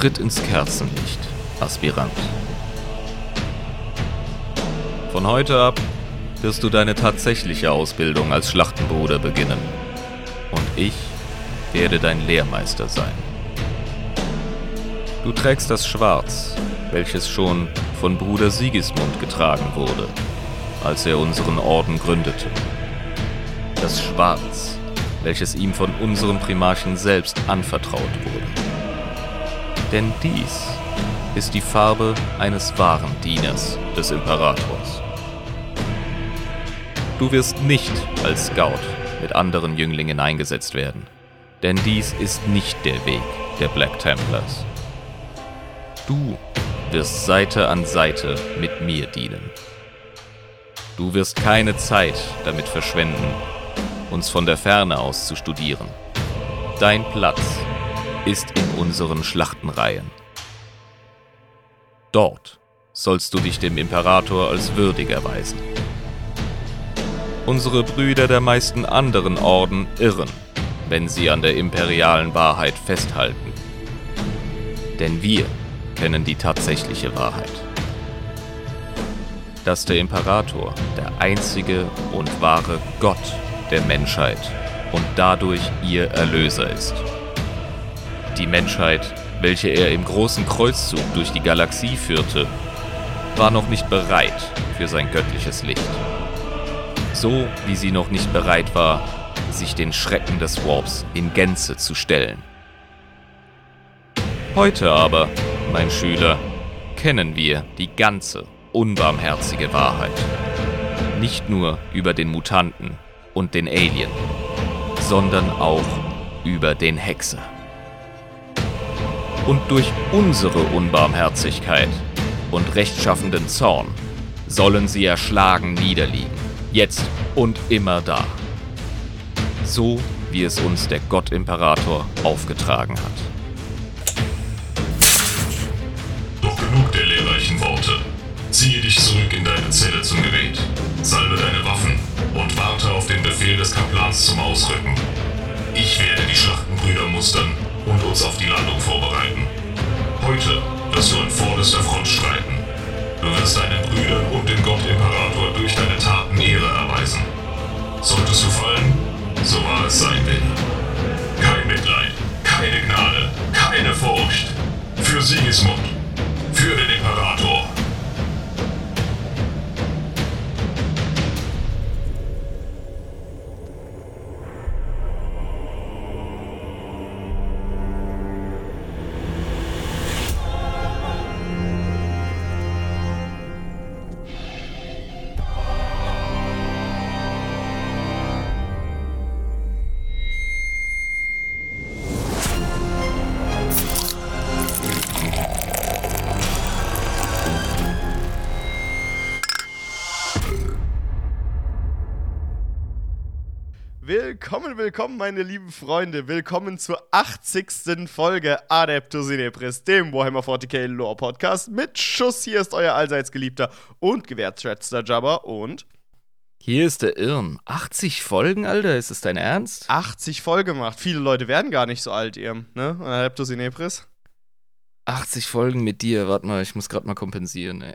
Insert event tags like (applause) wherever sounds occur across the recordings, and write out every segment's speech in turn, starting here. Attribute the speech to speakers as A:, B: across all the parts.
A: Tritt ins Kerzenlicht, Aspirant. Von heute ab wirst du deine tatsächliche Ausbildung als Schlachtenbruder beginnen. Und ich werde dein Lehrmeister sein. Du trägst das Schwarz, welches schon von Bruder Sigismund getragen wurde, als er unseren Orden gründete. Das Schwarz, welches ihm von unserem Primarchen selbst anvertraut wurde. Denn dies ist die Farbe eines wahren Dieners des Imperators. Du wirst nicht als Scout mit anderen Jünglingen eingesetzt werden, denn dies ist nicht der Weg der Black Templars. Du wirst Seite an Seite mit mir dienen. Du wirst keine Zeit damit verschwenden, uns von der Ferne aus zu studieren. Dein Platz ist in unseren Schlachtenreihen. Dort sollst du dich dem Imperator als würdig erweisen. Unsere Brüder der meisten anderen Orden irren, wenn sie an der imperialen Wahrheit festhalten. Denn wir kennen die tatsächliche Wahrheit. Dass der Imperator der einzige und wahre Gott der Menschheit und dadurch ihr Erlöser ist. Die Menschheit, welche er im großen Kreuzzug durch die Galaxie führte, war noch nicht bereit für sein göttliches Licht. So wie sie noch nicht bereit war, sich den Schrecken des Warps in Gänze zu stellen. Heute aber mein Schüler, kennen wir die ganze unbarmherzige Wahrheit. Nicht nur über den Mutanten und den Alien, sondern auch über den Hexer. Und durch unsere Unbarmherzigkeit und rechtschaffenden Zorn sollen sie erschlagen niederliegen, jetzt und immer da. So wie es uns der Gott-Imperator aufgetragen hat.
B: Genug der lehrreichen Worte. Ziehe dich zurück in deine Zelle zum Gebet. Salbe deine Waffen und warte auf den Befehl des Kaplans zum Ausrücken. Ich werde die Schlachtenbrüder mustern und uns auf die Landung vorbereiten. Heute wirst du an vorderster Front streiten. Du wirst deinen Brüdern und dem Gott-Imperator durch deine Taten Ehre erweisen. Solltest du fallen, so war es sein Wille. Kein Mitleid, keine Gnade, keine Furcht. Für Sigismund für den Imperator.
C: Willkommen, willkommen, meine lieben Freunde. Willkommen zur 80. Folge Adeptus Inepris, dem Warhammer 40k Lore Podcast mit Schuss. Hier ist euer allseits geliebter und gewertschätzter Jabber und.
A: Hier ist der Irm. 80 Folgen, Alter? Ist es dein Ernst?
C: 80 Folgen gemacht. Viele Leute werden gar nicht so alt, Irm, ne? Adeptus Inepris.
A: 80 Folgen mit dir. Warte mal, ich muss gerade mal kompensieren, ey.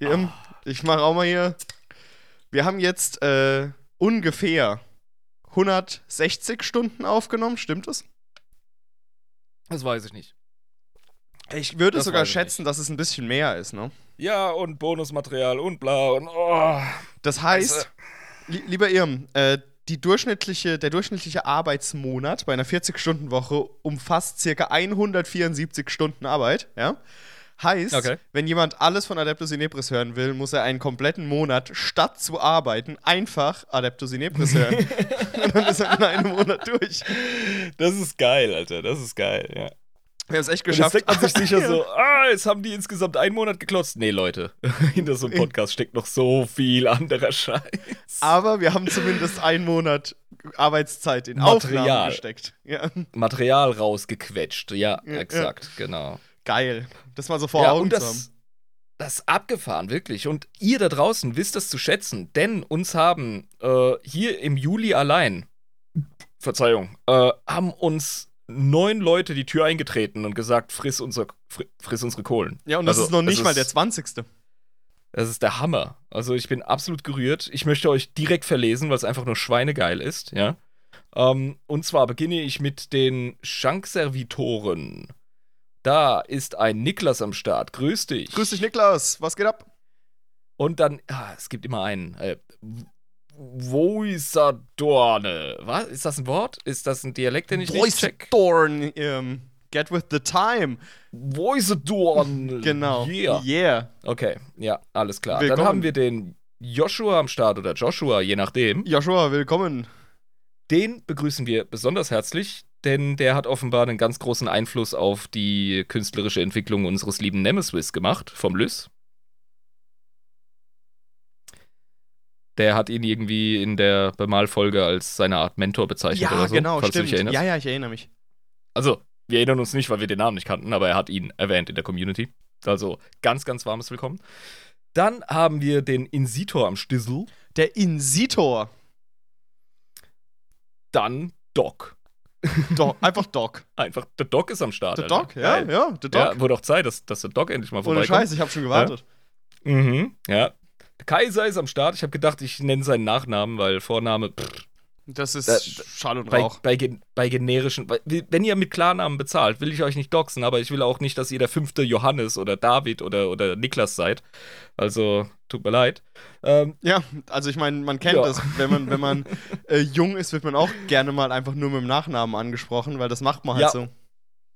C: Irm, oh. ich mach auch mal hier. Wir haben jetzt, äh, ungefähr 160 Stunden aufgenommen, stimmt es?
A: Das weiß ich nicht.
C: Ich würde das sogar schätzen, nicht. dass es ein bisschen mehr ist, ne?
A: Ja, und Bonusmaterial und bla und oh.
C: Das heißt, li lieber Irm, äh, die durchschnittliche, der durchschnittliche Arbeitsmonat bei einer 40-Stunden-Woche umfasst circa 174 Stunden Arbeit, ja? Heißt, okay. wenn jemand alles von Adeptus Inepris hören will, muss er einen kompletten Monat, statt zu arbeiten, einfach Adeptus Inepris hören. (laughs) Und dann ist er in einem Monat durch.
A: Das ist geil, Alter. Das ist geil, ja.
C: Wir haben es echt geschafft.
A: Und jetzt denkt man sich sicher so, (laughs) ah, jetzt haben die insgesamt einen Monat geklotzt. Nee, Leute, (laughs) hinter so einem Podcast steckt noch so viel anderer Scheiß.
C: Aber wir haben zumindest einen Monat Arbeitszeit in Material Aufnahmen gesteckt.
A: Ja. Material rausgequetscht, ja, ja exakt, ja. genau
C: geil. Das mal so vor ja, Augen
A: und das, zu haben. Das ist abgefahren, wirklich. Und ihr da draußen wisst das zu schätzen, denn uns haben äh, hier im Juli allein, Verzeihung, äh, haben uns neun Leute die Tür eingetreten und gesagt, friss, unser, friss unsere Kohlen.
C: Ja, und das
A: Also,
C: ist noch nicht mal der 20.
A: Das ist der Hammer. Also ich bin absolut gerührt. Ich möchte euch direkt verlesen, weil es einfach nur schweinegeil ist, ja. Ähm, und zwar beginne ich mit den Schankservitoren. Da ist ein Niklas am Start. Grüß dich.
C: Grüß dich, Niklas. Was geht ab?
A: Und dann, ah, es gibt immer einen. Äh, Voisadorne. Was? Ist das ein Wort? Ist das ein Dialekt, den ich nicht
C: Voice
A: check?
C: Dorn. Ähm, get with the time.
A: Voisadorne. (laughs)
C: Genau.
A: Yeah.
C: yeah.
A: Okay, ja, alles klar.
C: Willkommen.
A: Dann haben wir den Joshua am Start oder Joshua, je nachdem.
C: Joshua, willkommen.
A: Den begrüßen wir besonders herzlich, denn der hat offenbar einen ganz großen Einfluss auf die künstlerische Entwicklung unseres lieben Nemesis gemacht, vom Lys. Der hat ihn irgendwie in der Bemalfolge als seine Art Mentor bezeichnet
C: Ja,
A: oder so,
C: genau,
A: falls du
C: stimmt.
A: dich erinnerst.
C: Ja, ja, ich erinnere mich.
A: Also, wir erinnern uns nicht, weil wir den Namen nicht kannten, aber er hat ihn erwähnt in der Community. Also, ganz, ganz warmes Willkommen. Dann haben wir den Insitor am Stissel,
C: Der Insitor.
A: dann Doc.
C: Doc, einfach Doc.
A: Einfach, der Doc ist am Start.
C: Der. Doc, ja,
A: Geil.
C: ja, der Doc.
A: Ja, wurde auch Zeit, dass, dass der Doc endlich mal
C: Ohne
A: vorbeikommt.
C: Scheiß, ich habe schon gewartet.
A: Mhm, ja. Der Kaiser ist am Start. Ich habe gedacht, ich nenne seinen Nachnamen, weil Vorname pff,
C: Das ist
A: Da-
C: Schall und
A: bei,
C: Rauch.
A: bei, gen- bei generischen. Wenn ihr mit Klarnamen bezahlt, will ich euch nicht doxen, aber ich will auch nicht, dass ihr der fünfte Johannes oder David oder, oder Niklas seid. Also, tut mir leid. Ähm,
C: Ja, also ich meine, man kennt
A: Ja.
C: das. Wenn man, wenn man (laughs) äh, jung ist, wird man auch gerne mal einfach nur mit dem Nachnamen angesprochen, weil das macht man halt
A: Ja.
C: so.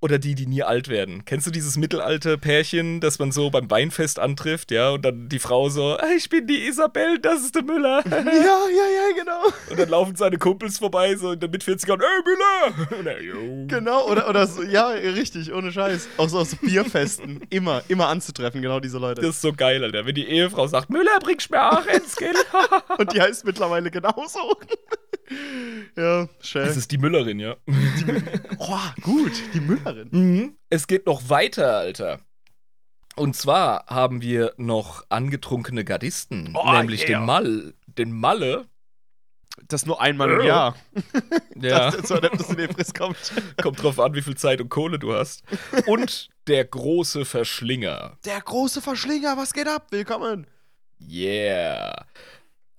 A: Oder die, die nie alt werden. Kennst du dieses mittelalte Pärchen, das man so beim Weinfest antrifft, ja? Und dann die Frau so, "Ah, ich bin die Isabel, das ist der Müller. (laughs)
C: Ja, ja, ja, genau.
A: Und dann laufen seine Kumpels vorbei, so in der Mit-40ern, ey, Müller! (laughs) Und.
C: Genau, oder, oder so, ja, richtig, ohne Scheiß. Auch so aus Bierfesten. Immer, immer anzutreffen, genau diese Leute.
A: Das ist so geil, Alter. Wenn die Ehefrau sagt, Müller, bringst mir auch ins Kind. (laughs)
C: Und die heißt mittlerweile genauso. (laughs) ja, schön.
A: Das ist die Müllerin, ja. (laughs)
C: Oh, gut, die Müllerin.
A: Mhm. Es geht noch weiter, Alter. Und zwar haben wir noch angetrunkene Gardisten,
C: Oh,
A: nämlich
C: yeah.
A: den Mal, den Malle.
C: Das nur einmal im
A: Oh.
C: Jahr,
A: Ja,
C: dass der zu Adeptus in Efris kommt. (laughs)
A: kommt drauf an, wie viel Zeit und Kohle du hast. Und der große Verschlinger.
C: Der große Verschlinger, was geht ab? Willkommen.
A: Yeah.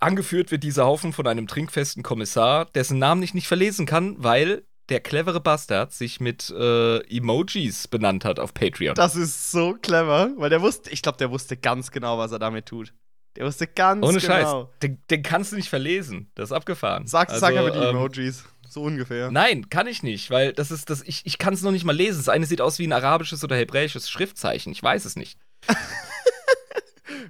A: Angeführt wird dieser Haufen von einem trinkfesten Kommissar, dessen Namen ich nicht verlesen kann, weil der clevere Bastard sich mit äh, Emojis benannt hat auf Patreon.
C: Das ist so clever, weil der wusste, ich glaube, der wusste ganz genau, was er damit tut. Der wusste ganz
A: Ohne
C: genau.
A: Scheiß. Den, den kannst du nicht verlesen. Das ist abgefahren.
C: Sag,
A: Also,
C: sag aber die
A: ähm,
C: Emojis. So ungefähr.
A: Nein, kann ich nicht, weil das ist das. Ich, ich kann es noch nicht mal lesen. Das eine sieht aus wie ein arabisches oder hebräisches Schriftzeichen. Ich weiß es nicht. (laughs)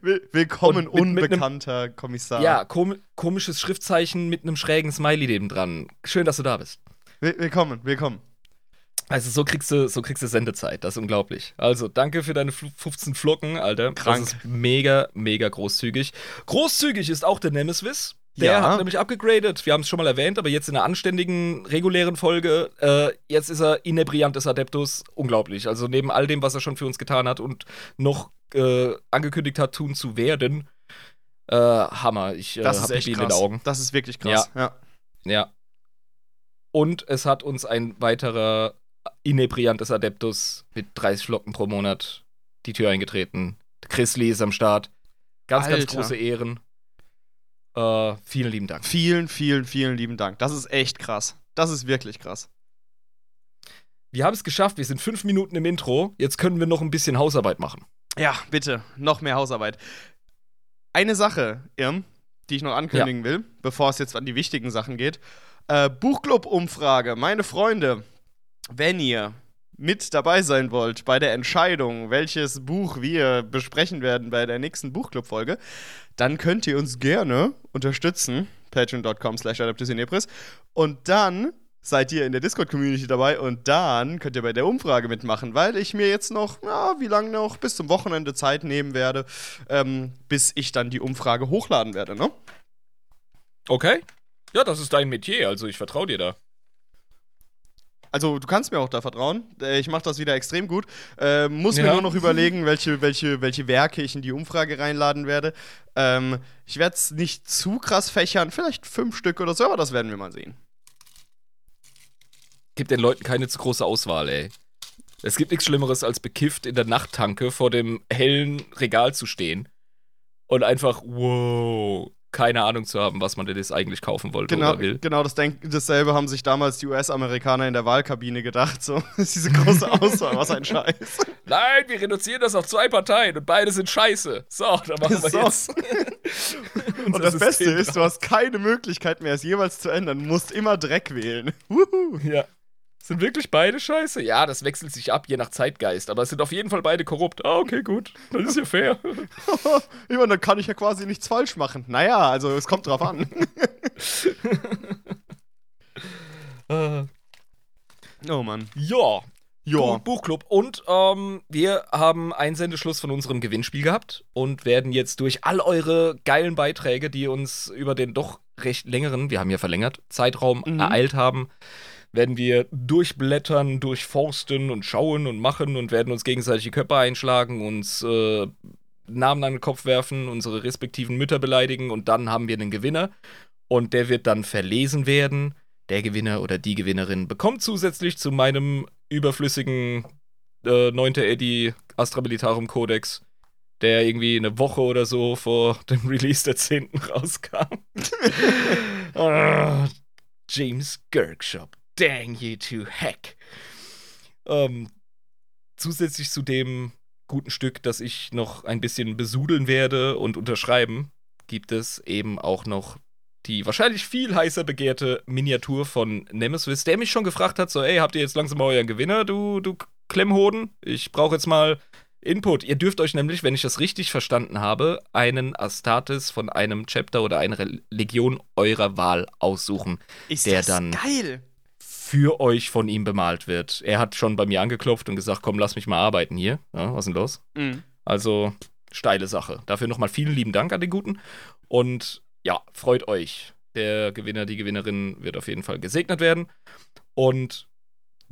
C: Will Willkommen,
A: mit- mit nem-
C: unbekannter Kommissar.
A: Ja, kom komisches Schriftzeichen mit einem schrägen Smiley neben dran. Schön, dass du da bist.
C: Will willkommen, willkommen.
A: Also so kriegst du, so kriegst du Sendezeit. Das ist unglaublich. Also danke für deine fl- 15 Flocken, Alter.
C: Krank.
A: Das ist mega, mega großzügig. Großzügig ist auch der Nemesis. Der
C: Ja.
A: hat nämlich abgegradet. Wir haben es schon mal erwähnt, aber jetzt in einer anständigen, regulären Folge. Äh, jetzt ist er Inebriantes Adeptus. Unglaublich. Also neben all dem, was er schon für uns getan hat und noch äh, angekündigt hat, tun zu werden. Äh, Hammer. Ich äh,
C: echt
A: Pipi in den Augen.
C: Das ist wirklich krass. Ja.
A: Ja. Und es hat uns ein weiterer Inebriantes Adeptus mit 30 Flocken pro Monat die Tür eingetreten. Chris Lee ist am Start. Ganz, ganz
C: Alter.
A: große Ehren. Äh, vielen lieben Dank.
C: Vielen, vielen, vielen lieben Dank. Das ist echt krass. Das ist wirklich krass.
A: Wir haben es geschafft. Wir sind fünf Minuten im Intro. Jetzt können wir noch ein bisschen Hausarbeit machen.
C: Ja, bitte, noch mehr Hausarbeit. Eine Sache, Irm, die ich noch ankündigen will, bevor es jetzt an die wichtigen Sachen geht. Äh, Buchclub-Umfrage. Meine Freunde, wenn ihr mit dabei sein wollt bei der Entscheidung, welches Buch wir besprechen werden bei der nächsten Buchclub-Folge, dann könnt ihr uns gerne unterstützen. Patreon.com slash Adeptusinepris. Und dann seid ihr in der Discord-Community dabei und dann könnt ihr bei der Umfrage mitmachen, weil ich mir jetzt noch, ja, wie lange noch, bis zum Wochenende Zeit nehmen werde, ähm, bis ich dann die Umfrage hochladen werde, ne?
A: Okay? Ja, das ist dein Metier. Also ich vertraue dir da.
C: Also du kannst mir auch da vertrauen. Äh, Ich mache das wieder extrem gut. Ähm, muss mir
A: Ja.
C: nur noch überlegen, welche, welche, welche Werke ich in die Umfrage reinladen werde. Ähm, ich werde es nicht zu krass fächern, vielleicht fünf Stück oder so, aber das werden wir mal sehen.
A: Gib den Leuten keine zu große Auswahl, ey. Es gibt nichts Schlimmeres, als bekifft in der Nachttanke vor dem hellen Regal zu stehen und einfach, wow, keine Ahnung zu haben, was man denn jetzt eigentlich kaufen wollte
C: Genau,
A: oder will.
C: genau das denk, dasselbe haben sich damals die US-Amerikaner in der Wahlkabine gedacht. So, (laughs) diese große Auswahl, was ein (laughs) Scheiß.
A: Nein, wir reduzieren das auf zwei Parteien und beide sind scheiße. So, dann machen wir
C: So.
A: jetzt. (laughs)
C: Und das Beste ist, du hast keine Möglichkeit mehr, es jeweils zu ändern. Du musst immer Dreck wählen. Wuhu.
A: Ja. Sind wirklich beide scheiße? Ja, das wechselt sich ab, je nach Zeitgeist. Aber es sind auf jeden Fall beide korrupt. Ah, okay, gut. Das ist ja fair. (laughs)
C: ich meine, dann kann ich ja quasi nichts falsch machen. Naja, also es kommt drauf an. (laughs) Oh Mann.
A: ja.
C: Ja.
A: Buch- Buchclub. Und ähm, wir haben Einsendeschluss von unserem Gewinnspiel gehabt und werden jetzt durch all eure geilen Beiträge, die uns über den doch recht längeren, wir haben ja verlängert, Zeitraum
C: Mhm.
A: ereilt haben, werden wir durchblättern, durchforsten und schauen und machen und werden uns gegenseitig die Köpfe einschlagen, uns äh, Namen an den Kopf werfen, unsere respektiven Mütter beleidigen und dann haben wir einen Gewinner und der wird dann verlesen werden. Der Gewinner oder die Gewinnerin bekommt zusätzlich zu meinem überflüssigen äh, 9. Eddy Astra Militarum Codex, der irgendwie eine Woche oder so vor dem (laughs) Release der 10. rauskam. (laughs) Ah, James Girkshop. Dang you to heck. Ähm, zusätzlich zu dem guten Stück, das ich noch ein bisschen besudeln werde und unterschreiben, gibt es eben auch noch die wahrscheinlich viel heißer begehrte Miniatur von Nemesis, der mich schon gefragt hat, so, ey, habt ihr jetzt langsam mal euren Gewinner, du, du Klemmhoden? Ich brauche jetzt mal Input. Ihr dürft euch nämlich, wenn ich das richtig verstanden habe, einen Astartes von einem Chapter oder einer Religion eurer Wahl aussuchen,
C: Ist
A: Der
C: das
A: dann-
C: geil.
A: Für euch von ihm bemalt wird. Er hat schon bei mir angeklopft und gesagt, komm, lass mich mal arbeiten hier. Ja, was ist denn los?
C: Mhm.
A: Also steile Sache. Dafür nochmal vielen lieben Dank an den Guten. Und ja, freut euch. Der Gewinner, die Gewinnerin wird auf jeden Fall gesegnet werden. Und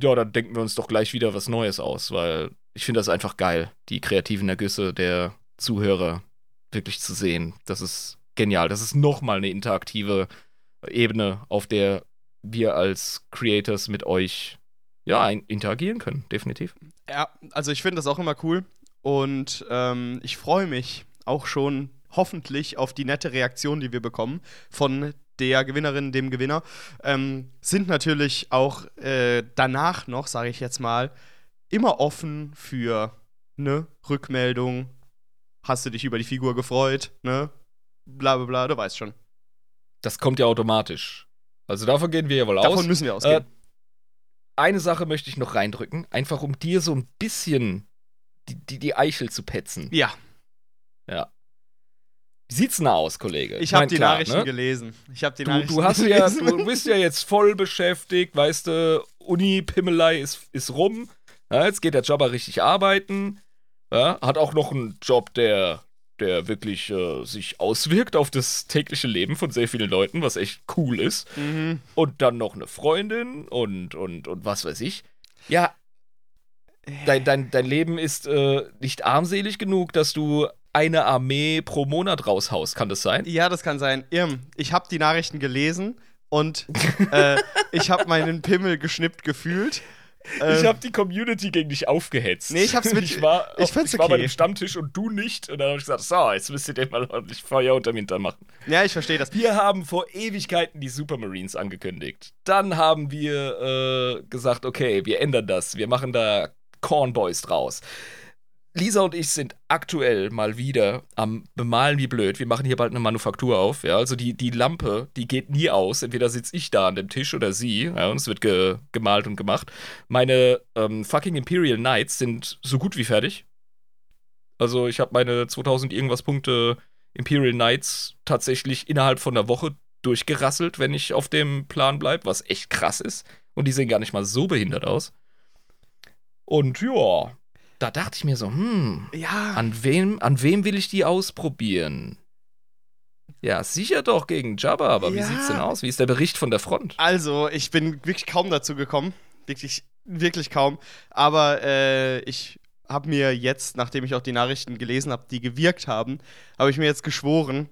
A: ja, dann denken wir uns doch gleich wieder was Neues aus, weil ich finde das einfach geil, die kreativen Ergüsse der Zuhörer wirklich zu sehen. Das ist genial. Das ist nochmal eine interaktive Ebene, auf der wir als Creators mit euch ja, interagieren können, definitiv.
C: Ja, also ich finde das auch immer cool. Und ähm, ich freue mich auch schon hoffentlich auf die nette Reaktion, die wir bekommen von der Gewinnerin, dem Gewinner. Ähm, sind natürlich auch äh, danach noch, sage ich jetzt mal, immer offen für eine Rückmeldung. Hast du dich über die Figur gefreut? Ne? Bla bla bla, du weißt schon.
A: Das kommt ja automatisch. Also davon gehen wir ja wohl
C: Davon
A: aus.
C: müssen wir ausgehen.
A: Äh, eine Sache möchte ich noch reindrücken, einfach um dir so ein bisschen die, die, die Eichel zu petzen.
C: ja,
A: Wie sieht's denn aus, Kollege?
C: ich habe
A: mein,
C: die
A: klar,
C: Nachrichten
A: ne?
C: gelesen. Ich habe die
A: Du,
C: Nachrichten
A: du hast ja,
C: gelesen.
A: du bist ja jetzt voll beschäftigt, weißt du, Uni-Pimmelei ist, ist rum. Ja, jetzt geht der Jobber richtig arbeiten. Ja, hat auch noch einen Job, der, der wirklich äh, sich auswirkt auf das tägliche Leben von sehr vielen Leuten, was echt cool ist.
C: mhm.
A: und dann noch eine Freundin und, und, und was weiß ich. Ja, dein, dein, dein Leben ist äh, nicht armselig genug, dass du eine Armee pro Monat raushaust, kann das sein?
C: Ja, das kann sein. Irm, ich habe die Nachrichten gelesen und äh, (laughs) ich habe meinen Pimmel geschnippt gefühlt. Ähm,
A: Ich habe die Community gegen dich aufgehetzt.
C: Nee, ich hab's mit- (laughs)
A: Ich war,
C: ich
A: auf, ich war bei dem Stammtisch und du nicht. Und dann habe ich gesagt, so, jetzt müsst ihr dem mal ordentlich Feuer unterm Hintern machen.
C: ja, ich verstehe das.
A: Wir haben vor Ewigkeiten die Supermarines angekündigt. Dann haben wir äh, gesagt, okay, wir ändern das. Wir machen da Cornboys draus. Lisa und ich sind aktuell mal wieder am Bemalen wie blöd. Wir machen hier bald eine Manufaktur auf. Ja, also die, die Lampe, die geht nie aus. Entweder sitze ich da an dem Tisch oder sie. Ja, und es wird ge gemalt und gemacht. Meine ähm, fucking Imperial Knights sind so gut wie fertig. Also ich habe meine 2000 irgendwas Punkte Imperial Knights tatsächlich innerhalb von einer Woche durchgerasselt, wenn ich auf dem Plan bleibe, was echt krass ist. Und die sehen gar nicht mal so behindert aus. Und ja, da dachte ich mir so, hm,
C: Ja,
A: an wem, an wem will ich die ausprobieren? Ja, sicher doch gegen Jabba, aber wie
C: Ja.
A: sieht's denn aus? Wie ist der Bericht von der Front?
C: also ich bin wirklich kaum dazu gekommen. Wirklich, wirklich kaum. Aber äh, ich habe mir jetzt, nachdem ich auch die Nachrichten gelesen habe, die gewirkt haben, habe ich mir jetzt geschworen,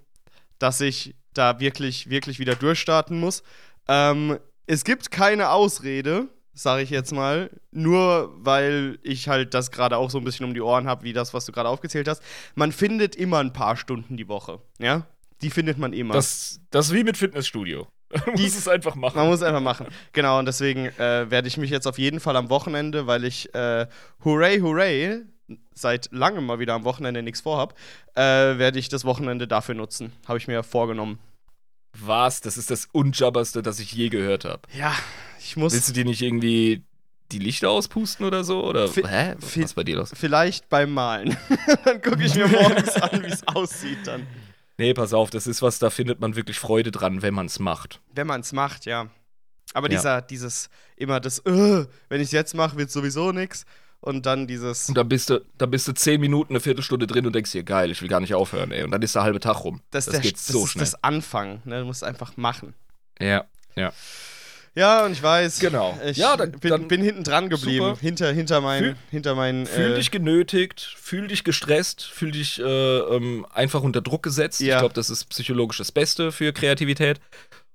C: dass ich da wirklich, wirklich wieder durchstarten muss. Ähm, es gibt keine Ausrede, sage ich jetzt mal. Nur weil ich halt das gerade auch so ein bisschen um die Ohren habe, wie das, was du gerade aufgezählt hast. Man findet immer ein paar Stunden die Woche. Ja? Die findet man immer.
A: Das, das ist wie mit Fitnessstudio. (laughs) Man muss es einfach machen.
C: Man muss es einfach machen. Genau, und deswegen äh, werde ich mich jetzt auf jeden Fall am Wochenende, weil ich äh, hooray, hooray, seit langem mal wieder am Wochenende nichts vorhab, äh, werde ich das Wochenende dafür nutzen. Habe ich mir vorgenommen.
A: Was? Das ist das Unjabberste, das ich je gehört habe.
C: Ja, ich muss.
A: Willst du dir nicht irgendwie die Lichter auspusten oder so? Oder
C: Vi-
A: hä? Was ist bei dir los?
C: Vielleicht beim Malen. (laughs) dann gucke ich mir (laughs) morgens an, wie es aussieht dann.
A: Nee, pass auf, das ist was, da findet man wirklich Freude dran, wenn man es macht.
C: Wenn man es macht, ja. Aber
A: Ja.
C: dieser, dieses, immer das, wenn ich es jetzt mache, wird sowieso nichts. Und dann dieses,
A: Und dann bist du, dann bist du zehn Minuten, eine Viertelstunde drin und denkst dir, geil, ich will gar nicht aufhören, ey. Und dann ist der halbe Tag rum.
C: das,
A: das
C: der,
A: geht
C: das
A: so
C: ist
A: schnell.
C: das Anfangen. Ne? Du musst einfach machen.
A: Ja, ja.
C: Ja, und ich weiß.
A: Genau.
C: Ich
A: Ja, dann-
C: bin,
A: dann-
C: bin hinten dran geblieben.
A: Super.
C: Hinter, hinter meinen.
A: Fühl-
C: hinter meinen
A: Fühl
C: äh,
A: dich genötigt, fühl dich gestresst, fühl dich äh, ähm, einfach unter Druck gesetzt.
C: Ja.
A: Ich glaube, das ist psychologisch das Beste für Kreativität.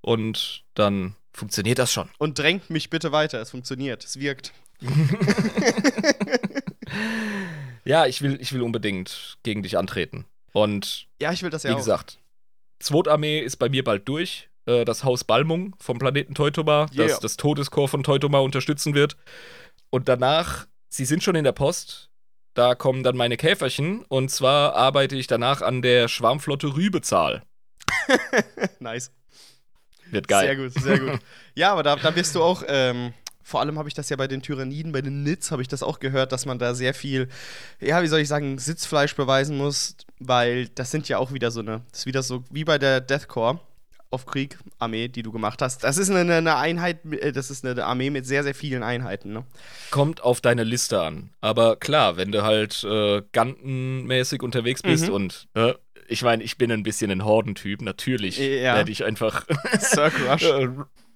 A: Und dann funktioniert das schon.
C: und drängt mich bitte weiter. Es funktioniert. Es wirkt. (laughs)
A: Ja, ich will, ich will unbedingt gegen dich antreten. Und
C: Ja, ich will das ja
A: wie
C: auch.
A: gesagt, Zweite ist bei mir bald durch. Äh, Das Haus Balmung vom Planeten Teutoma,
C: Yeah.
A: das das Todeskorps von Teutoma unterstützen wird. Und danach, sie sind schon in der Post, da kommen dann meine Käferchen. Und zwar arbeite ich danach an der Schwarmflotte Rübezahl. (laughs)
C: nice.
A: Wird geil.
C: Sehr gut, sehr gut. (laughs) ja, aber da, da wirst du auch, ähm, vor allem habe ich das ja bei den Tyranniden, bei den Nits habe ich das auch gehört, dass man da sehr viel, ja, wie soll ich sagen, Sitzfleisch beweisen muss, weil das sind ja auch wieder so eine, das ist wieder so wie bei der Deathcore auf Krieg, Armee, die du gemacht hast. Das ist eine, eine Einheit, äh, das ist eine Armee mit sehr, sehr vielen Einheiten, ne?
A: Kommt auf deine Liste an. Aber klar, wenn du halt äh, Gantenmäßig unterwegs bist
C: Mhm.
A: und äh, ich meine, ich bin ein bisschen ein Hordentyp, natürlich
C: Ja.
A: werde ich einfach
C: Circ Rush. (laughs)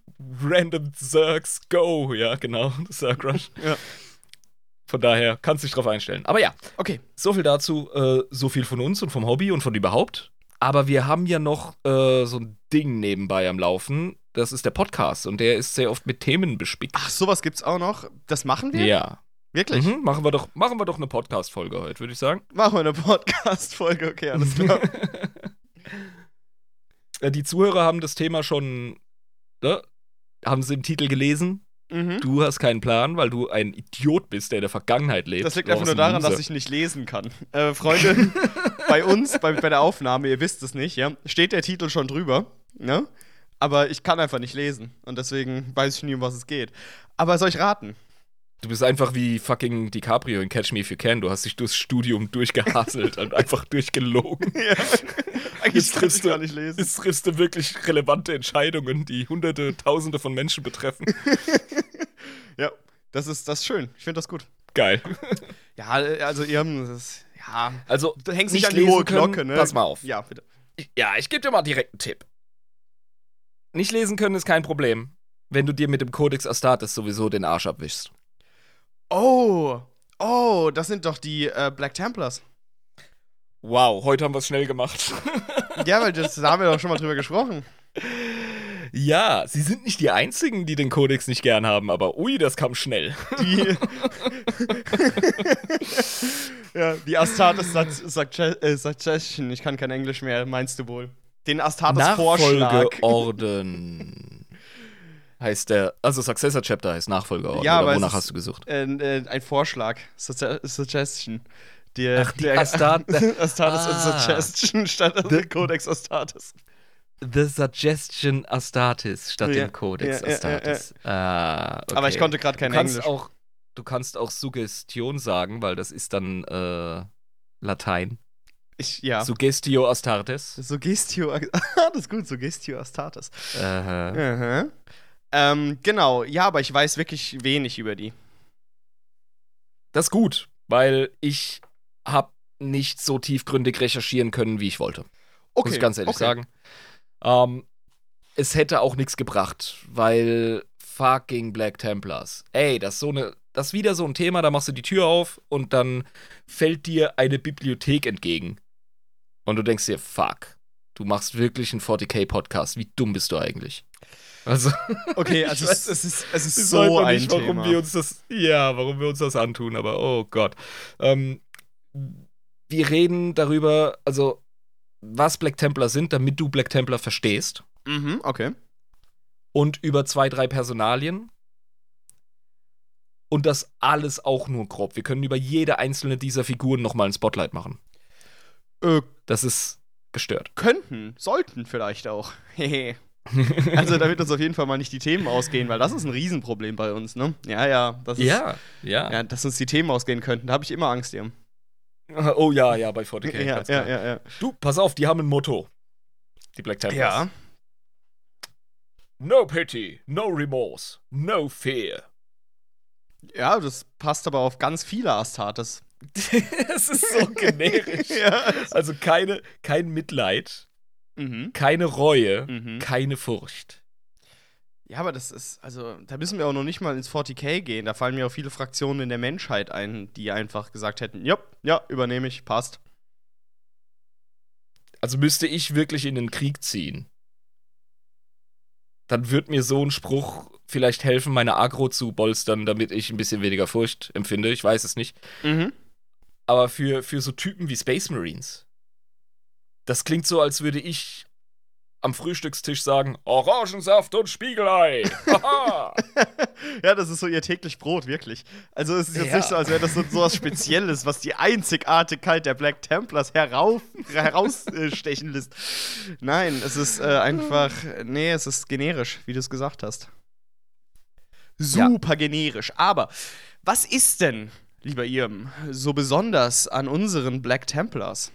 A: Random Zergs Go, ja, genau, (laughs) Zerg Rush.
C: Ja.
A: Von daher kannst du dich drauf einstellen. Aber ja,
C: Okay.
A: so viel dazu, äh, so viel von uns und vom Hobby und von überhaupt. Aber wir haben ja noch äh, so ein Ding nebenbei am Laufen. Das ist der Podcast und der ist sehr oft mit Themen bespickt.
C: Ach, sowas gibt's auch noch. Das machen wir?
A: ja.
C: Wirklich?
A: Mhm, machen, wir doch, machen wir doch eine Podcast-Folge heute, würde ich sagen.
C: Machen wir eine Podcast-Folge, okay, alles klar. (laughs)
A: Äh, Die Zuhörer haben das Thema schon, ne? Haben sie im Titel gelesen.
C: mhm.
A: Du hast keinen Plan, weil du ein Idiot bist, der in der Vergangenheit lebt.
C: Das liegt einfach nur daran, dass ich nicht lesen kann. Äh, Freunde, (laughs) bei uns, bei, bei der Aufnahme, ihr wisst es nicht, ja, steht der Titel schon drüber, ne? Aber ich kann einfach nicht lesen. Und deswegen weiß ich nie, um was es geht. Aber soll ich raten?
A: Du bist einfach wie fucking DiCaprio in Catch Me If You Can. Du hast dich durchs Studium durchgehaselt und einfach durchgelogen. (laughs)
C: ja. Eigentlich
A: Jetzt triffst du-
C: gar nicht lesen.
A: Jetzt triffst du wirklich relevante Entscheidungen, die hunderte, tausende von Menschen betreffen. (laughs)
C: Ja, das ist, das ist schön. Ich finde das gut.
A: Geil. (laughs)
C: Ja, also ihr das ist, ja,
A: Also,
C: du hängst
A: nicht
C: an die hohe
A: können,
C: Glocke, ne?
A: pass mal auf.
C: Ja, bitte.
A: ja, ich gebe dir mal direkt einen Tipp. Nicht lesen können ist kein Problem, wenn du dir mit dem Codex Astartes sowieso den Arsch abwischst.
C: Oh, oh, das sind doch die äh, Black Templars.
A: Wow, heute haben wir es schnell gemacht. (laughs)
C: Ja, weil das, da haben wir doch schon mal drüber gesprochen.
A: ja, sie sind nicht die einzigen, die den Codex nicht gern haben, aber ui, das kam schnell.
C: Die. (laughs) (laughs) ja, die Astartes Sugge- äh. Ich kann kein Englisch mehr, meinst du wohl? Den Astartes Vorschlag.
A: Nachfolgeorden heißt der, also Successor Chapter heißt Nachfolgeorden.
C: Ja, aber
A: wonach hast du gesucht?
C: Äh, äh, ein Vorschlag. Sugge- Suggestion. Der,
A: Ach, die
C: der
A: Astar-
C: Astartes (laughs)
A: Ah.
C: Suggestion statt
A: The-
C: Codex Astartes.
A: The Suggestion Astartes statt
C: Ja,
A: dem Codex
C: ja, ja,
A: Astartes. Ah, okay.
C: Aber ich konnte gerade kein
A: du kannst
C: Englisch.
A: auch, Du kannst auch Suggestion sagen, weil das ist dann äh, Latein.
C: Ich, ja.
A: Suggestio Astartes.
C: Suggestio. (laughs) das ist gut, Suggestio Astartes.
A: Aha.
C: Aha. Ähm, genau, ja, aber ich weiß wirklich wenig über die.
A: Das ist gut, weil ich habe nicht so tiefgründig recherchieren können, wie ich wollte.
C: Okay.
A: muss ich ganz ehrlich
C: okay.
A: sagen. Ähm, es hätte auch nichts gebracht, weil fucking Black Templars. Ey, das ist so eine, das ist wieder so ein Thema, da machst du die Tür auf und dann fällt dir eine Bibliothek entgegen. Und du denkst dir, fuck. Du machst wirklich einen 40k-Podcast. Wie dumm bist du eigentlich? Also, (laughs)
C: Okay, also
A: weiß,
C: es, ist, es ist so ein
A: nicht, warum
C: Thema.
A: wir uns das, ja, warum wir uns das antun, aber oh Gott. Ähm, wir reden darüber, also, was Black Templar sind, damit du Black Templar verstehst.
C: mhm, okay.
A: Und über zwei, drei Personalien. Und das alles auch nur grob. Wir können über jede einzelne dieser Figuren nochmal ein Spotlight machen.
C: Äh,
A: Das ist gestört.
C: könnten, sollten vielleicht auch. Hehe. (laughs) also damit uns auf jeden Fall mal nicht die Themen ausgehen, weil das ist ein Riesenproblem bei uns, ne? Ja, ja. Das ist,
A: ja, ja,
C: Ja, dass uns die Themen ausgehen könnten, da habe ich immer Angst, Jim. (laughs)
A: Oh ja, ja, bei 40k.
C: ja, ja, ja, ja.
A: Du, pass auf, die haben ein Motto. Die Black Templars.
C: Ja.
A: No pity, no remorse, no fear.
C: Ja, das passt aber auf ganz viele Astartes. (laughs)
A: Es ist so generisch. (laughs)
C: ja.
A: Also keine, kein Mitleid,
C: Mhm.
A: keine Reue,
C: Mhm.
A: keine Furcht.
C: Ja, aber das ist, also, da müssen wir auch noch nicht mal ins 40k gehen. Da fallen mir auch viele Fraktionen in der Menschheit ein, die einfach gesagt hätten: Ja, ja, übernehme ich, passt.
A: Also müsste ich wirklich in den Krieg ziehen, dann wird mir so ein Spruch vielleicht helfen, meine Agro zu bolstern, damit ich ein bisschen weniger Furcht empfinde. Ich weiß es nicht.
C: Mhm.
A: Aber für, für so Typen wie Space Marines, das klingt so, als würde ich am Frühstückstisch sagen: Orangensaft und Spiegelei. (laughs)
C: Ja, das ist so ihr täglich Brot, wirklich. Also, es ist jetzt
A: Ja.
C: nicht so, als wäre das so, so was Spezielles, was die Einzigartigkeit der Black Templars herauf, herausstechen lässt. Nein, es ist äh, einfach, nee, es ist generisch, wie du es gesagt hast. Super generisch. Aber was ist denn, lieber Irm, so besonders an unseren Black Templars?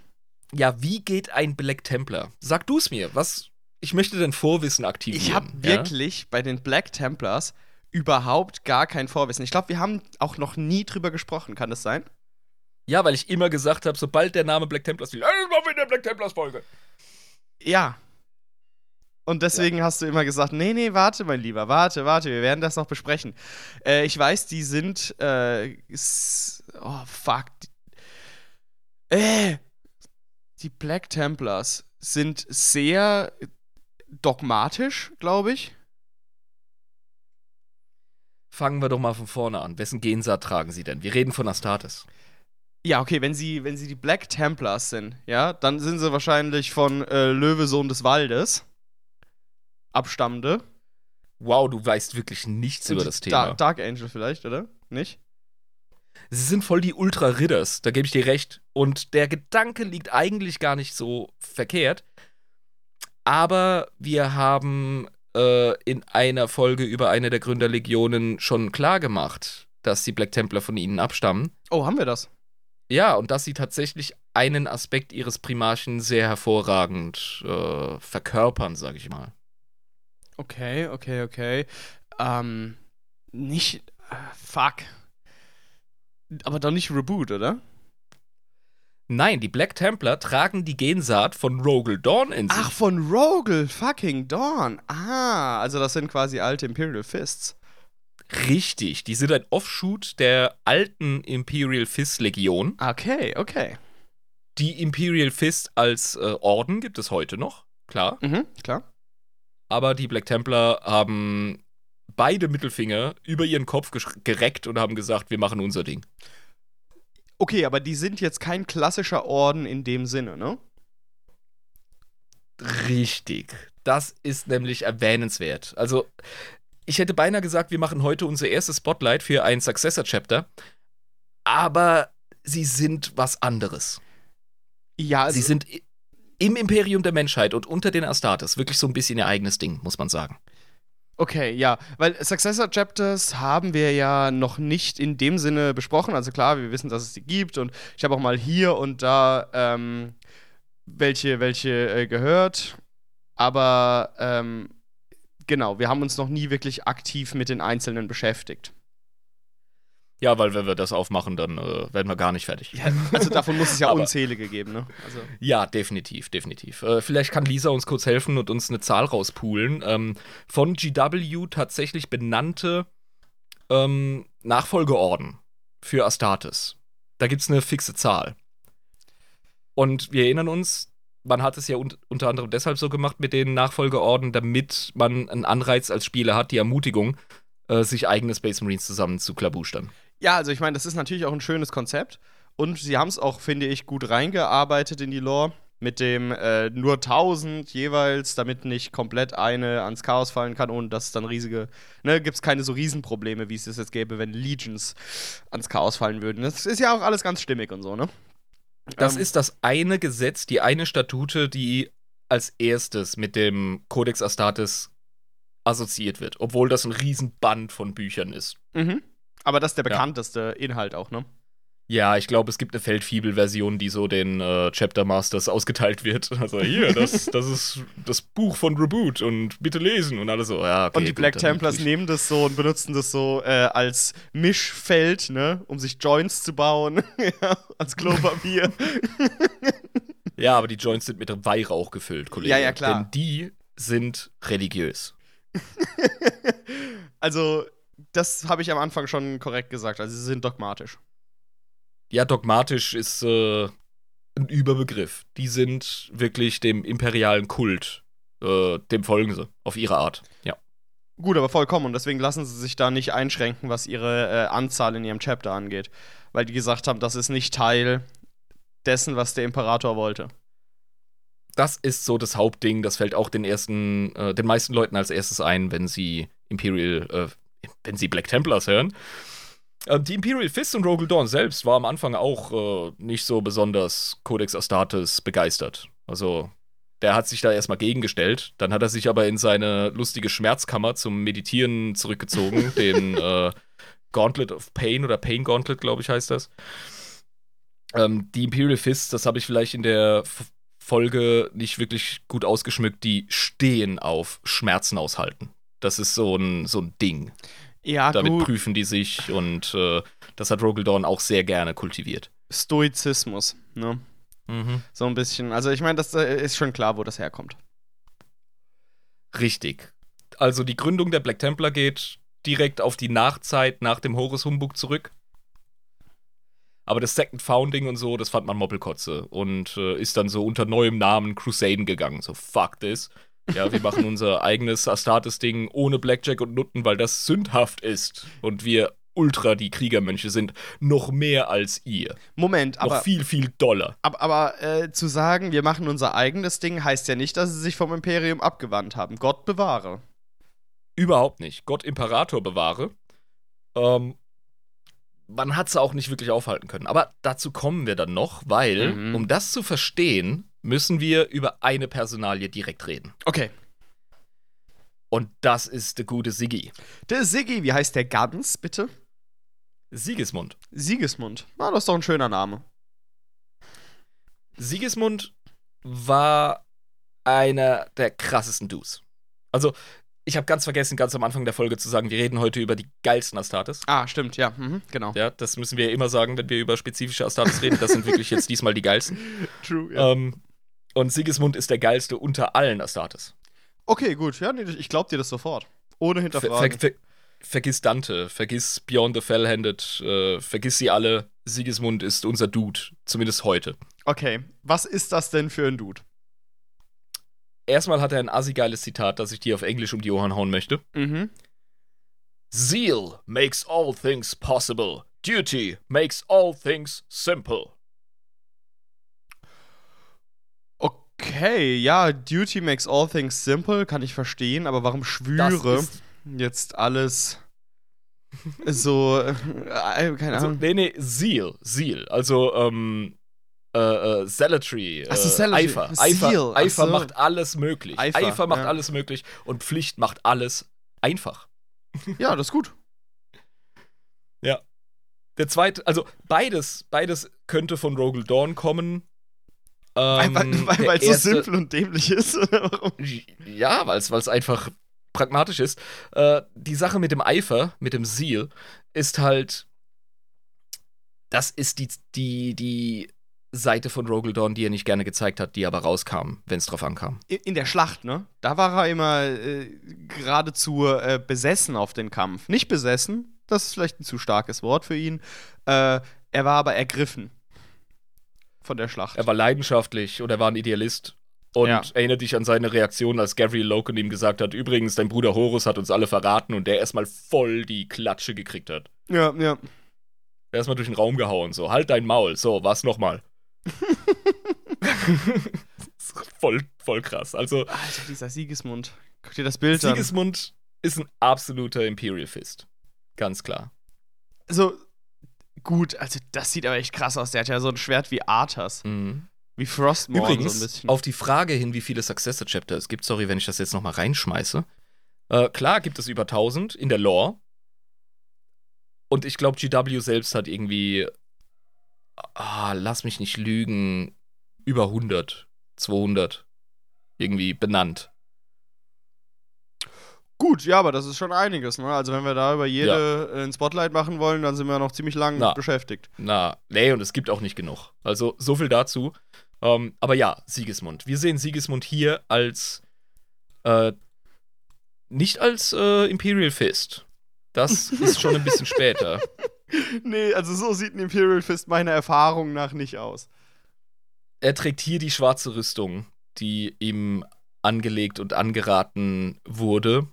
A: ja, wie geht ein Black Templar? Sag du es mir. Was? Ich möchte dein Vorwissen aktivieren.
C: Ich habe
A: ja?
C: wirklich bei den Black Templars überhaupt gar kein Vorwissen. Ich glaube, wir haben auch noch nie drüber gesprochen. Kann das sein?
A: Ja, weil ich immer gesagt habe, sobald der Name Black Templars fiel, ey, machen wir in der Black Templars Folge.
C: Ja. Und deswegen hast du immer gesagt, nee, nee, warte, mein Lieber, warte, warte, wir werden das noch besprechen. Äh, ich weiß, die sind, äh, oh, fuck. Die, äh, die Black Templars sind sehr dogmatisch, glaube ich.
A: Fangen wir doch mal von vorne an. Wessen Gensaat tragen sie denn? Wir reden von Astartes.
C: Ja, okay, wenn sie, wenn sie die Black Templars sind, ja, dann sind sie wahrscheinlich von äh, Löwesohn des Waldes. Abstammende.
A: Wow, du weißt wirklich nichts über das Thema.
C: Da Dark Angel vielleicht, oder? Nicht?
A: Sie sind voll die Ultra-Ridders, da gebe ich dir recht. Und der Gedanke liegt eigentlich gar nicht so verkehrt. Aber wir haben äh, in einer Folge über eine der Gründerlegionen schon klar gemacht, dass die Black Templar von ihnen abstammen.
C: Oh, haben wir das?
A: Ja, und dass sie tatsächlich einen Aspekt ihres Primarchen sehr hervorragend äh, verkörpern, sag ich mal.
C: Okay, okay, okay. Ähm, nicht. Äh, fuck. Aber doch nicht Reboot, oder?
A: Nein, die Black Templar tragen die Gensaat von Rogel Dawn in sich.
C: Ach, von Rogel fucking Dawn. Ah, also das sind quasi alte Imperial Fists.
A: Richtig, die sind ein Offshoot der alten Imperial Fist Legion.
C: Okay, okay.
A: Die Imperial Fist als äh, Orden gibt es heute noch, klar.
C: Mhm, klar.
A: Aber die Black Templar haben beide Mittelfinger über ihren Kopf gereckt und haben gesagt, wir machen unser Ding.
C: Okay, aber die sind jetzt kein klassischer Orden in dem Sinne, ne?
A: Richtig. Das ist nämlich erwähnenswert. Also, ich hätte beinahe gesagt, wir machen heute unser erstes Spotlight für ein Successor-Chapter. Aber sie sind was anderes.
C: Ja, also,
A: sie sind im Imperium der Menschheit und unter den Astartes wirklich so ein bisschen ihr eigenes Ding, muss man sagen.
C: Okay, ja, weil Successor Chapters haben wir ja noch nicht in dem Sinne besprochen. Also klar, wir wissen, dass es die gibt und ich habe auch mal hier und da ähm, welche, welche äh, gehört. Aber ähm, genau, wir haben uns noch nie wirklich aktiv mit den Einzelnen beschäftigt.
A: Ja, weil wenn wir das aufmachen, dann äh, werden wir gar nicht fertig.
C: Ja, also davon muss es ja (laughs) unzählige geben, ne? Also,
A: Ja, definitiv, definitiv. Äh, vielleicht kann Lisa uns kurz helfen und uns eine Zahl rauspulen. Ähm, von GW tatsächlich benannte ähm, Nachfolgeorden für Astartes. Da gibt es eine fixe Zahl. Und wir erinnern uns, man hat es ja un unter anderem deshalb so gemacht mit den Nachfolgeorden, damit man einen Anreiz als Spieler hat, die Ermutigung, äh, sich eigene Space Marines zusammen zu klabustern.
C: Ja, also ich meine, das ist natürlich auch ein schönes Konzept. Und sie haben es auch, finde ich, gut reingearbeitet in die Lore. Mit dem äh, nur 1000 jeweils, damit nicht komplett eine ans Chaos fallen kann, ohne dass es dann riesige, ne, gibt es keine so Riesenprobleme, wie es es jetzt gäbe, wenn Legions ans Chaos fallen würden. Das ist ja auch alles ganz stimmig und so, ne?
A: Das
C: Ähm,
A: ist das eine Gesetz, die eine Statute, die als erstes mit dem Codex Astartes assoziiert wird, obwohl das ein Riesenband von Büchern ist.
C: Mhm. Aber das ist der
A: Ja.
C: bekannteste Inhalt auch, ne?
A: Ja, ich glaube, es gibt eine Feldfibel-Version, die so den äh, Chapter Masters ausgeteilt wird. (laughs) Also hier, das, (laughs) das ist das Buch von Reboot und bitte lesen und alles so. Ja, okay,
C: und die
A: gut,
C: Black Templars nehmen das so und benutzen das so äh, als Mischfeld, ne? Um sich Joints zu bauen. (laughs) ja, als Klopapier.
A: Ja, aber die Joints sind mit Weihrauch gefüllt, Kollege.
C: Ja, ja, klar.
A: Denn die sind religiös.
C: also, das habe ich am Anfang schon korrekt gesagt. Also, sie sind dogmatisch.
A: Ja, dogmatisch ist äh, ein Überbegriff. Die sind wirklich dem imperialen Kult, äh, dem folgen sie, auf ihre Art. Ja.
C: Gut, aber vollkommen. Und deswegen lassen sie sich da nicht einschränken, was ihre äh, Anzahl in ihrem Chapter angeht. Weil die gesagt haben, das ist nicht Teil dessen, was der Imperator wollte.
A: Das ist so das Hauptding. Das fällt auch den ersten, äh, den meisten Leuten als erstes ein, wenn sie Imperial, äh, wenn sie Black Templars hören. Ähm, die Imperial Fist und Rogel Dawn selbst war am Anfang auch äh, nicht so besonders Codex Astartes begeistert. Also, der hat sich da erstmal gegengestellt. Dann hat er sich aber in seine lustige Schmerzkammer zum Meditieren zurückgezogen, (laughs) den äh, Gauntlet of Pain oder Pain Gauntlet, glaube ich, heißt das. Ähm, die Imperial Fists, das habe ich vielleicht in der F Folge nicht wirklich gut ausgeschmückt, die stehen auf Schmerzen aushalten. Das ist so ein, so ein Ding.
C: Ja,
A: Damit
C: gut.
A: prüfen die sich und äh, das hat Rogel Dawn auch sehr gerne kultiviert.
C: Stoizismus, ne? So ein bisschen. Also, ich meine, das äh, ist schon klar, wo das herkommt.
A: Richtig. Also die Gründung der Black Templar geht direkt auf die Nachzeit nach dem Horus Humbug zurück. Aber das Second Founding und so, das fand man Moppelkotze und äh, ist dann so unter neuem Namen Crusaden gegangen. So, fuck this. Ja, wir machen unser eigenes Astartes-Ding ohne Blackjack und Nutten, weil das sündhaft ist. Und wir ultra die Kriegermönche sind. Noch mehr als ihr.
C: Moment,
A: Noch
C: aber,
A: viel, viel doller.
C: aber, aber äh, zu sagen, wir machen unser eigenes Ding, heißt ja nicht, dass sie sich vom Imperium abgewandt haben. Gott bewahre.
A: Überhaupt nicht. Gott Imperator bewahre. Ähm, man hat es auch nicht wirklich aufhalten können. Aber dazu kommen wir dann noch, weil,
C: Mhm.
A: um das zu verstehen, müssen wir über eine Personalie direkt reden.
C: Okay.
A: Und das ist der gute Siggi.
C: Der Siggi, wie heißt der ganz, bitte?
A: Sigismund.
C: Sigismund. Na, das ist doch ein schöner Name.
A: Sigismund war einer der krassesten Dudes. Also, ich habe ganz vergessen, ganz am Anfang der Folge zu sagen, wir reden heute über die geilsten Astartes.
C: Ah, stimmt, ja, mhm, genau.
A: Ja, das müssen wir immer sagen, wenn wir über spezifische Astartes reden. Das sind wirklich jetzt diesmal die geilsten. (laughs)
C: True,
A: Ähm, und Sigismund ist der geilste unter allen Astartes.
C: Okay, gut, ja, nee, ich glaub dir das sofort. Ohne
A: Ver, ver,
C: hinterfragen.
A: ver, vergiss Dante, vergiss Beyond the Fell-Handed, äh, vergiss sie alle. Sigismund ist unser Dude, zumindest heute.
C: Okay, was ist das denn für ein Dude?
A: Erstmal hat er ein assi-geiles Zitat, das ich dir auf Englisch um die Ohren hauen möchte.
C: Mhm.
A: Zeal makes all things possible. Duty makes all things simple.
C: Okay, ja, Duty makes all things simple, kann ich verstehen, aber warum schwüre jetzt alles so, äh, keine
A: also,
C: Ahnung.
A: nee, nee, Zeal, Zeal. Also, ähm, äh, äh, Zealotry, äh,
C: so, Zealotry.
A: Eifer. Eifer, Eifer
C: so.
A: macht alles möglich.
C: Eifer,
A: Eifer, macht
C: ja.
A: alles möglich und Pflicht macht alles einfach.
C: Ja, das ist gut.
A: Der zweite, also beides, beides könnte von Rogel Dawn kommen.
C: Weil
A: Ähm,
C: weil- es so simpel und dämlich ist.
A: Ja, weil es einfach pragmatisch ist. Äh, die Sache mit dem Eifer, mit dem Seal, ist halt. Das ist die, die, die Seite von Rogel Dawn, die er nicht gerne gezeigt hat, die aber rauskam, wenn es drauf ankam.
C: In in der Schlacht, ne? Da war er immer äh, geradezu äh, besessen auf den Kampf. Nicht besessen, das ist vielleicht ein zu starkes Wort für ihn. Äh, er war aber ergriffen von der Schlacht.
A: Er war leidenschaftlich und er war ein Idealist. Und
C: Ja.
A: erinnere dich an seine Reaktion, als Gavriel Loken ihm gesagt hat: Übrigens, dein Bruder Horus hat uns alle verraten und der erstmal voll die Klatsche gekriegt hat.
C: Ja, ja.
A: Der erstmal durch den Raum gehauen, so, halt dein Maul, so, was nochmal. (laughs) voll, voll krass. Also,
C: Alter, dieser Siegesmund. Guck dir das Bild an.
A: Sigismund ist ein absoluter Imperial Fist. Ganz klar.
C: Also, gut, also das sieht aber echt krass aus. Der hat ja so ein Schwert wie Arthas.
A: Mhm.
C: Wie Frostmourne
A: Übrigens,
C: so ein bisschen.
A: auf die Frage hin, wie viele Successor Chapter es gibt, sorry, wenn ich das jetzt nochmal reinschmeiße. Äh, klar gibt es über 1000 in der Lore. Und ich glaube, GW selbst hat irgendwie, ah, lass mich nicht lügen, über 100, 200 irgendwie benannt.
C: Gut, ja, aber das ist schon einiges, ne? Also wenn wir da über jede äh, ein Spotlight machen wollen, dann sind wir noch ziemlich lang
A: Na.
C: beschäftigt.
A: Na, nee, und es gibt auch nicht genug. Also, so viel dazu. Ähm, aber ja, Sigismund. Wir sehen Sigismund hier als, äh, nicht als äh, Imperial Fist. Das (laughs) ist schon ein bisschen später. (laughs)
C: Nee, also so sieht ein Imperial Fist meiner Erfahrung nach nicht aus.
A: Er trägt hier die schwarze Rüstung, die ihm angelegt und angeraten wurde.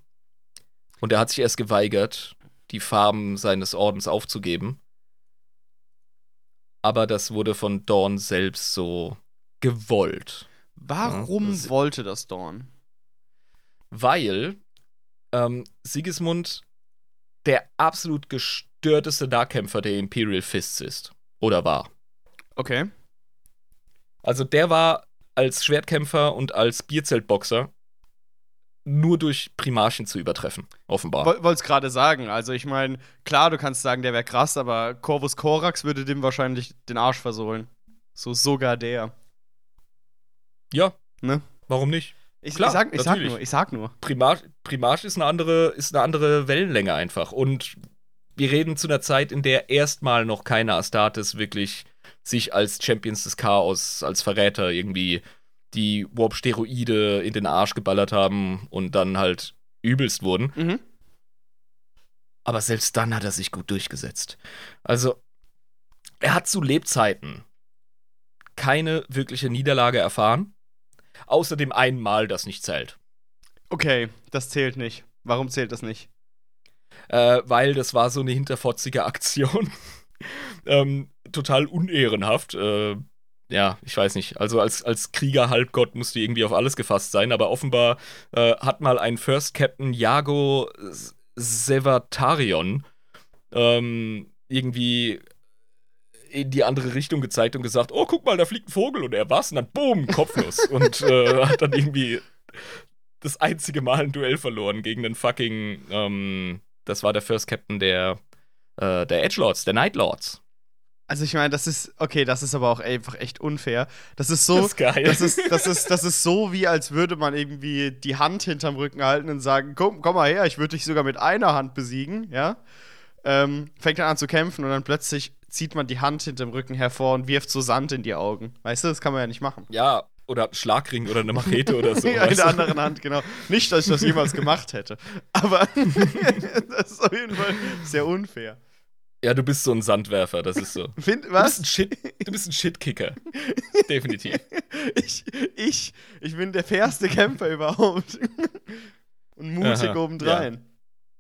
A: Und er hat sich erst geweigert, die Farben seines Ordens aufzugeben. Aber das wurde von Dawn selbst so gewollt.
C: Warum
A: Ja,
C: wollte das Dorn?
A: Weil ähm, Sigismund der absolut gestörteste Nahkämpfer der Imperial Fists ist. Oder war.
C: Okay.
A: Also der war als Schwertkämpfer und als Bierzeltboxer nur durch Primarchen zu übertreffen, offenbar.
C: Woll- Wollt's gerade sagen. Also ich meine, klar, du kannst sagen, der wäre krass, aber Corvus Corax würde dem wahrscheinlich den Arsch versohlen. So sogar der.
A: ja,
C: Ne?
A: warum nicht?
C: Ich,
A: Klar,
C: ich, sag, ich sag nur, ich sag nur.
A: Primar, Primarch ist eine andere, ist eine andere Wellenlänge einfach. Und wir reden zu einer Zeit, in der erstmal noch keine Astartes wirklich sich als Champions des Chaos, als Verräter irgendwie die Warp-Steroide in den Arsch geballert haben und dann halt übelst wurden.
C: Mhm.
A: Aber selbst dann hat er sich gut durchgesetzt. Also, er hat zu Lebzeiten keine wirkliche Niederlage erfahren. Außer dem einen Mal, das nicht zählt.
C: Okay, das zählt nicht. Warum zählt das nicht?
A: äh, weil das war so eine hinterfotzige Aktion. (laughs) ähm, total unehrenhaft. Äh, ja, ich weiß nicht. Also als, als Krieger-Halbgott musste irgendwie auf alles gefasst sein, aber offenbar äh, hat mal ein First Captain Jago Sevatarion ähm, irgendwie in die andere Richtung gezeigt und gesagt, oh, guck mal, da fliegt ein Vogel und er was? Und dann boom, kopflos. (laughs) und äh, hat dann irgendwie das einzige Mal ein Duell verloren gegen den fucking, ähm, das war der First Captain der, äh, der Edgelords, der Nightlords.
C: Also ich meine, das ist, okay, das ist aber auch einfach echt unfair. Das ist so,
A: Das ist geil.
C: Das ist, das, ist, das ist so, wie als würde man irgendwie die Hand hinterm Rücken halten und sagen, komm, komm mal her, ich würde dich sogar mit einer Hand besiegen, ja. Ähm, fängt dann an zu kämpfen und dann plötzlich zieht man die Hand hinterm Rücken hervor und wirft so Sand in die Augen. Weißt du, das kann man ja nicht machen.
A: Ja, oder einen Schlagring oder eine Machete oder (laughs) so.
C: ja, in der anderen Hand, genau. Nicht, dass ich das jemals gemacht hätte. Aber (laughs) das ist auf jeden Fall sehr unfair.
A: Ja, du bist so ein Sandwerfer, das ist so. (laughs)
C: Find,
A: Du bist ein
C: was?
A: Shit, du bist ein Shitkicker. (laughs) Definitiv.
C: Ich, ich, ich bin der fairste Kämpfer überhaupt. (laughs) Und mutig
A: Aha,
C: obendrein.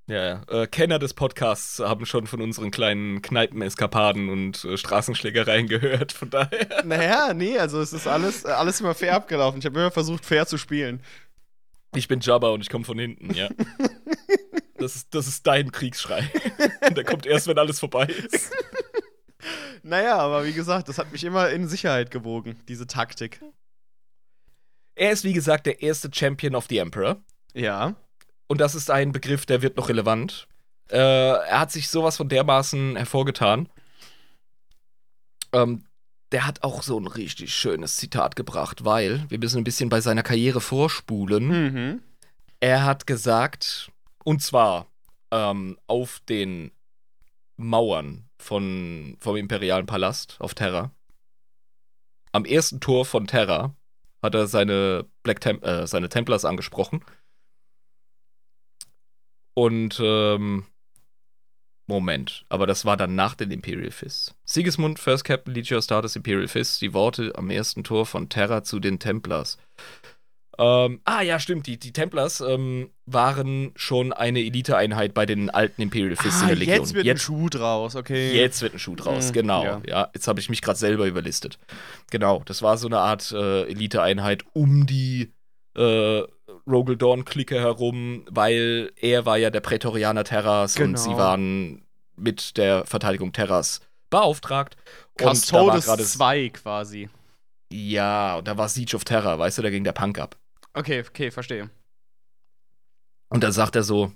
A: Ja, ja. Äh, Kenner des Podcasts haben schon von unseren kleinen Kneipeneskapaden und äh, Straßenschlägereien gehört, von daher.
C: Naja, nee, also es ist alles, äh, alles immer fair abgelaufen. Ich habe immer versucht, fair zu spielen.
A: Ich bin Jabba und ich komme von hinten, ja. (laughs) Das ist, das ist dein Kriegsschrei. (laughs) Der kommt erst, wenn alles vorbei ist. (laughs)
C: Naja, aber wie gesagt, das hat mich immer in Sicherheit gewogen, diese Taktik.
A: Er ist, wie gesagt, der erste Champion of the Emperor.
C: Ja.
A: Und das ist ein Begriff, der wird noch relevant. Äh, er hat sich sowas von dermaßen hervorgetan. Ähm, der hat auch so ein richtig schönes Zitat gebracht, weil wir müssen ein bisschen bei seiner Karriere vorspulen.
C: Mhm.
A: Er hat gesagt, und zwar ähm, auf den Mauern von, vom Imperialen Palast auf Terra. Am ersten Tor von Terra hat er seine, Black Tem äh, seine Templars angesprochen. Und ähm, Moment, aber das war dann nach den Imperial Fists. Sigismund, First Captain Legio Astartes Imperial Fists, die Worte am ersten Tor von Terra zu den Templars. Ähm, ah ja, stimmt, die, die Templars ähm, waren schon eine Eliteeinheit bei den alten Imperial Fists
C: Ah,
A: in der Legion.
C: jetzt wird ein Schuh draus, okay.
A: Jetzt wird ein Schuh draus,
C: Hm,
A: genau.
C: ja.
A: Ja, jetzt habe ich mich gerade selber überlistet. Genau, das war so eine Art äh, Eliteeinheit um die äh, Rogel Dawn-Clique herum, weil er war ja der Prätorianer Terras und
C: Genau.
A: sie waren mit der Verteidigung Terras beauftragt. Und da
C: Custodes
A: gerade
C: 2 quasi.
A: ja, und da war Siege of Terror, weißt du, da ging der Punk ab.
C: Okay, okay, verstehe.
A: Und dann sagt er so: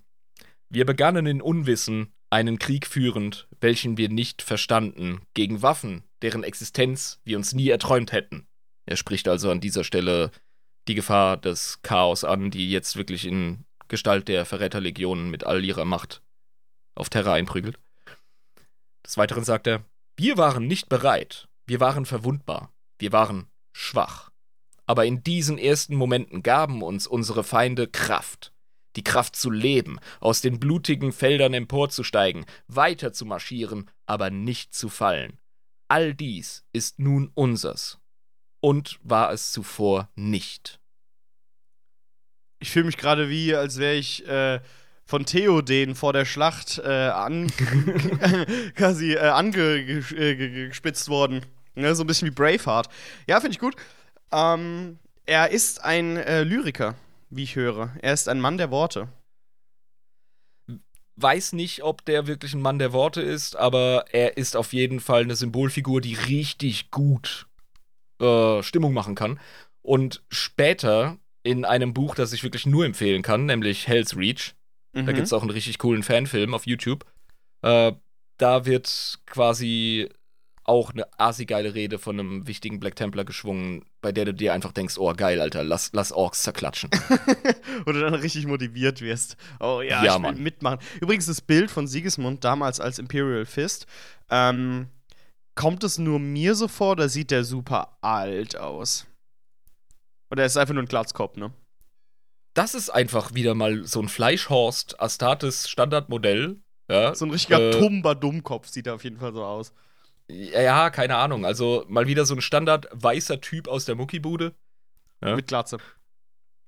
A: Wir begannen in Unwissen einen Krieg führend, welchen wir nicht verstanden, gegen Waffen, deren Existenz wir uns nie erträumt hätten. Er spricht also an dieser Stelle die Gefahr des Chaos an, die jetzt wirklich in Gestalt der Verräterlegionen mit all ihrer Macht auf Terra einprügelt. Des Weiteren sagt er: Wir waren nicht bereit, wir waren verwundbar, wir waren schwach. Aber in diesen ersten Momenten gaben uns unsere Feinde Kraft. Die Kraft zu leben, aus den blutigen Feldern emporzusteigen, weiter zu marschieren, aber nicht zu fallen. All dies ist nun unsers. Und war es zuvor nicht.
C: Ich fühle mich gerade wie, als wäre ich äh, von Theoden vor der Schlacht äh, an, (laughs) quasi äh, angespitzt worden. Ne, so ein bisschen wie Braveheart. Ja, finde ich gut. Ähm, er ist ein äh, Lyriker, wie ich höre. Er ist ein Mann der Worte.
A: Weiß nicht, ob der wirklich ein Mann der Worte ist, aber er ist auf jeden Fall eine Symbolfigur, die richtig gut äh, Stimmung machen kann. Und später in einem Buch, das ich wirklich nur empfehlen kann, nämlich Hell's Reach,
C: Mhm.
A: Da gibt es auch einen richtig coolen Fanfilm auf YouTube. Äh, da wird quasi auch eine assi-geile Rede von einem wichtigen Black Templar geschwungen, bei der du dir einfach denkst, oh geil, Alter, lass, lass Orks zerklatschen. (laughs)
C: Wo du dann richtig motiviert wirst. Oh ja,
A: Ja,
C: ich will
A: Mann.
C: mitmachen. Übrigens, das Bild von Sigismund damals als Imperial Fist, ähm, kommt es nur mir so vor, oder sieht der super alt aus? Oder ist es einfach nur ein Glatzkopf, ne?
A: Das ist einfach wieder mal so ein Fleischhorst Astartes Standardmodell. Ja,
C: So ein richtiger
A: Äh,
C: tumber Dummkopf sieht er auf jeden Fall so aus.
A: ja, keine Ahnung. Also mal wieder so ein Standard weißer Typ aus der Muckibude. Ja.
C: Mit Glatze.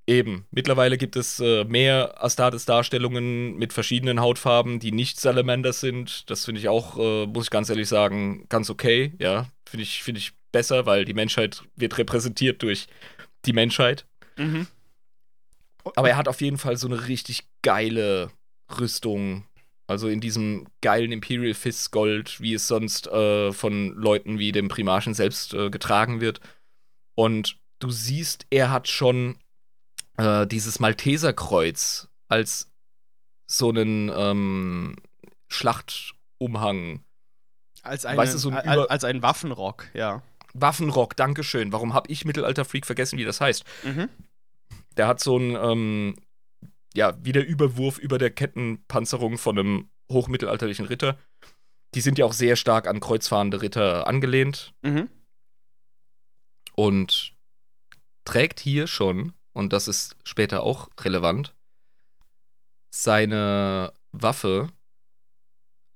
A: Eben. Mittlerweile gibt es äh, mehr Astartes-Darstellungen mit verschiedenen Hautfarben, die nicht Salamanders sind. Das finde ich auch, äh, muss ich ganz ehrlich sagen, ganz okay. Ja, finde ich, finde ich besser, weil die Menschheit wird repräsentiert durch die Menschheit.
C: Mhm.
A: Aber er hat auf jeden Fall so eine richtig geile Rüstung. Also in diesem geilen Imperial Fist Gold, wie es sonst äh, von Leuten wie dem Primarchen selbst äh, getragen wird. Und du siehst, er hat schon äh, dieses Malteserkreuz als so einen ähm, Schlachtumhang.
C: Als, eine,
A: Weißt du, so ein
C: al-
A: Über-
C: als ein Waffenrock, ja.
A: Waffenrock, Dankeschön. Warum hab ich Mittelalter-Freak vergessen, wie das heißt?
C: Mhm.
A: Der hat so einen, ähm, ja, wie der Überwurf über der Kettenpanzerung von einem hochmittelalterlichen Ritter. Die sind ja auch sehr stark an kreuzfahrende Ritter angelehnt
C: Mhm.
A: und trägt hier schon, und das ist später auch relevant, seine Waffe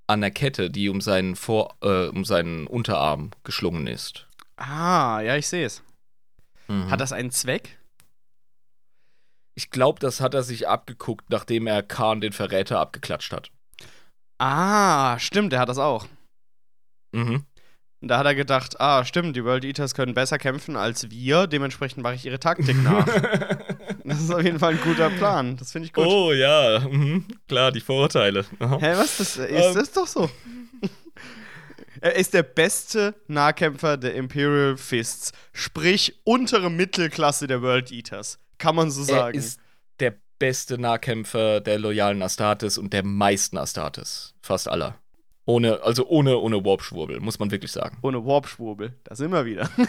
A: an der Kette, die um seinen, Vor äh, um seinen Unterarm geschlungen ist.
C: Ah, ja, ich sehe es.
A: Mhm.
C: Hat das einen Zweck?
A: Ich glaube, das hat er sich abgeguckt, nachdem er Khan den Verräter abgeklatscht hat.
C: Ah, stimmt, der hat das auch.
A: Mhm.
C: Und da hat er gedacht, ah, stimmt, die World Eaters können besser kämpfen als wir, dementsprechend mache ich ihre Taktik nach. (laughs) das ist auf jeden Fall ein guter Plan. Das finde ich gut.
A: oh ja, mhm. klar, die Vorurteile. Aha.
C: Hä, was? Das ist
A: Ähm.
C: das doch so. (laughs) er ist der beste Nahkämpfer der Imperial Fists. Sprich, untere Mittelklasse der World Eaters. Kann man so
A: Er
C: sagen.
A: ist der beste Nahkämpfer der loyalen Astartes und der meisten Astartes. Fast aller. Ohne, also ohne, ohne Warp-Schwurbel, muss man wirklich sagen.
C: Ohne Warp-Schwurbel. Da sind wir wieder. (laughs)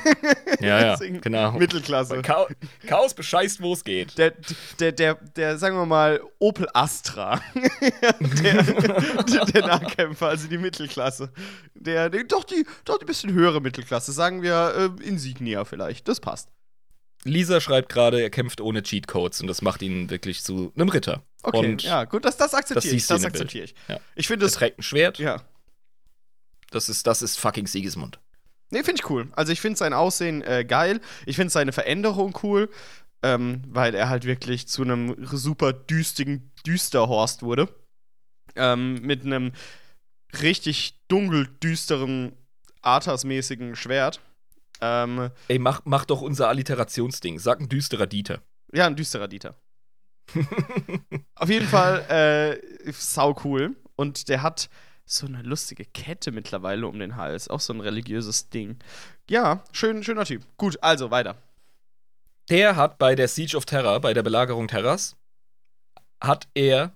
A: Ja, ja, (laughs) genau.
C: Mittelklasse.
A: Chao Chaos bescheißt, wo es geht.
C: Der, der, der, der, sagen wir mal, Opel Astra. (laughs) der, der, der Nahkämpfer, also die Mittelklasse. Der, der, doch, die, doch die bisschen höhere Mittelklasse. Sagen wir äh, Insignia vielleicht. Das passt.
A: Lisa schreibt gerade, er kämpft ohne Cheatcodes und das macht ihn wirklich zu einem Ritter.
C: Okay,
A: Und
C: ja, gut, das, das akzeptiere ich. Das akzeptiere ich.
A: Ja.
C: Ich finde das.
A: trägt ein Schwert.
C: Ja.
A: Das ist, das ist fucking Sigismund.
C: Nee, finde ich cool. Also ich finde sein Aussehen äh, geil. Ich finde seine Veränderung cool, ähm, weil er halt wirklich zu einem super düstigen Düsterhorst wurde. Ähm, mit einem richtig dunkel düsteren, Arthas-mäßigen Schwert. Ähm,
A: Ey, mach, mach doch unser Alliterationsding. Sag ein düsterer Dieter.
C: ja, ein düsterer Dieter. (laughs) Auf jeden Fall äh, sau cool. Und der hat so eine lustige Kette mittlerweile um den Hals. Auch so ein religiöses Ding. Ja, schön, schöner Typ. Gut, also weiter.
A: Der hat bei der Siege of Terror, bei der Belagerung Terras, hat er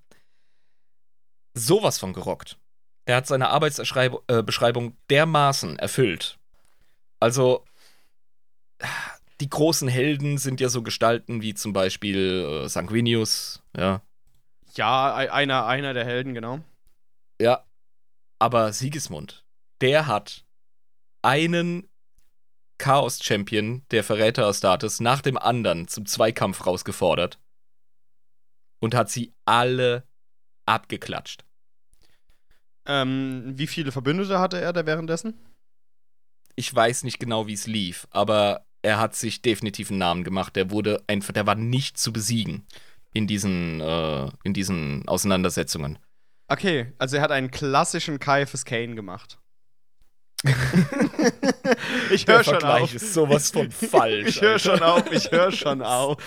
A: sowas von gerockt. Der hat seine Arbeitsbeschreibung äh, dermaßen erfüllt. Also, die großen Helden sind ja so Gestalten wie zum Beispiel äh, Sanguinius, ja.
C: Ja, ei- einer, einer der Helden, genau.
A: Ja. Aber Sigismund, der hat einen Chaos-Champion der Verräter Astartes nach dem anderen zum Zweikampf rausgefordert und hat sie alle abgeklatscht.
C: Ähm, wie viele Verbündete hatte er da währenddessen?
A: Ich weiß nicht genau, wie es lief, aber er hat sich definitiv einen Namen gemacht. Der wurde einfach, der war nicht zu besiegen in diesen, äh, in diesen Auseinandersetzungen.
C: Okay, also er hat einen klassischen Caiaphas Kane gemacht. (laughs) ich höre schon auf.
A: ist sowas von (laughs) falsch.
C: Ich höre schon auf, ich höre schon auf.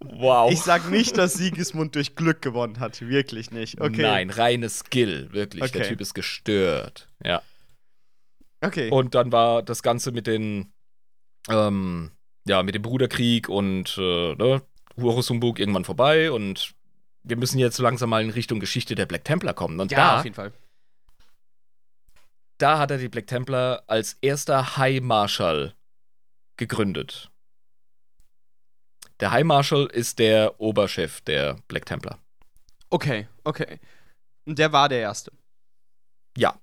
A: Wow.
C: Ich sag nicht, dass Sigismund durch Glück gewonnen hat. Wirklich nicht. Okay.
A: Nein, reines Skill, wirklich. Der
C: Okay.
A: Typ ist gestört. Ja.
C: Okay.
A: Und dann war das Ganze mit den, ähm, ja, mit dem Bruderkrieg und äh, ne, Horus Humbug irgendwann vorbei und wir müssen jetzt langsam mal in Richtung Geschichte der Black Templar kommen. Und
C: ja,
A: da,
C: auf jeden Fall.
A: da hat er die Black Templar als erster High Marshal gegründet. Der High Marshal ist der Oberchef der Black Templar.
C: Okay, okay. Und der war der Erste.
A: Ja.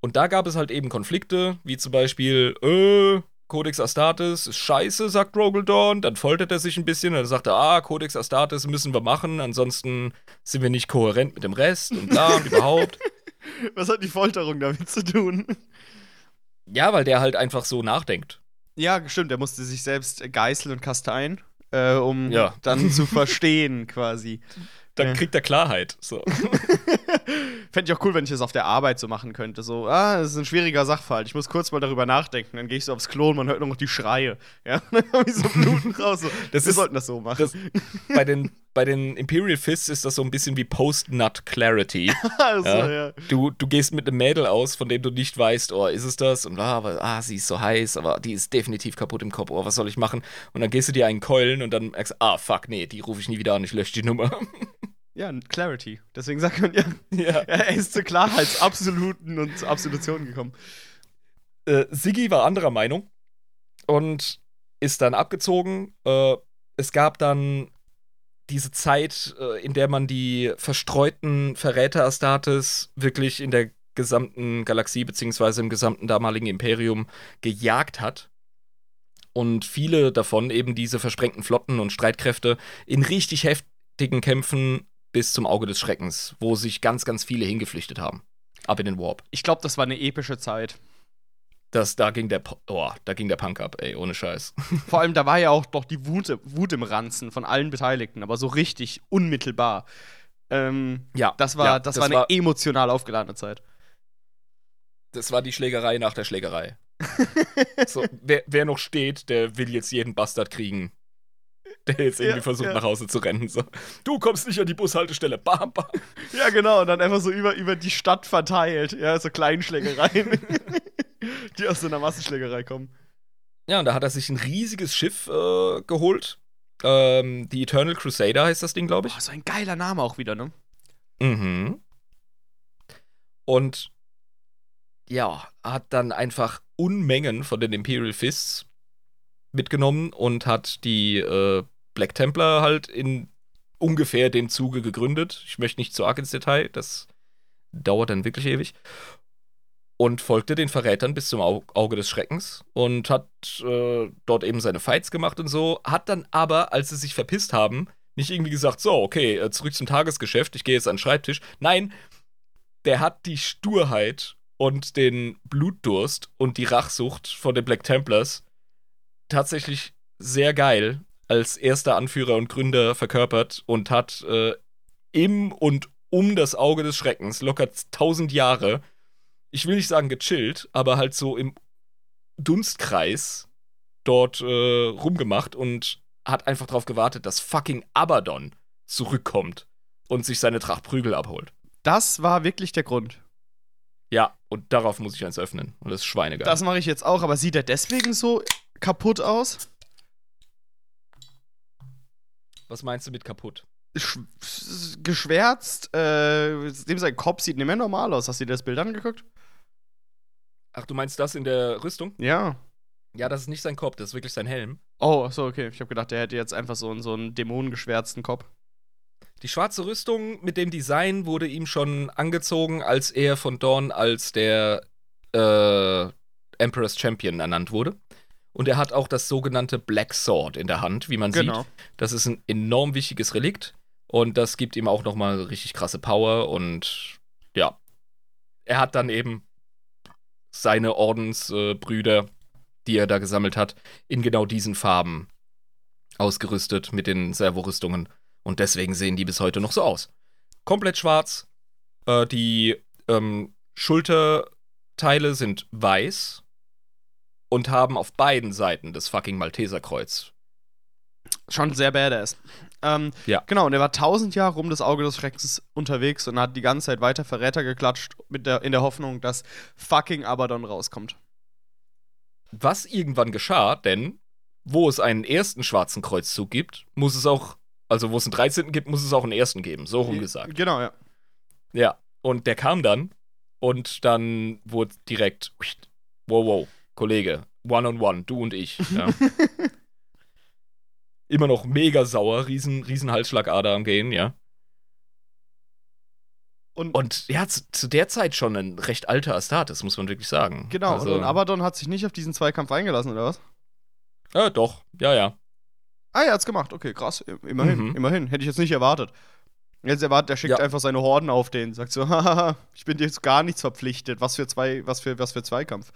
A: Und da gab es halt eben Konflikte, wie zum Beispiel, äh, Codex Astartes ist scheiße, sagt Rogaldorn. Dann foltert er sich ein bisschen. Dann sagt er, ah, Codex Astartes müssen wir machen, ansonsten sind wir nicht kohärent mit dem Rest und bla und überhaupt. (laughs)
C: Was hat die Folterung damit zu tun?
A: Ja, weil der halt einfach so nachdenkt.
C: Ja, stimmt, er musste sich selbst geißeln und kasteien, äh, um
A: Ja.
C: dann zu (laughs) verstehen, quasi.
A: Dann
C: Ja.
A: kriegt er Klarheit. So. (laughs)
C: Fände ich auch cool, wenn ich das auf der Arbeit so machen könnte. So, ah, das ist ein schwieriger Sachverhalt. Ich muss kurz mal darüber nachdenken. Dann gehe ich so aufs Klo und man hört nur noch die Schreie. Ja, (laughs) ich so Bluten raus. So.
A: Das
C: Wir
A: ist-
C: sollten das so machen.
A: Das, bei, den, bei den Imperial Fists ist das so ein bisschen wie Post-Nut Clarity. (laughs)
C: also,
A: Ja.
C: ja.
A: Du, du gehst mit einem Mädel aus, von dem du nicht weißt, oh, ist es das? Und bla, aber ah, sie ist so heiß, aber die ist definitiv kaputt im Kopf. Oh, was soll ich machen? Und dann gehst du dir einen keulen und dann merkst du, ah, fuck, nee, die rufe ich nie wieder an, ich lösche die Nummer. (laughs)
C: Ja, Clarity. Deswegen sagt man ja,
A: ja. (laughs)
C: er ist zur Klarheitsabsoluten und zur Absolution gekommen.
A: Äh, Siggi war anderer Meinung und ist dann abgezogen. Äh, es gab dann diese Zeit, äh, in der man die verstreuten Verräter Astartes wirklich in der gesamten Galaxie beziehungsweise im gesamten damaligen Imperium gejagt hat. Und viele davon eben diese versprengten Flotten und Streitkräfte in richtig heftigen Kämpfen bis zum Auge des Schreckens, wo sich ganz, ganz viele hingeflüchtet haben. Ab in den Warp.
C: Ich glaube, das war eine epische Zeit.
A: Das, da ging der, oh, da ging der Punk ab, ey, ohne Scheiß. (laughs)
C: Vor allem, da war ja auch doch die Wut, Wut im Ranzen von allen Beteiligten, aber so richtig unmittelbar. Ähm,
A: Ja,
C: das war,
A: ja,
C: das,
A: das
C: war eine
A: war-
C: emotional aufgeladene Zeit.
A: Das war die Schlägerei nach der Schlägerei. (laughs) so, wer, wer noch steht, der will jetzt jeden Bastard kriegen, der jetzt irgendwie
C: Ja,
A: versucht,
C: ja.
A: nach Hause zu rennen. So. Du kommst nicht an die Bushaltestelle. Bam, bam.
C: Ja, genau, und dann einfach so über, über die Stadt verteilt. Ja, so Kleinschlägereien, (laughs) die aus so einer Massenschlägerei kommen.
A: Ja, und da hat er sich ein riesiges Schiff äh, geholt. Ähm, die Eternal Crusader heißt das Ding, glaube ich.
C: Boah, so ein geiler Name auch wieder, ne?
A: Mhm. Und ja, hat dann einfach Unmengen von den Imperial Fists mitgenommen und hat die äh, Black Templar halt in ungefähr dem Zuge gegründet. Ich möchte nicht zu arg ins Detail, das dauert dann wirklich ewig. Und folgte den Verrätern bis zum Au Auge des Schreckens und hat äh, dort eben seine Fights gemacht und so. Hat dann aber, als sie sich verpisst haben, Nicht irgendwie gesagt, so, okay, äh, zurück zum Tagesgeschäft, ich gehe jetzt an den Schreibtisch. Nein, der hat die Sturheit und den Blutdurst und die Rachsucht von den Black Templars tatsächlich sehr geil als erster Anführer und Gründer verkörpert und hat äh, im und um das Auge des Schreckens locker tausend Jahre, ich will nicht sagen gechillt, aber halt so im Dunstkreis dort äh, rumgemacht und hat einfach darauf gewartet, dass fucking Abaddon zurückkommt und sich seine Tracht Prügel abholt.
C: Das war wirklich der Grund.
A: Ja, und darauf muss ich eins öffnen. Und das ist schweinegeil.
C: Das mache ich jetzt auch, aber sieht er deswegen so kaputt aus?
A: Was meinst du mit kaputt?
C: Sch geschwärzt, äh, dem sein Kopf sieht nicht mehr normal aus. Hast du dir das Bild angeguckt?
A: Ach, du meinst das in der Rüstung?
C: Ja.
A: Ja, das ist nicht sein Kopf, das ist wirklich sein Helm.
C: Oh, so, okay. Ich habe gedacht, der hätte jetzt einfach so, einen- so einen dämonengeschwärzten Kopf.
A: Die schwarze Rüstung mit dem Design wurde ihm schon angezogen, als er von Dawn als der äh, Emperor's Champion ernannt wurde. Und er hat auch das sogenannte Black Sword in der Hand, wie man
C: Genau.
A: sieht. Das ist ein enorm wichtiges Relikt und das gibt ihm auch nochmal richtig krasse Power und ja, er hat dann eben seine Ordensbrüder, äh, die er da gesammelt hat, in genau diesen Farben ausgerüstet mit den Servorüstungen und deswegen sehen die bis heute noch so aus. Komplett schwarz, äh, die ähm, Schulterteile sind weiß und haben auf beiden Seiten das fucking Malteserkreuz.
C: Schon sehr badass. Ähm,
A: Ja.
C: Genau, und er war tausend Jahre um das Auge des Schreckens unterwegs und hat die ganze Zeit weiter Verräter geklatscht, mit der, in der Hoffnung, dass fucking Abaddon rauskommt.
A: Was irgendwann geschah, denn wo es einen ersten schwarzen Kreuzzug gibt, muss es auch, also wo es einen 13. gibt, muss es auch einen ersten geben, so rum gesagt.
C: Genau, ja.
A: Ja, und der kam dann und dann wurde direkt, wow, wow, Kollege, one on one, du und ich. Ja. (laughs) Immer noch mega sauer, riesen, riesen Halsschlagader am Gehen, ja.
C: Und,
A: Und ja, zu, zu der Zeit schon ein recht alter Astartes, muss man wirklich sagen.
C: genau,
A: Also,
C: und, Abaddon hat sich nicht auf diesen Zweikampf eingelassen, oder was?
A: Ja, doch, ja, ja.
C: Ah, er hat's gemacht. Okay, krass. Immerhin,
A: Mhm.
C: immerhin. Hätte ich jetzt nicht erwartet. Jetzt erwartet, er schickt
A: Ja.
C: einfach seine Horden auf den, sagt so, (laughs) haha, ich bin dir jetzt gar nichts verpflichtet. Was für zwei, was für, was für Zweikampf.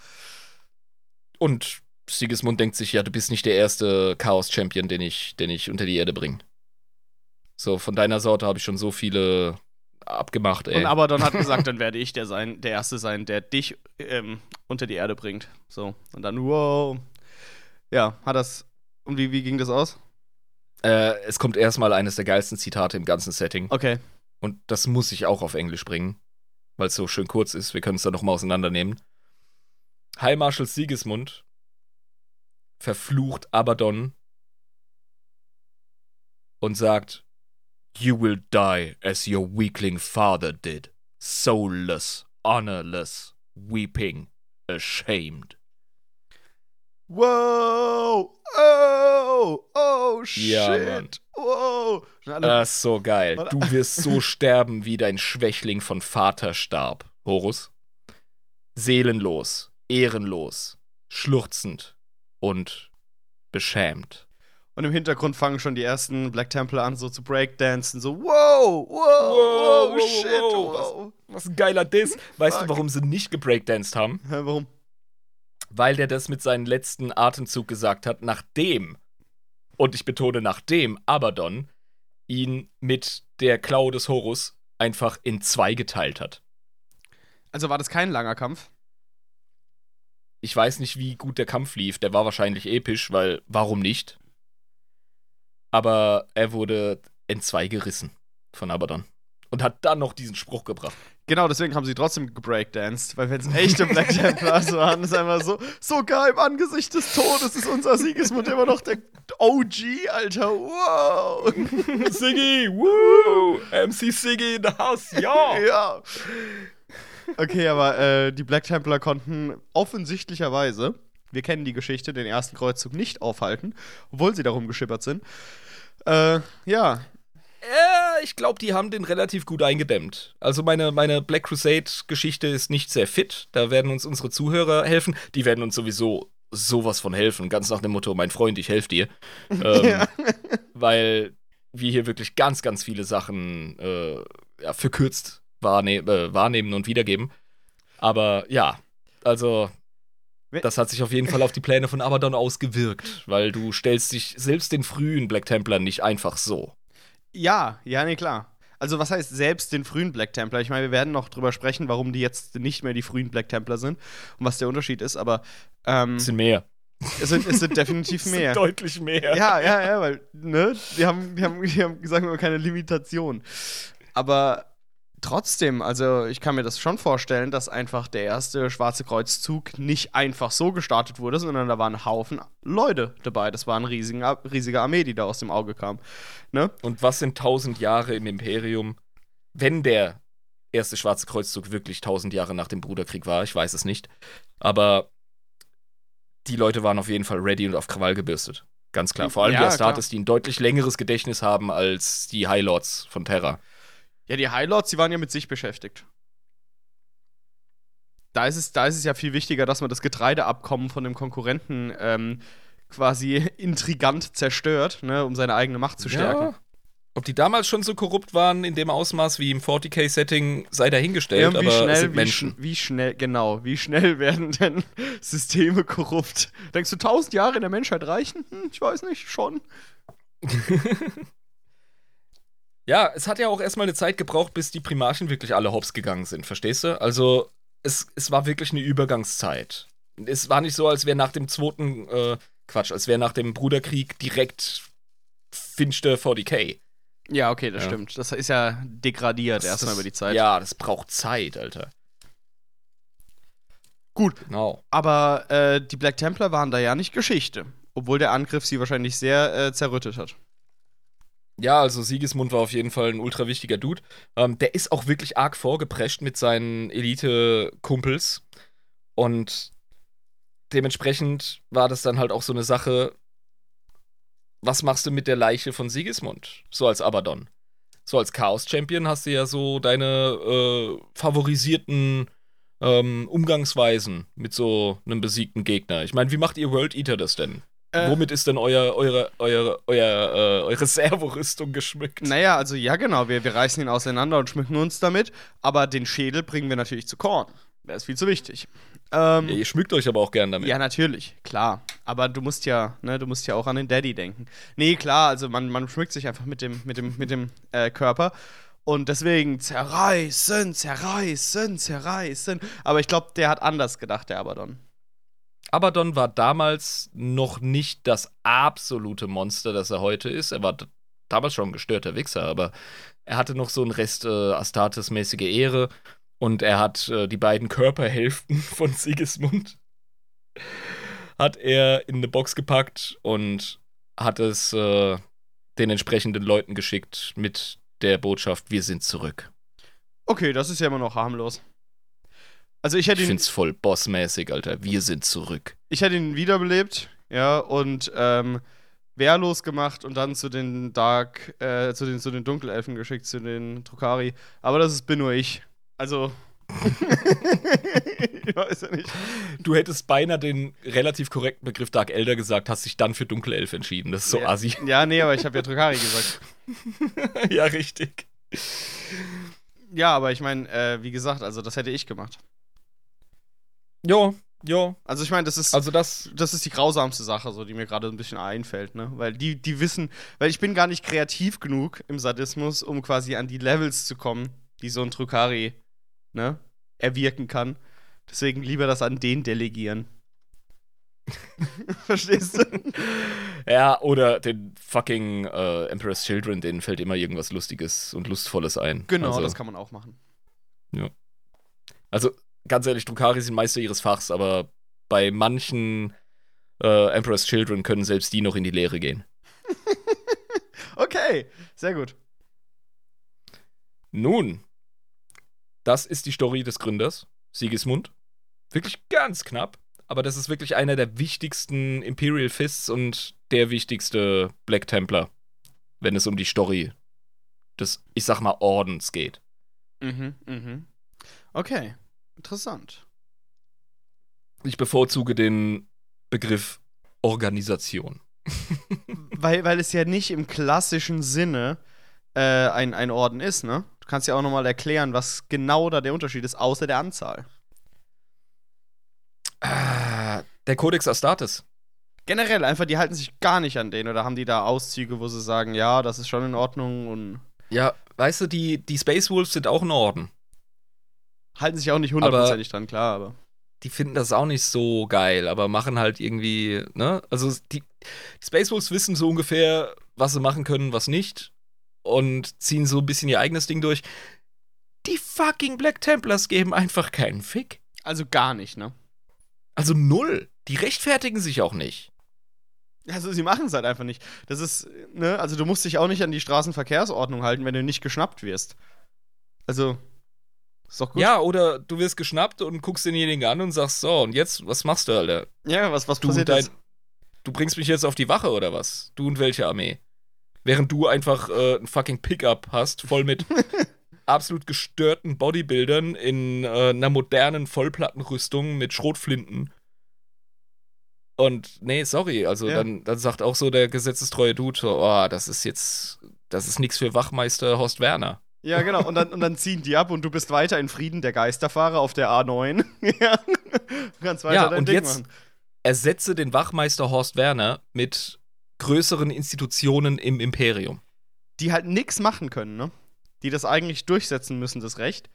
A: Und Sigismund denkt sich, ja, du bist nicht der erste Chaos-Champion, den ich, den ich unter die Erde bringe. So, von deiner Sorte habe ich schon so viele abgemacht, ey.
C: Und Abaddon hat gesagt, dann werde ich der sein, der Erste sein, der dich ähm, unter die Erde bringt. So. Und dann, wow. Ja, hat das. Und wie, wie ging das aus?
A: Äh, es kommt erstmal eines der geilsten Zitate im ganzen Setting.
C: Okay.
A: Und das muss ich auch auf Englisch bringen, weil es so schön kurz ist. Wir können es dann nochmal auseinandernehmen. High Marshal Sigismund verflucht Abaddon und sagt, You will die as your weakling father did. Soulless, honorless, weeping, ashamed.
C: Wow! Oh! Oh, shit!
A: Ja, Mann.
C: Wow!
A: Das ist so geil. Du (laughs) wirst so sterben, wie dein Schwächling von Vater starb, Horus. Seelenlos, ehrenlos, schluchzend und beschämt.
C: Und im Hintergrund fangen schon die ersten Black Templar an, so zu breakdancen. So, wow! Wow! Wow!
A: wow,
C: shit!
A: wow,
C: Wow!
A: Was ein geiler Diss. Weißt
C: Fuck.
A: du, warum sie nicht gebreakdanced haben?
C: Hä, warum?
A: Weil der das mit seinem letzten Atemzug gesagt hat, nachdem, und ich betone nachdem, Abaddon ihn mit der Klaue des Horus einfach in zwei geteilt hat.
C: Also war das kein langer Kampf?
A: Ich weiß nicht, wie gut der Kampf lief. Der war wahrscheinlich episch, weil warum nicht? Aber er wurde in zwei gerissen von Abaddon. Und hat dann noch diesen Spruch gebracht.
C: Genau, deswegen haben sie trotzdem gebreakdanced, weil wenn es echte Black Templars waren, ist einfach so, sogar im Angesicht des Todes ist unser Siegesmund immer noch der OG, Alter, wow.
A: Siggy, woo! MC Siggy in the house, ja!
C: ja. Okay, aber äh, die Black Templar konnten offensichtlicherweise, wir kennen die Geschichte, den ersten Kreuzzug nicht aufhalten, obwohl sie darum geschippert sind. Äh, ja,
A: Äh, ich glaube, die haben den relativ gut eingedämmt. Also meine, meine Black Crusade-Geschichte ist nicht sehr fit. Da werden uns unsere Zuhörer helfen. Die werden uns sowieso sowas von helfen. Ganz nach dem Motto, mein Freund, ich helfe dir. (laughs) Ähm,
C: Ja.
A: Weil wir hier wirklich ganz, ganz viele Sachen äh, ja, verkürzt wahrne äh, wahrnehmen und wiedergeben. Aber ja, also das hat sich auf jeden Fall auf die Pläne von Abaddon ausgewirkt, weil du stellst dich selbst den frühen Black Templar nicht einfach so.
C: Ja, ja, nee, klar. Also, was heißt selbst den frühen Black Templar? Ich meine, wir werden noch drüber sprechen, warum die jetzt nicht mehr die frühen Black Templar sind und was der Unterschied ist, aber. Ähm,
A: es sind mehr.
C: Es sind, es sind (laughs) definitiv mehr.
A: Es sind deutlich mehr.
C: Ja, ja, ja, weil, ne, die haben, die haben, die haben sagen wir mal, keine Limitation. Aber trotzdem, also ich kann mir das schon vorstellen, dass einfach der erste Schwarze Kreuzzug nicht einfach so gestartet wurde, sondern da waren ein Haufen Leute dabei. Das war eine riesige, riesige Armee, die da aus dem Auge kam. Ne?
A: Und was sind tausend Jahre im Imperium, wenn der erste Schwarze Kreuzzug wirklich tausend Jahre nach dem Bruderkrieg war? Ich weiß es nicht. Aber die Leute waren auf jeden Fall ready und auf Krawall gebürstet. Ganz klar. Vor allem ja, die Astartes, klar. die ein deutlich längeres Gedächtnis haben als die High Lords von Terra.
C: Ja, die Highlords, die waren ja mit sich beschäftigt. Da ist es, da ist es ja viel wichtiger, dass man das Getreideabkommen von dem Konkurrenten ähm, quasi (laughs) intrigant zerstört, ne, um seine eigene Macht zu stärken. Ja.
A: Ob die damals schon so korrupt waren in dem Ausmaß wie im 40k-Setting, sei dahingestellt, ja, wie aber schnell, sind Menschen.
C: Wie, wie, schnell, genau, wie schnell (laughs) werden denn (laughs) Systeme korrupt? Denkst du, tausend Jahre in der Menschheit reichen? Hm, ich weiß nicht, schon.
A: Ja, es hat ja auch erstmal eine Zeit gebraucht, bis die Primarchen wirklich alle hops gegangen sind, verstehst du? Also, es, es war wirklich eine Übergangszeit. Es war nicht so, als wäre nach dem zweiten, äh, Quatsch, als wäre nach dem Bruderkrieg direkt Finchte 40k.
C: Ja, okay, das ja. stimmt. Das ist ja degradiert erstmal über die Zeit.
A: Ja, das braucht Zeit, Alter.
C: Gut, genau. aber äh, die Black Templar waren da ja nicht Geschichte, obwohl der Angriff sie wahrscheinlich sehr äh, zerrüttet hat.
A: Ja, also Siegesmund war auf jeden Fall ein ultra wichtiger Dude. Ähm, der ist auch wirklich arg vorgeprescht mit seinen Elite-Kumpels. Und dementsprechend war das dann halt auch so eine Sache, was machst du mit der Leiche von Sigismund? So als Abaddon. So als Chaos-Champion hast du ja so deine äh, favorisierten ähm, Umgangsweisen mit so einem besiegten Gegner. Ich meine, wie macht ihr World Eater das denn? Äh, Womit ist denn euer, eure, eure, euer, äh, eure Servorüstung geschmückt?
C: Naja, also ja, genau. Wir, wir reißen ihn auseinander und schmücken uns damit. Aber den Schädel bringen wir natürlich zu Korn. Der ist viel zu wichtig.
A: Ähm, ja, ihr schmückt euch aber auch gern damit.
C: Ja, natürlich, klar. Aber du musst ja, ne, du musst ja auch an den Daddy denken. Nee, klar, also man, man schmückt sich einfach mit dem, mit dem, mit dem äh, Körper. Und deswegen zerreißen, zerreißen, zerreißen. Aber ich glaube, der hat anders gedacht, der Abaddon.
A: Abaddon war damals noch nicht das absolute Monster, das er heute ist. Er war damals schon ein gestörter Wichser, aber er hatte noch so einen Rest äh, Astartes-mäßige Ehre und er hat äh, die beiden Körperhälften (laughs) von Sigismund hat er in eine Box gepackt und hat es äh, den entsprechenden Leuten geschickt mit der Botschaft, wir sind zurück.
C: Okay, das ist ja immer noch harmlos. Also ich hätte
A: ihn. Ich find's voll bossmäßig, Alter. Wir sind zurück.
C: Ich hätte ihn wiederbelebt, ja, und ähm, wehrlos gemacht und dann zu den Dark, äh, zu den, zu den Dunkelelfen geschickt, zu den Trukari. Aber das ist, bin nur ich. Also. (laughs)
A: ich weiß ja nicht. Du hättest beinahe den relativ korrekten Begriff Dark Elder gesagt, hast dich dann für Dunkelelf entschieden. Das ist so
C: ja,
A: assi.
C: Ja, nee, aber ich habe ja Trukari gesagt. (laughs)
A: ja, richtig.
C: Ja, aber ich meine, äh, wie gesagt, also das hätte ich gemacht.
A: Jo, jo.
C: Also ich meine, das ist
A: also das,
C: das ist die grausamste Sache, so die mir gerade ein bisschen einfällt, ne? Weil die, die wissen, weil ich bin gar nicht kreativ genug im Sadismus, um quasi an die Levels zu kommen, die so ein Trukari, ne, erwirken kann. Deswegen lieber das an den delegieren. (laughs) Verstehst du?
A: Ja, oder den fucking äh, Emperor's Children, denen fällt immer irgendwas Lustiges und Lustvolles ein.
C: Genau, also, das kann man auch machen.
A: Ja. Also, ganz ehrlich, Drukari sind Meister ihres Fachs, aber bei manchen äh, Emperor's Children können selbst die noch in die Lehre gehen. (laughs)
C: okay, sehr gut.
A: Nun, das ist die Story des Gründers, Sigismund. Wirklich ganz knapp, aber das ist wirklich einer der wichtigsten Imperial Fists und der wichtigste Black Templar, wenn es um die Story des, ich sag mal, Ordens geht.
C: Mhm, mhm. Okay. Interessant.
A: Ich bevorzuge den Begriff Organisation. (laughs)
C: weil, weil es ja nicht im klassischen Sinne äh, ein, ein Orden ist, ne? Du kannst ja auch nochmal erklären, was genau da der Unterschied ist, außer der Anzahl.
A: Ah, der Codex Astartes.
C: Generell, einfach, die halten sich gar nicht an den oder haben die da Auszüge, wo sie sagen, ja, das ist schon in Ordnung und.
A: Ja, weißt du, die, die Space Wolves sind auch ein Orden.
C: Halten sich auch nicht hundertprozentig dran, klar, aber.
A: Die finden das auch nicht so geil, aber machen halt irgendwie, ne? Also die, die Space Wolves wissen so ungefähr, was sie machen können, was nicht. Und ziehen so ein bisschen ihr eigenes Ding durch. Die fucking Black Templars geben einfach keinen Fick.
C: Also gar nicht, ne?
A: Also null. Die rechtfertigen sich auch nicht.
C: Also sie machen es halt einfach nicht. Das ist, ne, also du musst dich auch nicht an die Straßenverkehrsordnung halten, wenn du nicht geschnappt wirst. Also, ist doch gut.
A: Ja, oder du wirst geschnappt und guckst denjenigen an und sagst, so, und jetzt, was machst du, Alter?
C: Ja, was, was
A: Du,
C: passiert
A: dein, du bringst mich jetzt auf die Wache oder was? Du und welche Armee? Während du einfach äh, ein fucking Pickup hast, voll mit (laughs) absolut gestörten Bodybuildern in äh, einer modernen Vollplattenrüstung mit Schrotflinten. Und nee, sorry, also
C: Ja.
A: dann, dann sagt auch so der gesetzestreue Dude, oh, das ist jetzt, das ist nichts für Wachmeister Horst Werner.
C: Ja, genau. Und dann, und dann ziehen die ab und du bist weiter in Frieden der Geisterfahrer auf der A9. (laughs) ja. Du kannst weiter
A: Ja,
C: dein
A: und
C: Ding
A: jetzt-
C: machen.
A: Ersetze den Wachmeister Horst Werner mit größeren Institutionen im Imperium.
C: Die halt nichts machen können, ne? Die das eigentlich durchsetzen müssen, das Recht.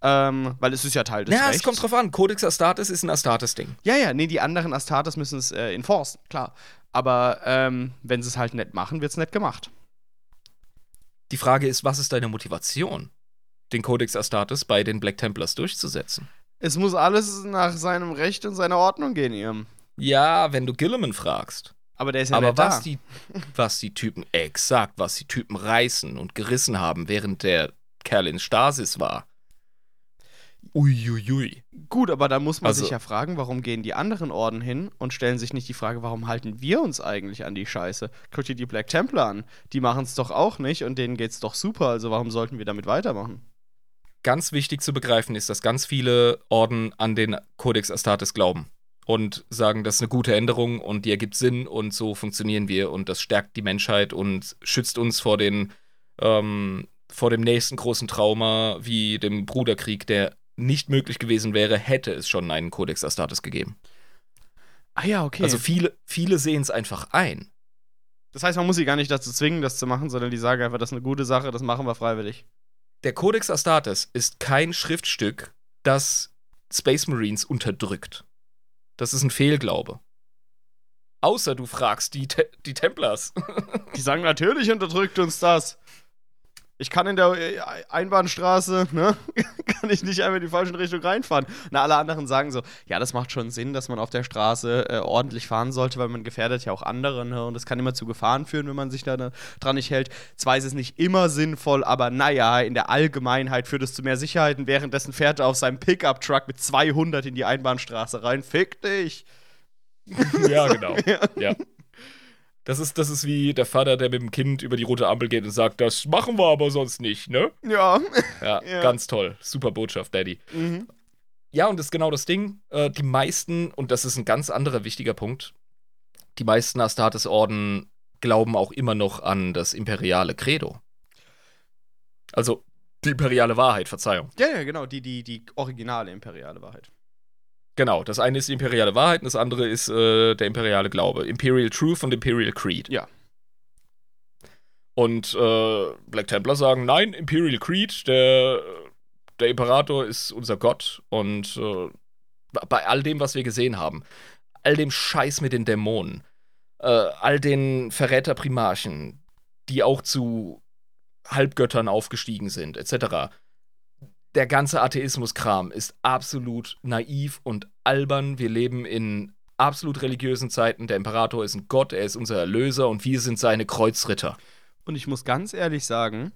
C: Ähm, weil es ist ja Teil des
A: Ja, es kommt drauf an. Codex Astartes ist ein Astartes-Ding.
C: Ja, ja, nee, die anderen Astartes müssen es äh, enforcen, klar. Aber ähm, wenn sie es halt nett machen, wird es nett gemacht.
A: Die Frage ist, was ist deine Motivation, den Codex Astartes bei den Black Templars durchzusetzen?
C: Es muss alles nach seinem Recht und seiner Ordnung gehen, Ihrem.
A: Ja, wenn du Gilliman fragst.
C: Aber der ist ja
A: Aber was
C: da.
A: die, was die Typen, exakt, was die Typen reißen und gerissen haben, während der Kerl in Stasis war. Uiuiui.
C: Gut, aber da muss man
A: Also-
C: sich ja fragen, warum gehen die anderen Orden hin und stellen sich nicht die Frage, warum halten wir uns eigentlich an die Scheiße? Guck dir die Black Templar an. Die machen es doch auch nicht und denen geht's doch super, also warum sollten wir damit weitermachen?
A: Ganz wichtig zu begreifen ist, dass ganz viele Orden an den Codex Astartes glauben und sagen, das ist eine gute Änderung und die ergibt Sinn und so funktionieren wir und das stärkt die Menschheit und schützt uns vor den ähm, vor dem nächsten großen Trauma wie dem Bruderkrieg, der nicht möglich gewesen wäre, hätte es schon einen Codex Astartes gegeben.
C: Ah ja, okay.
A: Also viele, viele sehen es einfach ein.
C: das heißt, man muss sie gar nicht dazu zwingen, das zu machen, sondern die sagen einfach, das ist eine gute Sache, das machen wir freiwillig.
A: Der Codex Astartes ist kein Schriftstück, das Space Marines unterdrückt. Das ist ein Fehlglaube. Außer du fragst die, Te die Templars. (laughs)
C: Die sagen, natürlich unterdrückt uns das. Ich kann in der äh, Einbahnstraße, ne, (laughs) kann ich nicht einfach in die falsche Richtung reinfahren. Na, alle anderen sagen so, ja, das macht schon Sinn, dass man auf der Straße äh, ordentlich fahren sollte, weil man gefährdet ja auch andere, ne, und das kann immer zu Gefahren führen, wenn man sich da ne, dran nicht hält. Zwar ist es nicht immer sinnvoll, aber naja, in der Allgemeinheit führt es zu mehr Sicherheit und währenddessen fährt er auf seinem Pickup-Truck mit 200 in die Einbahnstraße rein. Fick dich!
A: ja, genau. (laughs) Ja. Das ist, das ist wie der Vater, der mit dem Kind über die rote Ampel geht und sagt, das machen wir aber sonst nicht, ne?
C: Ja.
A: Ja, (laughs)
C: Ja.
A: ganz toll. Super Botschaft, Daddy.
C: mhm.
A: Ja, und das ist genau das Ding. Äh, die meisten, und das ist ein ganz anderer wichtiger Punkt, die meisten Astartes-Orden glauben auch immer noch an das imperiale Credo. Also die imperiale Wahrheit, Verzeihung.
C: Ja, ja, genau, die, die, die originale imperiale Wahrheit.
A: Genau, das eine ist die imperiale Wahrheit und das andere ist äh, der imperiale Glaube. Imperial Truth und Imperial Creed.
C: Ja.
A: Und äh, Black Templar sagen, nein, Imperial Creed, der, der Imperator ist unser Gott. Und äh, bei all dem, was wir gesehen haben, all dem Scheiß mit den Dämonen, äh, all den Verräterprimarchen, die auch zu Halbgöttern aufgestiegen sind, etc. Der ganze Atheismus-Kram ist absolut naiv und albern. Wir leben in absolut religiösen Zeiten. Der Imperator ist ein Gott, er ist unser Erlöser und wir sind seine Kreuzritter.
C: Und ich muss ganz ehrlich sagen,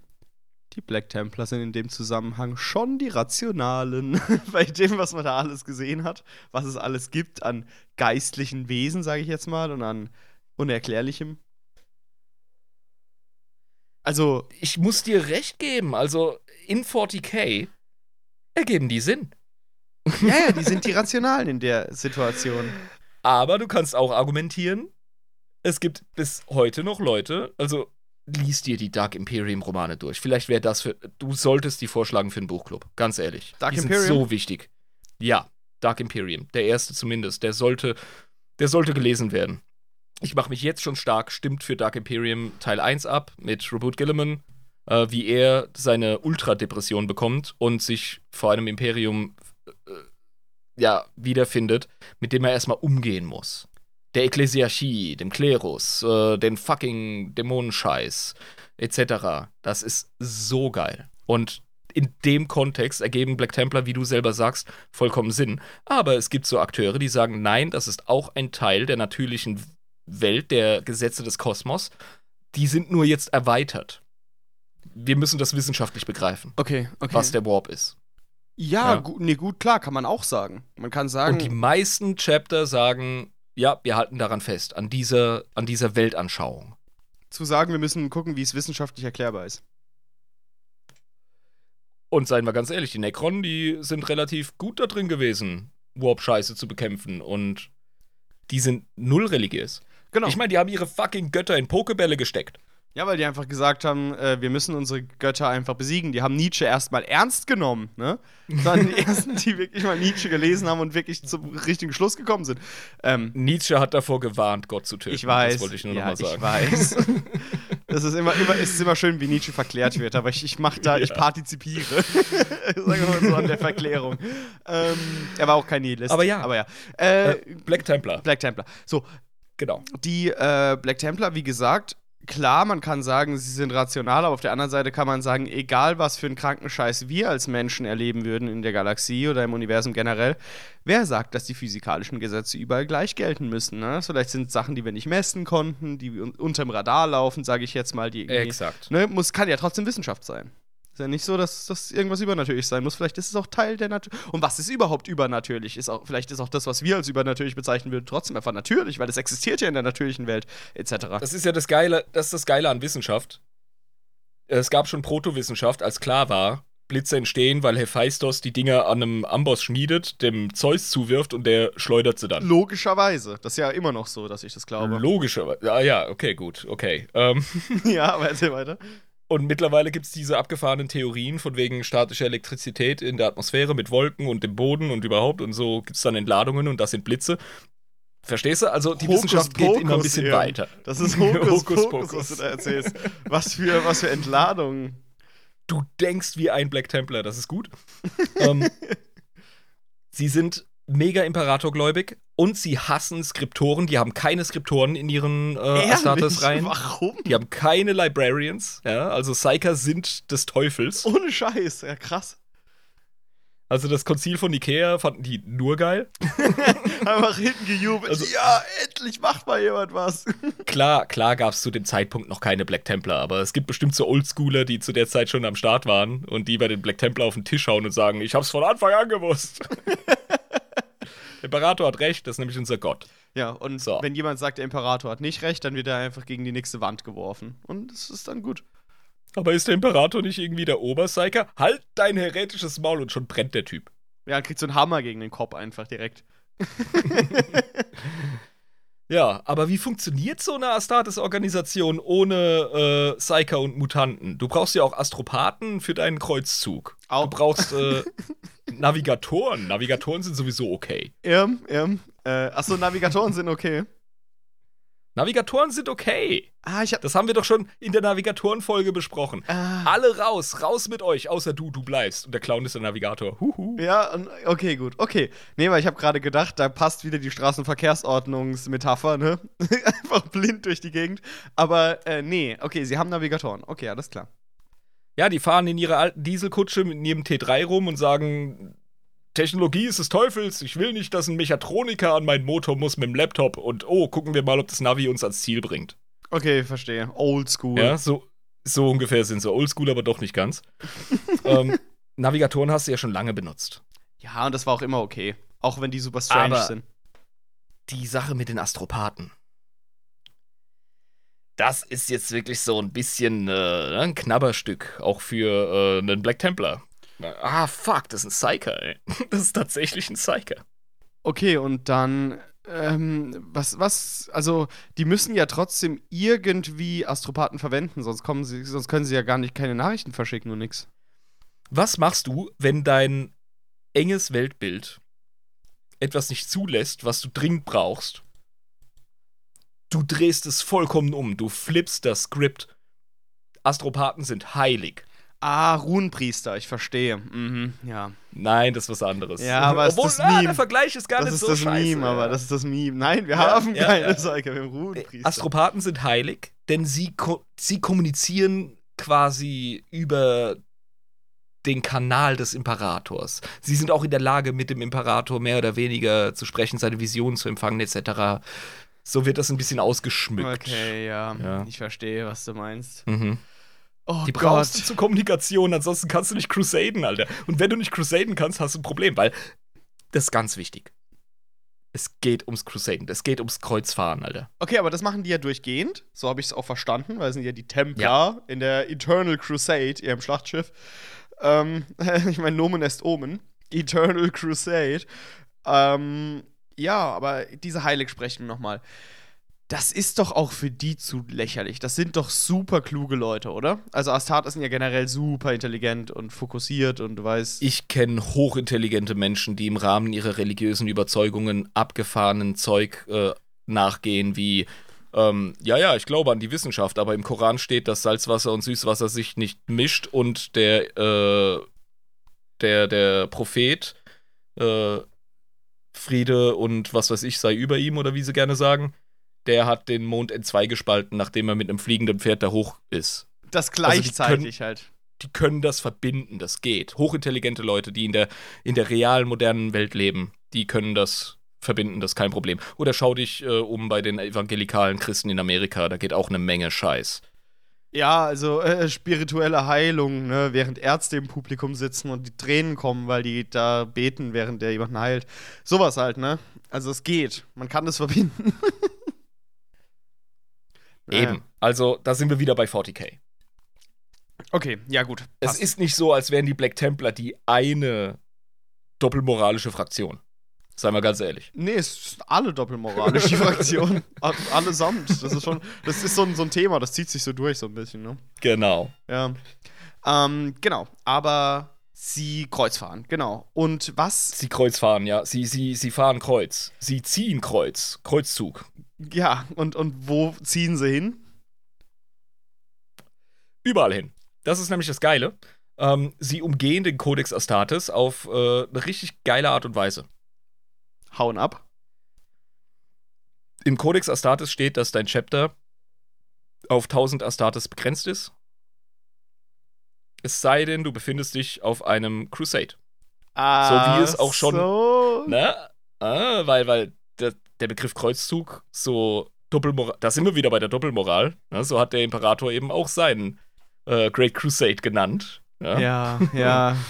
C: die Black Templar sind in dem Zusammenhang schon die Rationalen. (laughs) Bei dem, was man da alles gesehen hat, was es alles gibt an geistlichen Wesen, sage ich jetzt mal, und an Unerklärlichem. Also,
A: Ich muss dir recht geben, also in 40k ergeben die Sinn.
C: ja, ja, die sind die Rationalen in der Situation.
A: Aber du kannst auch argumentieren, es gibt bis heute noch Leute, also liest dir die Dark Imperium Romane durch. Vielleicht wäre das für. Du solltest die vorschlagen für einen Buchclub. Ganz ehrlich.
D: Dark
A: die
D: Imperium?
A: sind so wichtig. Ja, Dark Imperium. Der erste zumindest. Der sollte, der sollte gelesen werden. Ich mache mich jetzt schon stark, stimmt für Dark Imperium Teil 1 ab mit Robert Gilliman, äh, wie er seine Ultradepression bekommt und sich vor einem Imperium äh, ja, wiederfindet, mit dem er erstmal umgehen muss. Der Ekklesiarchie, dem Klerus, äh, den fucking Dämonenscheiß, etc. Das ist so geil. Und in dem Kontext ergeben Black Templar, wie du selber sagst, vollkommen Sinn. Aber es gibt so Akteure, die sagen, nein, das ist auch ein Teil der natürlichen Welt, der Gesetze des Kosmos. Die sind nur jetzt erweitert. Wir müssen das wissenschaftlich begreifen,
C: Okay, okay.
A: was der Warp ist.
C: ja,
A: Ja.
C: Gu nee, gut, klar, kann man auch sagen. Man kann sagen,
A: Und die meisten Chapter sagen, ja, wir halten daran fest, an dieser, an dieser Weltanschauung.
C: zu sagen, wir müssen gucken, wie es wissenschaftlich erklärbar ist.
A: Und seien wir ganz ehrlich, die Necron, die sind relativ gut da drin gewesen, Warp-Scheiße zu bekämpfen. Und die sind null religiös.
C: Genau.
A: Ich meine, die haben ihre fucking Götter in Pokebälle gesteckt.
C: Ja, weil die einfach gesagt haben, äh, wir müssen unsere Götter einfach besiegen. Die haben Nietzsche erstmal ernst genommen, ne? Das waren die (laughs) ersten, die wirklich mal Nietzsche gelesen haben und wirklich zum richtigen Schluss gekommen sind. Ähm,
A: Nietzsche hat davor gewarnt, Gott zu töten.
C: ich weiß.
A: Das wollte ich nur
C: ja,
A: nochmal sagen.
C: Ich weiß. (laughs) Das ist immer, immer, es ist immer schön, wie Nietzsche verklärt wird, aber ich, ich mach da, ich
A: Ja.
C: partizipiere. Sagen wir mal so an der Verklärung. Ähm, er war auch kein Nihilist.
A: Aber ja.
C: Aber ja. Äh,
A: Äh, Black Templar,
C: Black Templar. So,
A: genau.
C: die äh, Black Templar, wie gesagt, klar, man kann sagen, sie sind rational, aber auf der anderen Seite kann man sagen, egal was für einen kranken Scheiß wir als Menschen erleben würden in der Galaxie oder im Universum generell, wer sagt, dass die physikalischen Gesetze überall gleich gelten müssen? Ne? Vielleicht sind Sachen, die wir nicht messen konnten, die un unterm Radar laufen, sage ich jetzt mal, die
A: Exakt.
C: ne, muss, kann ja trotzdem Wissenschaft sein. Ist ja nicht so, dass das irgendwas übernatürlich sein muss. Vielleicht ist es auch Teil der Natur. Und was ist überhaupt übernatürlich? Ist auch, vielleicht ist auch das, was wir als übernatürlich bezeichnen würden, trotzdem einfach natürlich, weil es existiert ja in der natürlichen Welt, etc.
A: Das ist ja das Geile, das ist das Geile an Wissenschaft. Es gab schon Protowissenschaft, als klar war, Blitze entstehen, weil Hephaistos die Dinger an einem Amboss schmiedet, dem Zeus zuwirft und der schleudert sie dann.
C: Logischerweise. Das ist ja immer noch so, dass ich das glaube.
A: Logischerweise. Ah ja, okay, gut, okay. Ähm, (laughs)
C: ja, aber erzähl weiter.
A: Und mittlerweile gibt es diese abgefahrenen Theorien von wegen statischer Elektrizität in der Atmosphäre mit Wolken und dem Boden und überhaupt und so gibt es dann Entladungen und das sind Blitze. Verstehst du? Also die
C: Hokus
A: Wissenschaft geht immer ein
C: Pokus
A: bisschen
C: hier.
A: weiter.
C: Das ist Hokus, (laughs)
A: Hokus
C: Pokus,
A: Pokus.
C: was du da erzählst. Was für, was für Entladungen.
A: Du denkst wie ein Black Templar, das ist gut. ähm, sie sind mega Imperatorgläubig und sie hassen Skriptoren. Die haben keine Skriptoren in ihren äh, Astartes rein.
C: Warum?
A: Die haben keine Librarians. Ja, also Psyker sind des Teufels.
C: Ohne Scheiß. Ja, krass.
A: Also das Konzil von Ikea fanden die nur geil. (laughs)
C: Einfach hinten gejubelt.
A: Also-
C: ja, endlich macht mal jemand was. (laughs)
A: Klar, klar gab es zu dem Zeitpunkt noch keine Black Templar, aber es gibt bestimmt so Oldschooler, die zu der Zeit schon am Start waren und die bei den Black Templar auf den Tisch hauen und sagen, ich hab's von Anfang an gewusst. (laughs) der Imperator hat recht, das ist nämlich unser Gott.
C: Ja, und
A: So.
C: wenn jemand sagt, der Imperator hat nicht recht, dann wird er einfach gegen die nächste Wand geworfen. Und es ist dann gut.
A: Aber ist der Imperator nicht irgendwie der Oberpsyker? Halt dein heretisches Maul und schon brennt der Typ.
C: Ja, dann kriegt so einen Hammer gegen den Kopf einfach direkt. (laughs)
A: Ja, aber wie funktioniert so eine Astartes-Organisation ohne äh, Psyker und Mutanten? Du brauchst ja auch Astropathen für deinen Kreuzzug.
C: Auch.
A: Du brauchst äh, (laughs) Navigatoren. Navigatoren sind sowieso okay.
C: Irm, Irm. Äh, achso, Navigatoren sind okay.
A: Navigatoren sind okay.
C: Ah, ich hab.
A: Das haben wir doch schon in der Navigatoren-Folge besprochen.
C: Ah.
A: Alle raus, raus mit euch, außer du, du bleibst. Und der Clown ist der Navigator. Huhu.
C: Ja, okay, gut. Okay. Nee, weil ich habe gerade gedacht, da passt wieder die Straßenverkehrsordnungsmetapher, ne? (laughs) Einfach blind durch die Gegend. Aber äh, nee, okay, sie haben Navigatoren. Okay, alles klar.
A: Ja, die fahren in ihrer alten Dieselkutsche mit ihrem T3 rum und sagen, Technologie ist des Teufels, ich will nicht, dass ein Mechatroniker an meinen Motor muss mit dem Laptop und oh, gucken wir mal, ob das Navi uns ans Ziel bringt.
C: Okay, verstehe. Old school.
A: Ja, so, so ungefähr sind sie. Oldschool, aber doch nicht ganz. (laughs) ähm, Navigatoren hast du ja schon lange benutzt.
C: Ja, und das war auch immer okay. Auch wenn die super strange
A: Aber-
C: sind.
A: Die Sache mit den Astropathen. Das ist jetzt wirklich so ein bisschen äh, ein Knabberstück, auch für äh, einen Black Templar. Ah, fuck, das ist ein Psyker, ey. (laughs) Das ist tatsächlich ein Psyker.
C: Okay, und dann Ähm, was, was, also, die müssen ja trotzdem irgendwie Astropathen verwenden, sonst kommen sie, sonst können sie ja gar nicht keine Nachrichten verschicken und nix.
A: Was machst du, wenn dein enges Weltbild etwas nicht zulässt, was du dringend brauchst? Du drehst es vollkommen um, du flippst das Skript. Astropathen sind heilig.
C: Ah, Runenpriester, ich verstehe. Mhm, ja.
A: Nein, das ist was anderes.
C: Ja, aber es ist
A: Obwohl,
C: das
A: ah,
C: Meme.
A: der Vergleich ist gar
C: das
A: nicht
C: ist
A: so
C: das
A: scheiße.
C: Meme, aber das ist das Meme. Nein, wir
A: Ja,
C: haben
A: ja,
C: keine
A: ja.
C: Säuger, wir haben Runenpriester.
A: Astropathen sind heilig, denn sie, ko sie kommunizieren quasi über den Kanal des Imperators. Sie sind auch in der Lage, mit dem Imperator mehr oder weniger zu sprechen, seine Visionen zu empfangen, etc. So wird das ein bisschen ausgeschmückt.
C: Okay, ja.
A: Ja.
C: Ich verstehe, was du meinst.
A: Mhm.
C: Oh
A: Die brauchst du zur Kommunikation, ansonsten kannst du nicht crusaden, Alter. Und wenn du nicht crusaden kannst, hast du ein Problem, weil das ist ganz wichtig. Es geht ums Crusaden, es geht ums Kreuzfahren, Alter.
C: Okay, aber das machen die ja durchgehend. So habe ich es auch verstanden, weil es sind ja die Templar in der Eternal Crusade, ihrem Schlachtschiff. Ähm, (laughs) ich meine, Nomen est Omen. Eternal Crusade. Ähm, ja, aber diese Heiligsprechung nochmal. Das ist doch auch für die zu lächerlich. Das sind doch super kluge Leute, oder? Also Astartes sind ja generell super intelligent und fokussiert und du weißt.
A: Ich kenne hochintelligente Menschen, die im Rahmen ihrer religiösen Überzeugungen abgefahrenen Zeug äh, nachgehen, wie ähm, ja, ja, ich glaube an die Wissenschaft, aber im Koran steht, dass Salzwasser und Süßwasser sich nicht mischt und der, äh, der, der Prophet, äh, Friede und was weiß ich sei über ihm oder wie sie gerne sagen, der hat den Mond in zwei gespalten, nachdem er mit einem fliegenden Pferd da hoch ist
C: das
A: also die
C: gleichzeitig halt.
A: die können das verbinden, das geht. Hochintelligente Leute, die in der, in der realen, modernen Welt leben, die können das verbinden, das ist kein Problem. Oder schau dich äh, um bei den evangelikalen Christen in Amerika, da geht auch eine Menge Scheiß.
C: Ja, also äh, spirituelle Heilung, ne, während Ärzte im Publikum sitzen und die Tränen kommen, weil die da beten, während der jemanden heilt. Sowas halt, ne? Also es geht. Man kann das verbinden. (laughs)
A: Eben. Also, da sind wir wieder bei 40k.
C: Okay, ja gut.
A: Es
C: passt.
A: ist nicht so, als wären die Black Templar die eine doppelmoralische Fraktion. Seien wir ganz ehrlich.
C: Nee, es sind alle doppelmoralisch, die (laughs) Fraktionen. A- Allesamt. Das ist schon, das ist so ein, so ein Thema, das zieht sich so durch, so ein bisschen, ne?
A: Genau.
C: Ja. Ähm, genau. Aber sie Kreuzfahren, genau. Und was,
A: Sie Kreuzfahren, ja. Sie, sie, sie fahren Kreuz. Sie ziehen Kreuz. Kreuzzug.
C: ja, und, und wo ziehen sie hin?
A: Überall hin. Das ist nämlich das Geile. Ähm, sie umgehen den Codex Astartes auf äh, eine richtig geile Art und Weise.
C: Hauen ab.
A: Im Codex Astartes steht, dass dein Chapter auf 1000 Astartes begrenzt ist. Es sei denn, du befindest dich auf einem Crusade.
C: Ah,
A: wie es auch schon-
C: So.
A: Ne? Ah, weil, weil der, der Begriff Kreuzzug so Doppelmoral, da sind wir wieder bei der Doppelmoral. Ne? So hat der Imperator eben auch seinen äh, Great Crusade genannt. Ja.
C: Ja, ja. (laughs)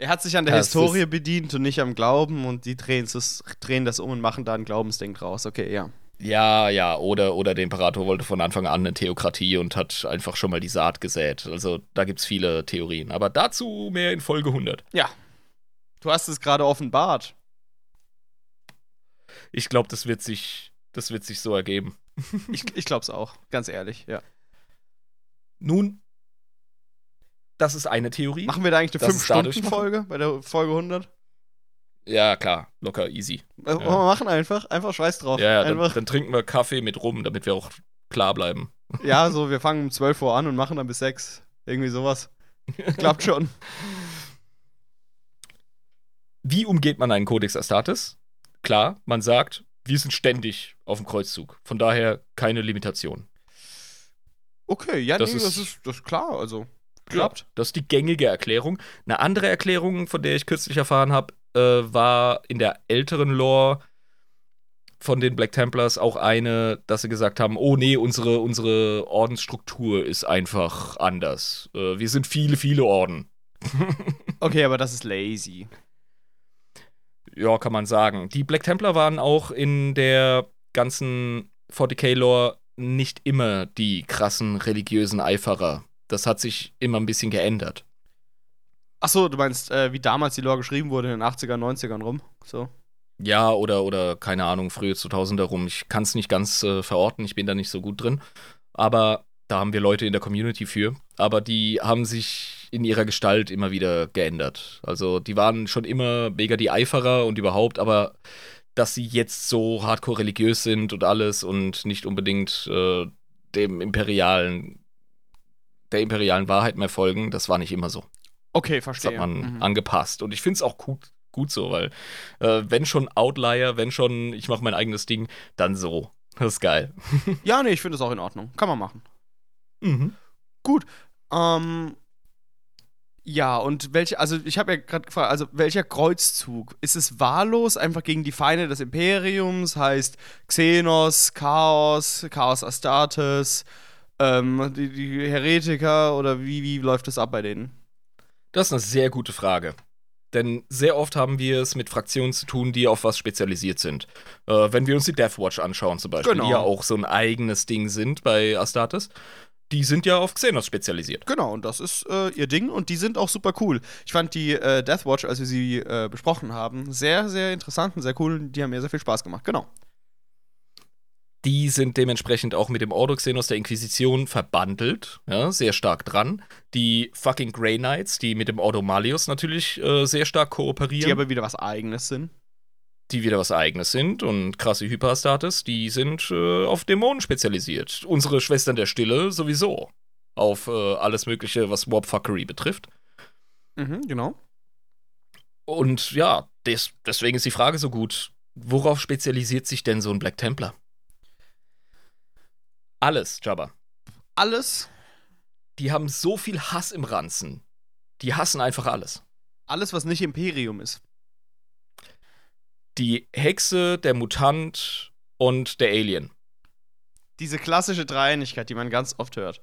C: Er hat sich an der
A: Das
C: Historie bedient und nicht am Glauben und die drehen das, drehen das um und machen da ein Glaubensding draus. Okay, ja.
A: Ja, ja, oder, oder der Imperator wollte von Anfang an eine Theokratie und hat einfach schon mal die Saat gesät. Also da gibt es viele Theorien. Aber dazu mehr in Folge 100.
C: Ja. Du hast es gerade offenbart.
A: Ich glaube, das wird sich, das wird sich so ergeben.
C: Ich, ich glaub's auch, ganz ehrlich, ja.
A: Nun, das ist eine Theorie.
C: Machen wir da eigentlich eine
A: Das ist dadurch
C: 5-Stunden-Folge bei der Folge 100?
A: Ja, klar, locker, easy.
C: Äh, wollen wir machen einfach, einfach scheiß drauf.
A: Ja, ja dann,
C: einfach,
A: dann trinken wir Kaffee mit rum, damit wir auch klar bleiben.
C: ja, (laughs) so, wir fangen um 12 Uhr an und machen dann bis 6. Irgendwie sowas. Klappt schon. (laughs)
A: Wie umgeht man einen Codex Astartes? Klar, man sagt, wir sind ständig auf dem Kreuzzug. Von daher keine Limitation.
C: Okay, ja,
A: Das
C: nee,
A: ist-
C: das ist das ist klar, also. Klappt.
A: Ja, das ist die gängige Erklärung. Eine andere Erklärung, von der ich kürzlich erfahren habe, äh, war in der älteren Lore von den Black Templars auch eine, dass sie gesagt haben, oh nee, unsere, unsere Ordensstruktur ist einfach anders. Äh, wir sind viele, viele Orden. (laughs)
C: Okay, aber das ist lazy.
A: Ja, kann man sagen. Die Black Templar waren auch in der ganzen 40k-Lore nicht immer die krassen religiösen Eiferer. Das hat sich immer ein bisschen geändert.
C: Achso, du meinst, äh, wie damals die Lore geschrieben wurde in den 80er, 90ern rum? So.
A: Ja, oder, oder keine Ahnung, frühe 2000er rum. Ich kann es nicht ganz äh, verorten, ich bin da nicht so gut drin. Aber da haben wir Leute in der Community für. Aber die haben sich in ihrer Gestalt immer wieder geändert. Also die waren schon immer mega die Eiferer und überhaupt, aber dass sie jetzt so hardcore religiös sind und alles und nicht unbedingt äh, dem imperialen, der imperialen Wahrheit mehr folgen, das war nicht immer so.
C: Okay,
A: Das
C: verstehe.
A: hat man
C: Mhm.
A: angepasst. Und ich finde es auch gut, gut so, weil äh, wenn schon Outlier, wenn schon ich mache mein eigenes Ding, dann so. Das ist geil. (laughs)
C: Ja, nee, ich finde es auch in Ordnung. Kann man machen.
A: Mhm.
C: Ähm, ja, und welche, also ich habe ja gerade gefragt, also welcher Kreuzzug? Ist es wahllos einfach gegen die Feinde des Imperiums? Heißt Xenos, Chaos, Chaos Astartes, ähm, die, die Heretiker oder wie, wie läuft das ab bei denen?
A: Das ist eine sehr gute Frage. Denn sehr oft haben wir es mit Fraktionen zu tun, die auf was spezialisiert sind. Äh, wenn wir uns die Deathwatch anschauen, zum Beispiel,
C: Genau.
A: die ja auch so ein eigenes Ding sind bei Astartes, die sind ja auf Xenos spezialisiert.
C: Genau, und das ist äh, ihr Ding und die sind auch super cool. Ich fand die äh, Deathwatch, als wir sie äh, besprochen haben, sehr, sehr interessant und sehr cool. Die haben mir sehr viel Spaß gemacht. Genau.
A: Die sind dementsprechend auch mit dem Ordo Xenos der Inquisition verbandelt, ja, sehr stark dran. Die fucking Grey Knights, die mit dem Ordo Malleus natürlich äh, sehr stark kooperieren.
C: Die aber wieder was Eigenes sind.
A: die wieder was eigenes sind und krasse Hyperastartes, die sind äh, auf Dämonen spezialisiert. Unsere Schwestern der Stille sowieso. Auf äh, alles Mögliche, was Warpfuckery betrifft.
C: Mhm, genau.
A: Und ja, des, deswegen ist die Frage so gut. Worauf spezialisiert sich denn so ein Black Templar? Alles, Jabba.
C: Alles,
A: Die haben so viel Hass im Ranzen. Die hassen einfach alles.
C: alles, was nicht Imperium ist.
A: Die Hexe, der Mutant und der Alien.
C: Diese klassische Dreieinigkeit, die man ganz oft hört.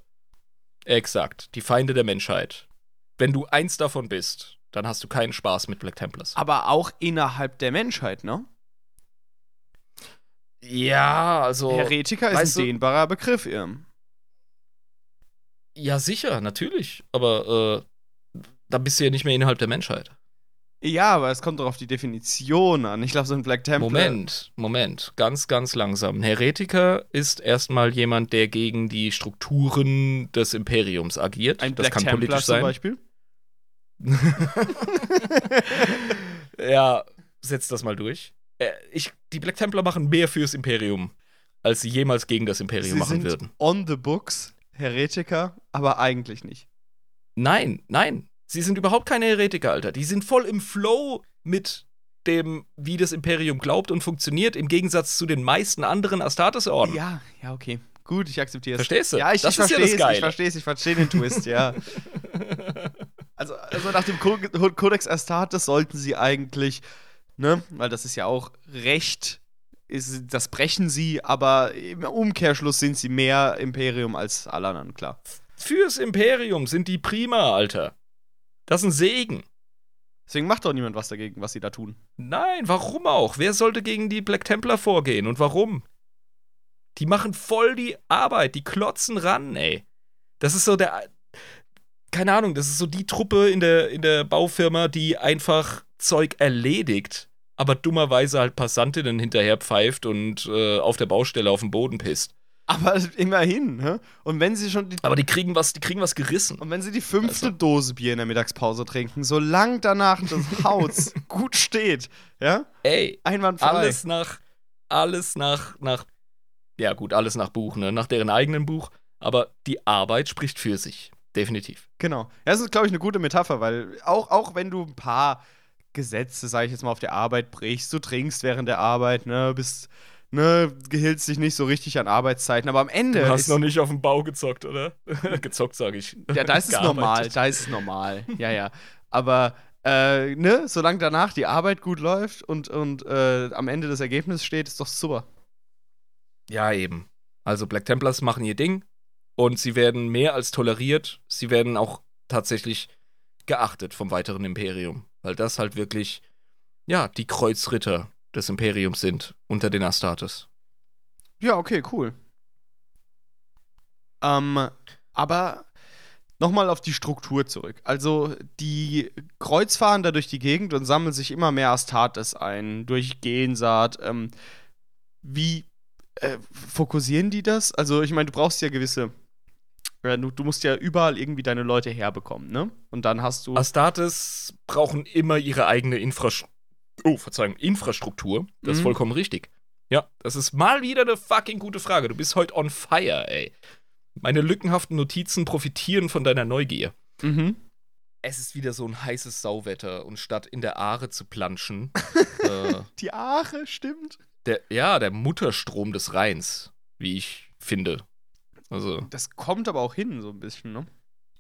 A: Exakt. Die Feinde der Menschheit. Wenn du eins davon bist, dann hast du keinen Spaß mit Black Templars.
C: Aber auch innerhalb der Menschheit, ne?
A: Ja, also.
C: Heretiker ist ein dehnbarer Begriff, Irm.
A: Ja, sicher, natürlich. Aber äh, da bist du ja nicht mehr innerhalb der Menschheit.
C: Ja, aber es kommt doch auf die Definition an. Ich glaube, so ein Black Templar.
A: Moment, Moment. Ganz, ganz langsam. Ein Heretiker ist erstmal jemand, der gegen die Strukturen des Imperiums agiert.
C: Ein
A: das
C: Black
A: kann
C: Templar
A: politisch
C: zum
A: sein.
C: Beispiel. (laughs)
A: ja, setz das mal durch. Äh, ich, die Black Templar machen mehr fürs Imperium, als sie jemals gegen das Imperium
C: Sie
A: machen
C: sind
A: würden.
C: on the books Heretiker, aber eigentlich nicht.
A: Nein, nein. Sie sind überhaupt keine Heretiker, Alter. Die sind voll im Flow mit dem, wie das Imperium glaubt und funktioniert, im Gegensatz zu den meisten anderen Astartes-Orden.
C: Ja, ja, okay. Gut, ich akzeptiere es.
A: Verstehst du?
C: Ja, ich,
A: Das
C: ich
A: ja
C: verstehe
A: Geile.
C: ich verstehe es, ich verstehe den Twist, ja. (laughs) Also, also nach dem Co Codex Astartes sollten sie eigentlich, ne, weil das ist ja auch Recht, ist, das brechen sie, aber im Umkehrschluss sind sie mehr Imperium als alle anderen, klar.
A: Fürs Imperium sind die prima, Alter. Das ist ein Segen.
C: Deswegen macht doch niemand was dagegen, was sie da tun.
A: Nein, warum auch? Wer sollte gegen die Black Templar vorgehen und warum? Die machen voll die Arbeit, die klotzen ran, ey. Das ist so der. Keine Ahnung, das ist so die Truppe in der, in der Baufirma, die einfach Zeug erledigt, aber dummerweise halt Passantinnen hinterher pfeift und äh, auf der Baustelle auf den Boden pisst.
C: Aber immerhin, ne? Und wenn sie schon die,
A: Aber die kriegen was, die kriegen was gerissen.
C: und wenn sie die fünfte
A: Also.
C: Dose Bier in der Mittagspause trinken, solange danach das Haus (laughs) gut steht, ja?
A: Ey,
C: Einwandfrei.
A: alles nach, alles nach, nach, ja gut, alles nach Buch, ne? Nach deren eigenen Buch. Aber die Arbeit spricht für sich. Definitiv.
C: Genau. Ja, das ist, glaube ich, eine gute Metapher, weil auch, auch wenn du ein paar Gesetze, sage ich jetzt mal, auf der Arbeit brichst, du trinkst während der Arbeit, ne, bist, ne, gehiltst dich nicht so richtig an Arbeitszeiten, aber am Ende
A: Du hast
C: ist,
A: noch nicht auf dem Bau gezockt, oder? (laughs) gezockt, sage ich.
C: ja, da ist es normal, da ist es normal, ja, ja. Aber, äh, ne, solange danach die Arbeit gut läuft und, und äh, am Ende das Ergebnis steht, ist doch super.
A: Ja, eben. Also Black Templars machen ihr Ding und sie werden mehr als toleriert. Sie werden auch tatsächlich geachtet vom weiteren Imperium. Weil das halt wirklich, ja, die Kreuzritter des Imperiums sind unter den Astartes.
C: Ja, okay, cool. Ähm, aber nochmal auf die Struktur zurück. Also die Kreuz da durch die Gegend und sammeln sich immer mehr Astartes ein, durch Gensaat. Ähm, wie äh, fokussieren die das? Also ich meine, du brauchst ja gewisse Du, du, musst ja überall irgendwie deine Leute herbekommen, ne? Und dann hast du.
A: Astartes brauchen immer ihre eigene Infrastruktur. Oh, Verzeihung, Infrastruktur. Das ist
C: Mhm.
A: vollkommen richtig. Ja, das ist mal wieder eine fucking gute Frage. Du bist heute on fire, ey. Meine lückenhaften Notizen profitieren von deiner Neugier.
C: Mhm.
A: Es ist wieder so ein heißes Sauwetter und statt in der Aare zu planschen, (laughs) äh,
C: Die Aare, stimmt.
A: der, ja, der Mutterstrom des Rheins, wie ich finde. Also,
C: Das kommt aber auch hin, so ein bisschen, ne?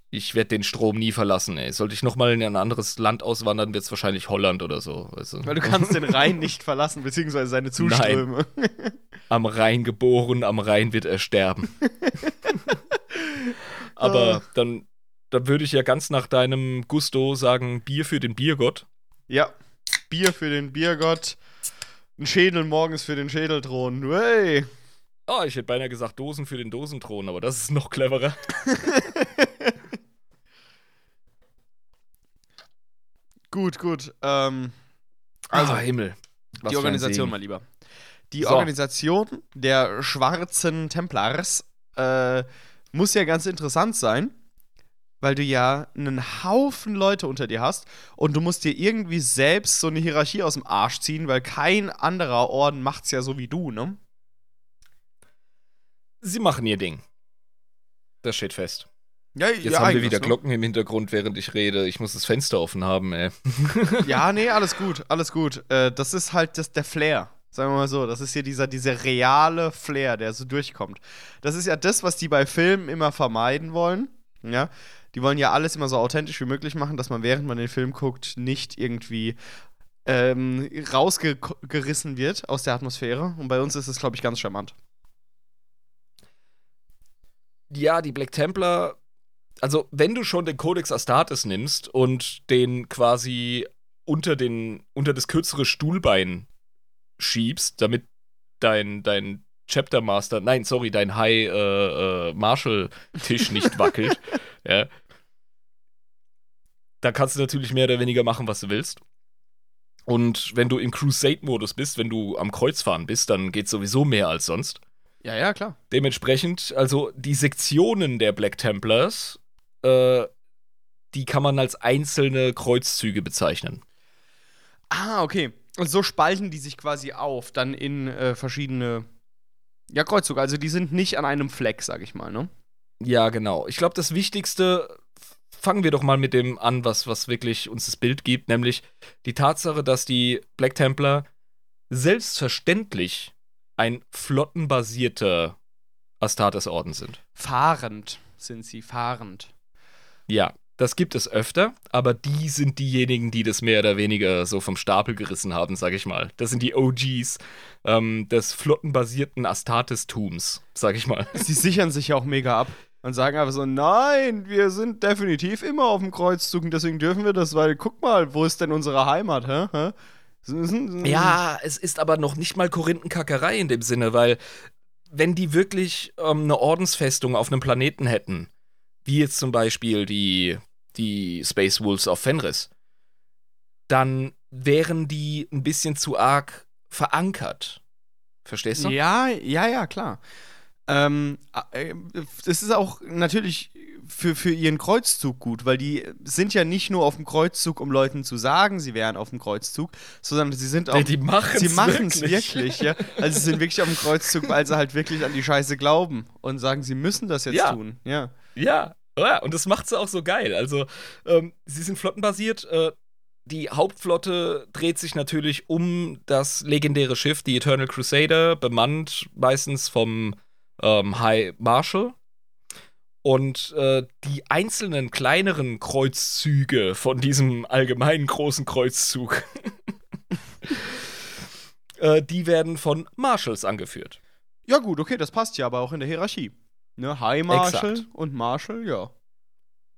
A: ich werde den Strom nie verlassen, ey. Sollte ich nochmal in ein anderes Land auswandern, wird es wahrscheinlich Holland oder so. Weißt du?
C: Weil du kannst den Rhein (laughs) nicht verlassen, beziehungsweise seine Zuströme.
A: am Rhein geboren, am Rhein wird er sterben. (laughs) Aber dann, dann würde ich ja ganz nach deinem Gusto sagen, Bier für den Biergott.
C: Ja. Bier für den Biergott. Ein Schädel morgens für den Schädelthron. Hey.
A: Oh, ich hätte beinahe gesagt Dosen für den Dosenthron, aber das ist noch cleverer. (laughs)
C: Gut, gut. Ähm,
A: Also,
C: also,
A: Himmel. Was
C: die Organisation, mein Lieber. Die
A: So.
C: Organisation der schwarzen Templars äh, muss ja ganz interessant sein, weil du ja einen Haufen Leute unter dir hast und du musst dir irgendwie selbst so eine Hierarchie aus dem Arsch ziehen, weil kein anderer Orden macht's ja so wie du, ne?
A: Sie machen ihr Ding. Das steht fest.
C: Ja,
A: Jetzt haben wir wieder Glocken im Hintergrund, während ich rede. Ich muss das Fenster offen haben, ey. (laughs)
C: Ja, nee, alles (laughs) gut, alles gut. Äh, das ist halt das, der Flair. Sagen wir mal so, das ist hier dieser, dieser reale Flair, der so durchkommt. Das ist ja das, was die bei Filmen immer vermeiden wollen. Ja, die wollen ja alles immer so authentisch wie möglich machen, dass man während man den Film guckt nicht irgendwie ähm, rausgerissen wird aus der Atmosphäre. Und bei uns ist es, glaube ich, ganz charmant.
A: Ja, die Black Templar, also wenn du schon den Codex Astartes nimmst und den quasi unter, den, unter das kürzere Stuhlbein schiebst, damit dein, dein Chapter Master, nein, sorry, dein High äh, äh, Marshall Tisch nicht (laughs) wackelt, ja, da kannst du natürlich mehr oder weniger machen, was du willst. Und wenn du im Crusade-Modus bist, wenn du am Kreuzfahren bist, dann geht sowieso mehr als sonst.
C: Ja, ja, klar.
A: Dementsprechend, also die Sektionen der Black Templars, äh, die kann man als einzelne Kreuzzüge bezeichnen.
C: Ah, okay. Und so spalten die sich quasi auf, dann in äh, verschiedene. Ja, Kreuzzüge. Also die sind nicht an einem Fleck, sag ich mal, ne?
A: Ja, genau. Ich glaube, das Wichtigste, fangen wir doch mal mit dem an, was, was wirklich uns das Bild gibt, nämlich die Tatsache, dass die Black Templar selbstverständlich ein flottenbasierter Astartes-Orden sind.
C: Fahrend sind sie, fahrend.
A: Ja, das gibt es öfter, aber die sind diejenigen, die das mehr oder weniger so vom Stapel gerissen haben, sag ich mal. Das sind die OGs ähm, des flottenbasierten Astartes-Tums, sag ich mal. (laughs)
C: Sie sichern sich ja auch mega ab und sagen einfach so: Nein, wir sind definitiv immer auf dem Kreuzzug und deswegen dürfen wir das, weil guck mal, wo ist denn unsere Heimat, hä? hä?
A: Ja, es ist aber noch nicht mal Korinthenkackerei in dem Sinne, weil wenn die wirklich ähm, eine Ordensfestung auf einem Planeten hätten, wie jetzt zum Beispiel die, die Space Wolves auf Fenris, dann wären die ein bisschen zu arg verankert. Verstehst du?
C: Ja, ja, ja, klar. Ähm, äh, das ist auch natürlich für, für ihren Kreuzzug gut, weil die sind ja nicht nur auf dem Kreuzzug, um Leuten zu sagen, sie wären auf dem Kreuzzug, sondern sie sind auch.
A: Die
C: machen es
A: wirklich.
C: wirklich, ja. Also sie sind wirklich auf dem Kreuzzug, weil sie halt wirklich an die Scheiße glauben und sagen, sie müssen das jetzt
A: Ja.
C: tun. Ja.
A: Ja, ja, und das macht sie auch so geil. Also, ähm, sie sind flottenbasiert. Äh, die Hauptflotte dreht sich natürlich um das legendäre Schiff, die Eternal Crusader, bemannt meistens vom ähm, High Marshal. Und äh, die einzelnen kleineren Kreuzzüge von diesem allgemeinen großen Kreuzzug, (laughs) äh, die werden von Marshals angeführt.
C: Ja, gut, okay, das passt ja aber auch in der Hierarchie. Ne, High Marshal
A: Exakt.
C: und Marshal, ja.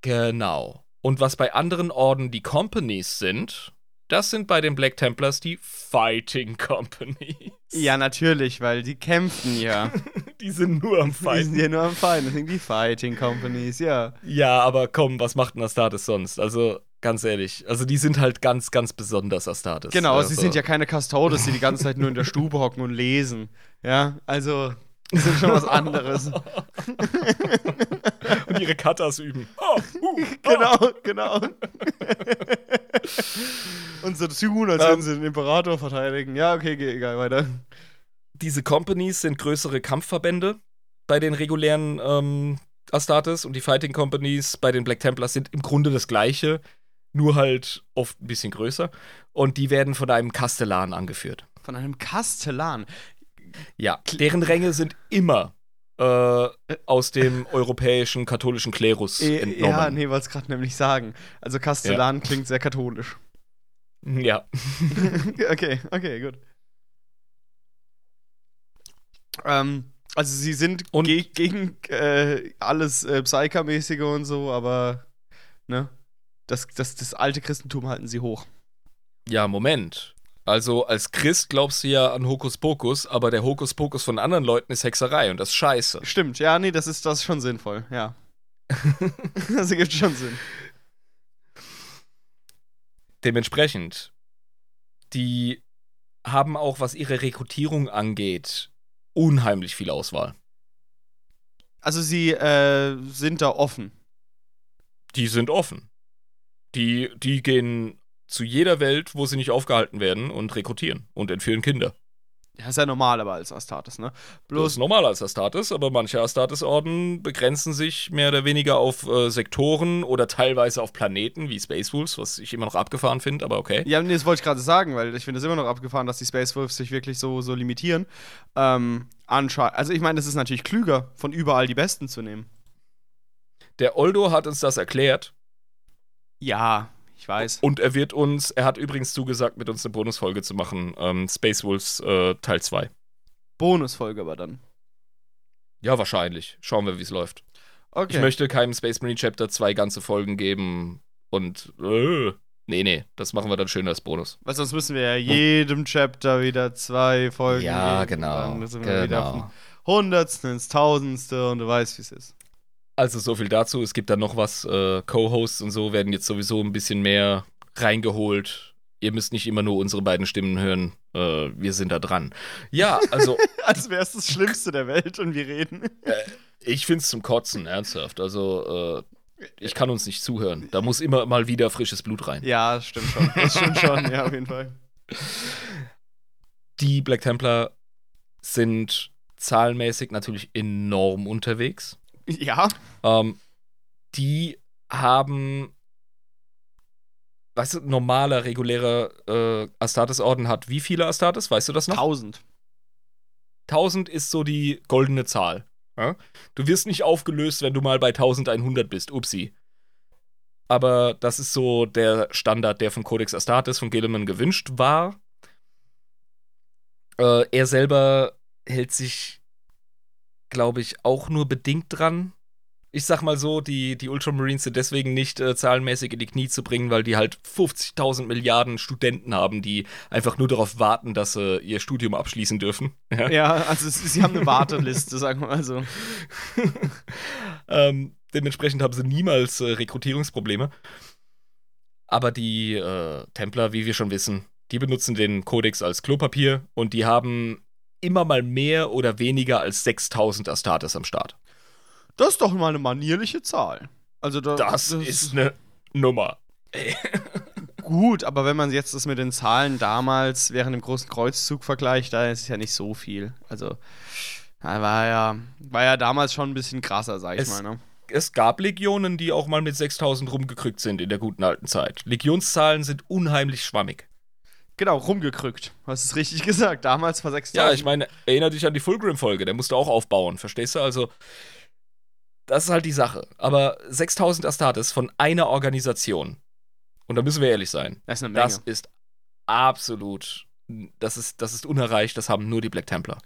A: Genau. Und was bei anderen Orden die Companies sind, Das sind bei den Black Templars die Fighting Company.
C: Ja, natürlich, weil die kämpfen ja. (laughs)
A: Die sind nur am
C: Die sind
A: Fighten.
C: ja nur am Feind, das sind die Fighting Companies, ja.
A: Ja, aber komm, was macht ein Astartes sonst? Also, ganz ehrlich. Also, die sind halt ganz, ganz besonders Astartes.
C: Genau,
A: also,
C: sie sind ja keine Custodes, die die ganze Zeit nur in der Stube hocken und lesen. Ja, also, die sind schon was anderes. (laughs)
A: Ihre Katas üben. Oh, uh, (laughs)
C: genau, genau. (laughs) und so tun, als
A: Ähm.
C: würden sie den Imperator verteidigen. Ja, okay, geh, egal, weiter.
A: diese Companies sind größere Kampfverbände bei den regulären ähm, Astartes und die Fighting Companies bei den Black Templars sind im Grunde das gleiche, nur halt oft ein bisschen größer. Und die werden von einem Kastellan angeführt.
C: Von einem Kastellan.
A: Ja, deren Ränge sind immer äh, aus dem europäischen katholischen Klerus
C: Äh,
A: entnommen.
C: ja, nee, wollte es gerade nämlich sagen. Also Kastellan klingt sehr katholisch. (laughs)
A: ja. (laughs)
C: okay, okay, gut. Ähm, also sie sind
A: Und-
C: ge gegen äh, alles äh, Psyker-mäßige und so, aber ne? Das, das, das alte Christentum halten sie hoch.
A: Ja, Moment. Also als Christ glaubst du ja an Hokuspokus, aber der Hokuspokus von anderen Leuten ist Hexerei und das ist scheiße.
C: Stimmt, ja, nee, das ist, das ist schon sinnvoll, ja. (laughs) das ergibt schon Sinn.
A: Dementsprechend, die haben auch, was ihre Rekrutierung angeht, unheimlich viel Auswahl.
C: Also sie äh, sind da offen.
A: Die sind offen. Die, die gehen zu jeder Welt, wo sie nicht aufgehalten werden und rekrutieren und entführen Kinder.
C: Ja, ist ja normal aber als Astartes, ne?
A: Das ist
C: Bloß,
A: normal als Astartes, aber manche Astartes-Orden begrenzen sich mehr oder weniger auf äh, Sektoren oder teilweise auf Planeten wie Space Wolves, was ich immer noch abgefahren finde, aber okay.
C: ja, nee, das wollte ich gerade sagen, weil ich finde es immer noch abgefahren, dass die Space Wolves sich wirklich so, so limitieren. Ähm, anscheinend, also ich meine, das ist natürlich klüger, von überall die Besten zu nehmen.
A: Der Oldo hat uns das erklärt
C: Ja, ich weiß.
A: und er wird uns, er hat übrigens zugesagt, mit uns eine Bonusfolge zu machen, ähm, Space Wolves äh, Teil 2.
C: Bonusfolge aber dann.
A: Ja, wahrscheinlich. Schauen wir, wie es läuft.
C: Okay.
A: Ich möchte keinem Space Marine Chapter zwei ganze Folgen geben und äh, nee, nee, das machen wir dann schön als Bonus.
C: Weil sonst müssen wir ja jedem Chapter wieder zwei Folgen
A: Ja,
C: geben.
A: genau,
C: Dann sind wir wieder
A: genau.
C: vom Hundertsten ins Tausendste und du weißt, wie es ist.
A: Also so viel dazu. Es gibt dann noch was. Äh, Co-Hosts und so werden jetzt sowieso ein bisschen mehr reingeholt. Ihr müsst nicht immer nur unsere beiden Stimmen hören. Äh, wir sind da dran. Ja, also (laughs)
C: Als wäre es das Schlimmste der Welt und wir reden.
A: ich finde es zum Kotzen, ernsthaft. Also äh, ich kann uns nicht zuhören. Da muss immer mal wieder frisches Blut rein.
C: Ja, das stimmt schon. Das stimmt schon, ja, auf jeden Fall.
A: Die Black Templar sind zahlenmäßig natürlich enorm unterwegs.
C: Ja,
A: Ähm, die haben, weißt du, normaler, regulärer äh, Astartes-Orden hat wie viele Astartes? Weißt du das noch?
C: 1000.
A: 1000 ist so die goldene Zahl. Ja? Du wirst nicht aufgelöst, wenn du mal bei 1100 bist. Upsi. Aber das ist so der Standard, der vom Codex Astartes von Gilliman gewünscht war. Äh, er selber hält sich, glaube ich, auch nur bedingt dran. Ich sag mal so, die, die Ultramarines sind deswegen nicht äh, zahlenmäßig in die Knie zu bringen, weil die halt 50.000 Milliarden Studenten haben, die einfach nur darauf warten, dass sie ihr Studium abschließen dürfen. (laughs) Ja.
C: Ja, also sie haben eine Warteliste, sagen wir mal so. (laughs)
A: ähm, dementsprechend haben sie niemals äh, Rekrutierungsprobleme. Aber die äh, Templer, wie wir schon wissen, die benutzen den Kodex als Klopapier und die haben immer mal mehr oder weniger als 6000 Astartes am Start.
C: Das ist doch mal eine manierliche Zahl. Also da,
A: Das, ist eine Nummer. (laughs)
C: gut, aber wenn man jetzt das mit den Zahlen damals während dem großen Kreuzzug vergleicht, da ist es ja nicht so viel. Also war ja, war ja damals schon ein bisschen krasser, sag ich
A: Es-
C: mal. Ne?
A: Es gab Legionen, die auch mal mit 6000 rumgekrückt sind in der guten alten Zeit. Legionszahlen sind unheimlich schwammig.
C: Genau, rumgekrückt. Hast es richtig (laughs) gesagt. Damals war 6000.
A: Ja, ich meine, erinnere dich an die Fulgrim-Folge, der musste auch aufbauen, verstehst du? Also, das ist halt die Sache. Aber 6000 Astartes von einer Organisation. Und da müssen wir ehrlich sein.
C: das ist eine Menge.
A: Das ist absolut, das ist, das ist unerreicht, das haben nur die Black Templar.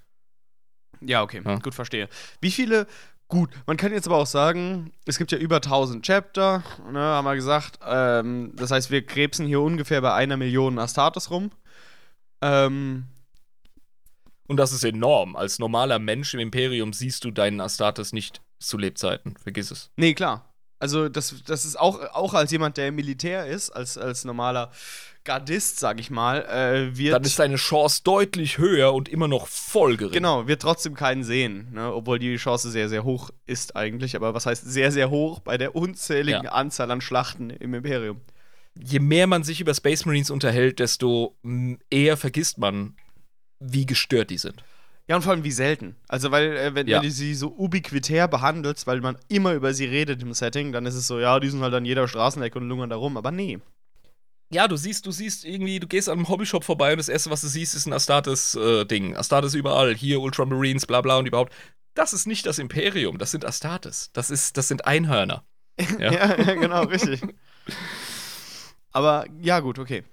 C: Ja, okay,
A: Ja.
C: gut verstehe. Wie viele Gut, man kann jetzt aber auch sagen, es gibt ja über 1000 Chapter, ne, haben wir gesagt. Ähm, das heißt, wir krebsen hier ungefähr bei einer Million Astartes rum. Ähm,
A: Und das ist enorm. Als normaler Mensch im Imperium siehst du deinen Astartes nicht zu Lebzeiten. Vergiss es.
C: nee, klar. Also, das, das ist auch, auch als jemand, der im Militär ist, als, als normaler Gardist, sag ich mal, äh, wird.
A: Dann ist deine Chance deutlich höher und immer noch voll gering.
C: Genau, wird trotzdem keinen sehen, ne? obwohl die Chance sehr, sehr hoch ist eigentlich. Aber was heißt sehr, sehr hoch bei der unzähligen
A: Ja.
C: Anzahl an Schlachten im Imperium?
A: Je mehr man sich über Space Marines unterhält, desto eher vergisst man, wie gestört die sind.
C: Ja, und vor allem wie selten. Also, weil, äh, wenn,
A: Ja.
C: wenn du sie so ubiquitär behandelst, weil man immer über sie redet im Setting, dann ist es so, ja, die sind halt an jeder Straßenecke und lungern da rum. Aber nee.
A: Ja, du siehst, du siehst irgendwie, du gehst an einem Hobbyshop vorbei und das erste, was du siehst, ist ein Astartes-Ding. Astartes überall, hier Ultramarines, bla bla und überhaupt. Das ist nicht das Imperium, das sind Astartes. Das, ist, das sind Einhörner. (laughs)
C: Ja.
A: ja, (laughs)
C: genau, richtig. (laughs) Aber ja, gut, okay.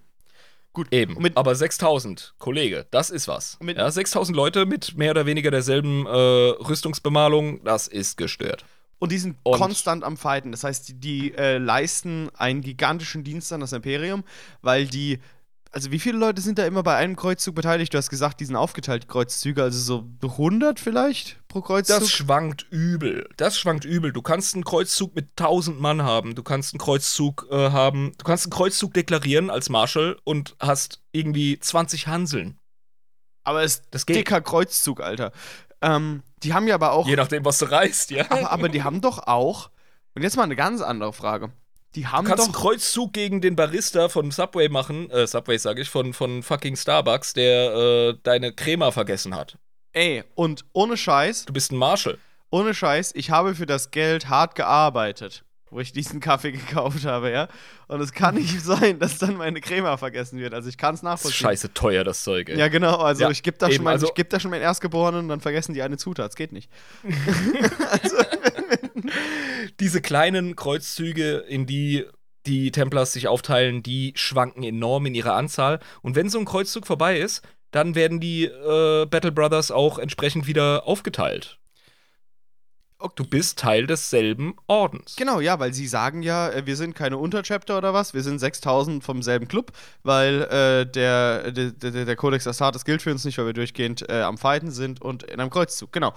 C: Gut.
A: Eben.
C: Mit-
A: Aber 6000, Kollege, das ist was.
C: Mit-
A: ja, 6000 Leute mit mehr oder weniger derselben äh, Rüstungsbemalung, das ist gestört.
C: Und die sind
A: Und-
C: konstant am Fighten. Das heißt, die, die äh, leisten einen gigantischen Dienst an das Imperium, weil die. Also, wie viele Leute sind da immer bei einem Kreuzzug beteiligt? Du hast gesagt, die sind aufgeteilt, die Kreuzzüge, also so 100 vielleicht pro Kreuzzug.
A: Das schwankt übel. Das schwankt übel. Du kannst einen Kreuzzug mit 1000 Mann haben. Du kannst einen Kreuzzug äh, haben. Du kannst einen Kreuzzug deklarieren als Marshal und hast irgendwie 20 Hanseln.
C: aber es ist
A: Das geht.
C: dicker Kreuzzug, Alter. Ähm, die haben ja aber auch.
A: Je nachdem, was du reißt, ja.
C: aber, aber die haben doch auch. Und jetzt mal eine ganz andere Frage. Die haben
A: Du kannst einen
C: doch.
A: Kreuzzug gegen den Barista von Subway machen, äh, Subway sage ich, von, von fucking Starbucks, der äh, deine Crema vergessen hat.
C: Ey, und ohne Scheiß,
A: Du bist ein Marshal.
C: ohne Scheiß, ich habe für das Geld hart gearbeitet, wo ich diesen Kaffee (laughs) gekauft habe, ja. Und es kann nicht (laughs) sein, dass dann meine Crema vergessen wird. Also ich kann es
A: Das ist
C: nachvollziehen.
A: scheiße teuer, das Zeug, ey.
C: Ja, genau. Also
A: Ja,
C: ich gebe da, schon mein-
A: also-
C: ich geb da schon meinen Erstgeborenen und dann vergessen die eine Zutat. Das geht nicht. (laughs) (laughs)
A: Diese kleinen Kreuzzüge, in die die Templars sich aufteilen, die schwanken enorm in ihrer Anzahl. Und wenn so ein Kreuzzug vorbei ist, dann werden die äh, Battle Brothers auch entsprechend wieder aufgeteilt. Du bist Teil desselben Ordens.
C: Genau, ja, weil sie sagen ja, äh, wir sind keine Unterchapter oder was, wir sind 6000 vom selben Club, weil äh, der, der, der, der Codex Astartes gilt für uns nicht, weil wir durchgehend äh, am Fighten sind und in einem Kreuzzug, genau.